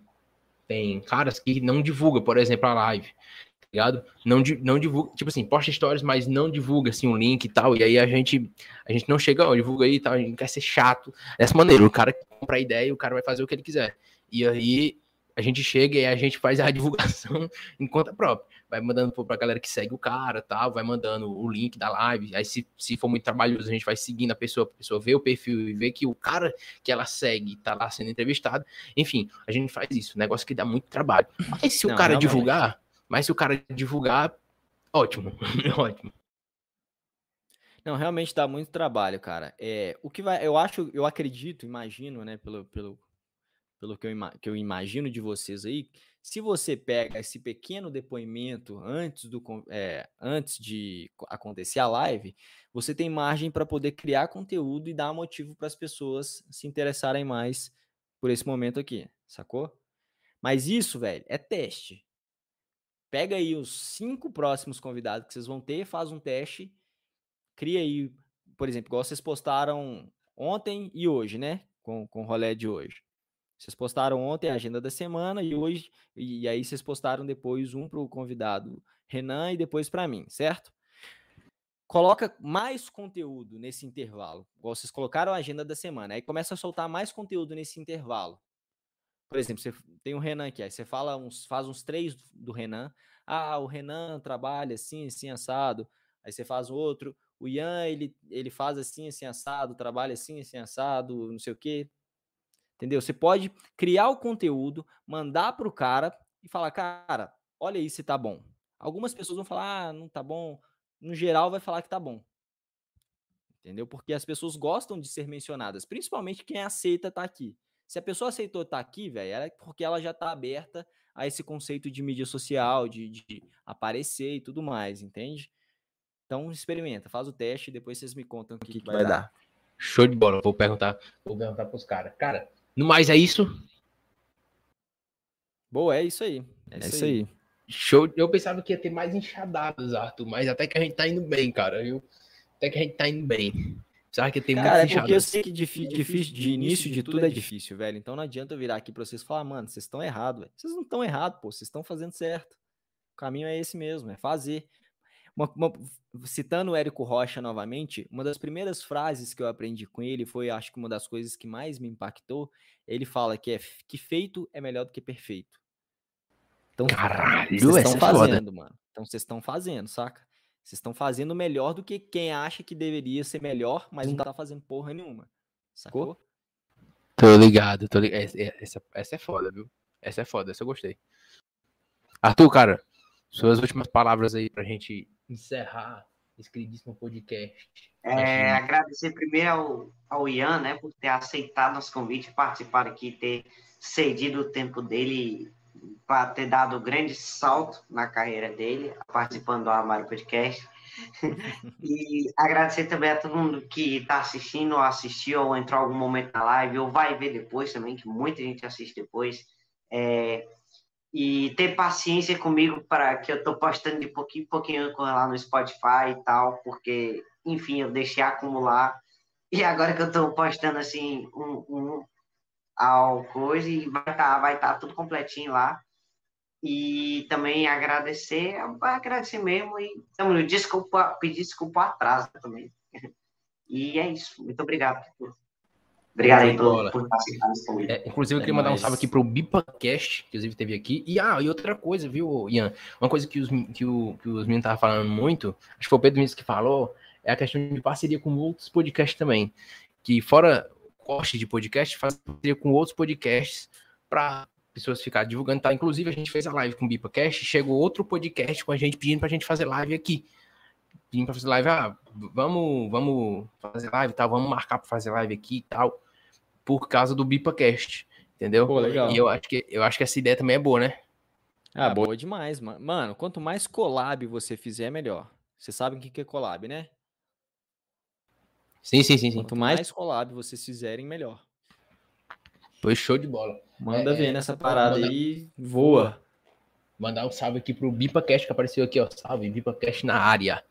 tem caras que não divulga, por exemplo, a live, tá ligado? Não, não divulga, tipo assim, posta stories, mas não divulga, assim, um link e tal, e aí a gente, a gente não chega, ó, divulga aí e tal, a gente quer ser chato dessa maneira, o cara compra a ideia e o cara vai fazer o que ele quiser. E aí a gente chega e a gente faz a [laughs] divulgação em conta própria. Vai mandando para a galera que segue o cara, tal, vai mandando o link da live. Aí, se, se for muito trabalhoso, a gente vai seguindo a pessoa, a pessoa vê o perfil e vê que o cara que ela segue tá lá sendo entrevistado. Enfim, a gente faz isso, negócio que dá muito trabalho. Mas se Não, o cara divulgar, mas se o cara divulgar, ótimo, [laughs] ótimo. Não, realmente dá muito trabalho, cara. É, o que vai, eu acho, eu acredito, imagino, né, pelo, pelo pelo que eu, que eu imagino de vocês aí, se você pega esse pequeno depoimento antes, do, é, antes de acontecer a live, você tem margem para poder criar conteúdo e dar motivo para as pessoas se interessarem mais por esse momento aqui, sacou? Mas isso, velho, é teste. Pega aí os cinco próximos convidados que vocês vão ter, faz um teste, cria aí, por exemplo, igual vocês postaram ontem e hoje, né? Com, com o rolê de hoje. Vocês postaram ontem a agenda da semana e hoje, e aí vocês postaram depois um para o convidado Renan e depois para mim, certo? Coloca mais conteúdo nesse intervalo. Igual vocês colocaram a agenda da semana, aí começa a soltar mais conteúdo nesse intervalo. Por exemplo, você tem o Renan aqui, aí você fala uns, faz uns três do Renan. Ah, o Renan trabalha assim, assim, assado. Aí você faz outro. O Ian, ele, ele faz assim, assim, assado, trabalha assim, assim, assado, não sei o quê. Entendeu? Você pode criar o conteúdo, mandar para o cara e falar, cara, olha aí se tá bom. Algumas pessoas vão falar, ah, não tá bom. No geral, vai falar que tá bom. Entendeu? Porque as pessoas gostam de ser mencionadas, principalmente quem aceita estar tá aqui. Se a pessoa aceitou estar tá aqui, velho, é porque ela já tá aberta a esse conceito de mídia social, de, de aparecer e tudo mais, entende? Então experimenta, faz o teste e depois vocês me contam o que, que, que vai, vai dar. dar. Show de bola, vou perguntar, vou perguntar pros caras. Cara, no mais, é isso? Boa, é isso aí. É, é isso aí. aí. Show. Eu pensava que ia ter mais enxadadas, Arthur, mas até que a gente tá indo bem, cara. Viu? Até que a gente tá indo bem. Você acha que tem Cara, é muito porque eu sei que difí- difícil, de início de tudo é difícil, velho. Então não adianta eu virar aqui pra vocês falar, mano, vocês estão errados, velho. Vocês não estão errados, pô. Vocês estão fazendo certo. O caminho é esse mesmo, é fazer. Uma- uma- citando o Érico Rocha novamente, uma das primeiras frases que eu aprendi com ele foi, acho que uma das coisas que mais me impactou. Ele fala que, é, que feito é melhor do que perfeito. Então, Caralho, vocês estão é foda. fazendo, mano. Então vocês estão fazendo, saca? Vocês estão fazendo melhor do que quem acha que deveria ser melhor, mas não tá fazendo porra nenhuma. Sacou? Tô ligado, tô ligado. Essa, essa, essa é foda, viu? Essa é foda, essa eu gostei. Arthur, cara, suas últimas palavras aí pra gente encerrar esse queridíssimo podcast. É, agradecer primeiro ao, ao Ian, né, por ter aceitado nosso convite, participar aqui, ter cedido o tempo dele para ter dado um grande salto na carreira dele, participando do Armário Podcast. [laughs] e agradecer também a todo mundo que está assistindo, ou assistiu, ou entrou algum momento na live, ou vai ver depois também, que muita gente assiste depois. É, e ter paciência comigo para que eu estou postando de pouquinho em pouquinho lá no Spotify e tal, porque, enfim, eu deixei acumular. E agora que eu estou postando assim um, um ao coisa e vai estar vai tá tudo completinho lá. E também agradecer, agradecer mesmo e tamo, desculpa, pedir desculpa atraso também. [laughs] E é isso. Muito obrigado. Obrigado aí por, por participar desse convite. É, inclusive, eu É queria mandar um salve aqui pro BipaCast, que inclusive teve aqui. E, ah, e outra coisa, viu, Ian? Uma coisa que os, que o, que os meninos estavam falando muito, acho que foi o Pedro Vinícius que falou, é a questão de parceria com outros podcasts também. Que fora corte de podcast, faz parceria com outros podcasts para pessoas ficarem divulgando. Tá? Inclusive, a gente fez a live com o BipaCast, chegou outro podcast com a gente pedindo pra gente fazer live aqui. Pedindo pra fazer live, ah, vamos, vamos fazer live e tal, vamos marcar pra fazer live aqui e tal por causa do BipaCast, entendeu? Pô, legal. E eu acho, que, eu acho que essa ideia também é boa, né? Ah, boa demais, mano. Mano, quanto mais collab você fizer, melhor. Vocês sabem o que é collab, né? Sim, sim, sim, sim. Quanto mais collab vocês fizerem, melhor. Foi show de bola. Manda É, ver nessa parada manda- aí, voa. Mandar um salve aqui pro BipaCast que apareceu aqui, ó. Salve, BipaCast na área.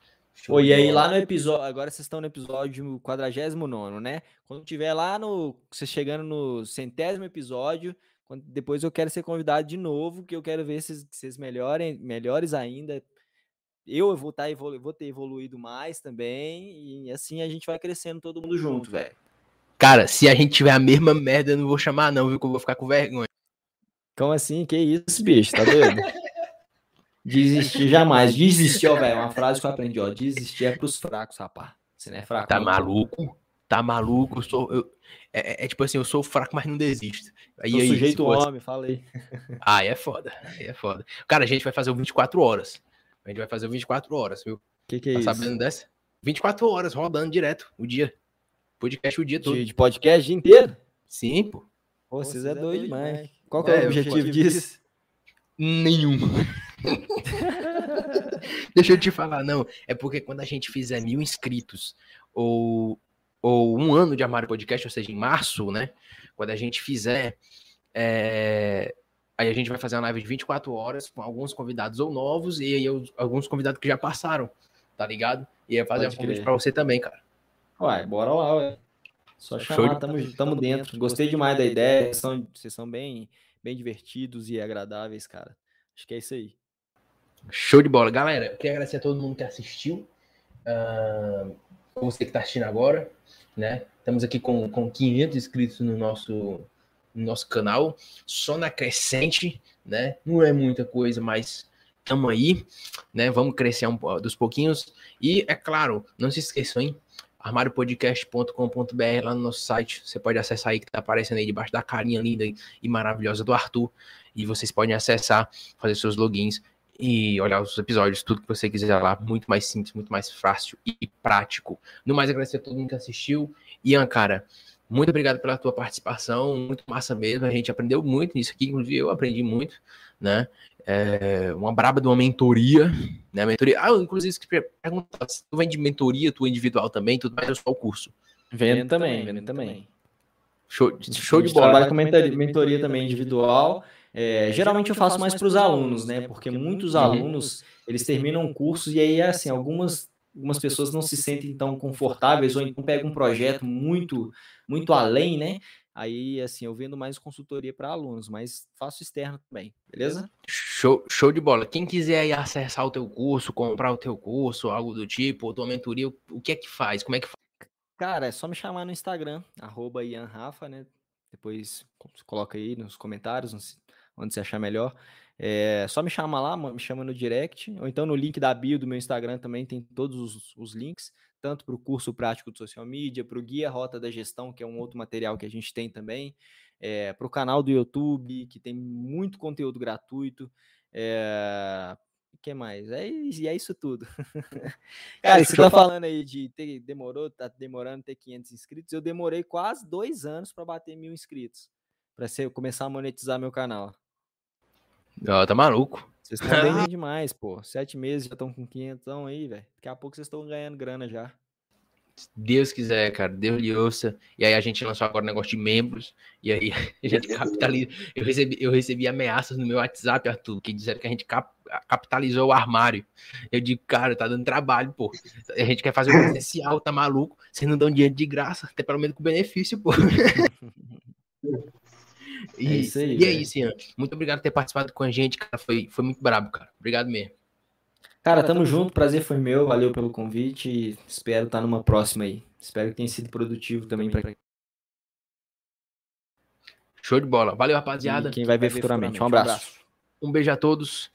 Pô, de e aí lá no episódio, agora vocês estão no episódio 49, né? Quando tiver lá no, vocês chegando no centésimo episódio, quando- depois eu quero ser convidado de novo, que eu quero ver se vocês melhorem, melhores ainda. Eu vou, tá, evolu- vou ter evoluído mais também, e assim a gente vai crescendo todo mundo junto, velho. Cara, se a gente tiver a mesma merda, eu não vou chamar, não, viu? Que eu vou ficar com vergonha. Como assim? Que isso, bicho? Tá doido? [laughs] Desistir jamais. Desistir, ó, velho. Uma frase que eu aprendi, ó. Desistir é pros fracos, rapaz. Você não é fraco. Tá não. maluco? Tá maluco? Eu sou. eu- é, é- é tipo assim, eu sou fraco, mas não desisto. Aí, Sou aí, se sujeito homem, falei. Ah, é foda. Aí é foda. Cara, a gente vai fazer o 24 horas. A gente vai fazer o 24 horas, viu? Que que é Tá isso? sabendo dessa? 24 horas rodando direto, o dia. Podcast o dia todo. De, de podcast o dia inteiro? Sim, pô. Pô, vocês é doido demais. Qual que é, É, o objetivo disso? [laughs] Nenhum. [laughs] Deixa eu te falar, não. É porque quando a gente fizer mil inscritos ou, ou um ano de Armário Podcast, ou seja, em março, né? Quando a gente fizer, é, aí a gente vai fazer uma live de 24 horas com alguns convidados ou novos e aí eu- alguns convidados que já passaram, tá ligado? E aí fazer Pode um convite pra você também, cara. Uai, bora lá, ué. Só Show chamar, de- tamo, tamo dentro. Gostei demais da ideia. Vocês são, vocês são bem, bem divertidos e agradáveis, cara. Acho que é isso aí. Show de bola. Galera, eu queria agradecer a todo mundo que assistiu. Ah, você que está assistindo agora, né? Estamos aqui com, com 500 inscritos no nosso, no nosso canal. Só na crescente, né? Não é muita coisa, mas estamos aí, né? Vamos crescer um, dos pouquinhos. E, é claro, não se esqueçam, hein? armariopodcast.com.br lá no nosso site. Você pode acessar aí que tá aparecendo aí debaixo da carinha linda e maravilhosa do Arthur. E vocês podem acessar, fazer seus logins e olhar os episódios, tudo que você quiser lá, muito mais simples, muito mais fácil e prático. No mais, agradecer a todo mundo que assistiu. Ian, cara, muito obrigado pela tua participação, muito massa mesmo. A gente aprendeu muito nisso aqui, inclusive eu aprendi muito, né? É, uma braba de uma mentoria, né? Mentoria. Ah, eu, inclusive, se perguntar se tu vem de mentoria, tu individual também, tudo mais, eu só o curso. Vendo também, vendo também. Show, show de bola. Trabalho com mentoria, mentoria também individual. É, geralmente eu faço mais para os alunos, né? Porque muitos alunos eles terminam cursos e aí assim algumas algumas pessoas não se sentem tão confortáveis ou então pegam um projeto muito, muito além, né? Aí, assim, eu vendo mais consultoria para alunos, mas faço externo também, beleza? Show, show de bola. Quem quiser aí acessar o teu curso, comprar o teu curso, algo do tipo, ou tua mentoria, o que é que faz? Como é que faz? Cara, é só me chamar no Instagram, arroba Ian Rafa, né? Depois coloca aí nos comentários, onde você achar melhor. É só me chama lá, me chama no direct, ou então no link da bio do meu Instagram também tem todos os, os links tanto para o curso prático de social media, para o guia Rota da Gestão, que é um outro material que a gente tem também, é, para o canal do YouTube, que tem muito conteúdo gratuito. É, o que mais? É, e é isso tudo. [laughs] Cara, você tá falando aí de ter, demorou, tá demorando ter 500 inscritos. Eu demorei quase dois anos para bater mil inscritos, para começar a monetizar meu canal. Oh, tá maluco. Vocês estão bem [laughs] demais, pô. Sete meses já estão com 500 aí, velho. Daqui a pouco vocês estão ganhando grana já. Deus quiser, cara, Deus lhe ouça. E aí a gente lançou agora um negócio de membros. E aí [laughs] a gente capitaliza. Eu recebi, eu recebi ameaças no meu WhatsApp, Arthur, que disseram que a gente cap, capitalizou o armário. Eu digo, cara, tá dando trabalho, pô. A gente quer fazer o presencial, tá maluco? Vocês não dão dinheiro de graça, até pelo menos com benefício, pô. [laughs] E é isso, aí, e é isso, Ian. Muito obrigado por ter participado com a gente, cara. Foi, foi muito brabo, cara. Obrigado mesmo. Cara, tamo junto. Prazer foi meu. Valeu pelo convite. Espero estar numa próxima aí. Espero que tenha sido produtivo também para Show de bola. Valeu, rapaziada. E quem vai ver futuramente. Um abraço. Um beijo a todos.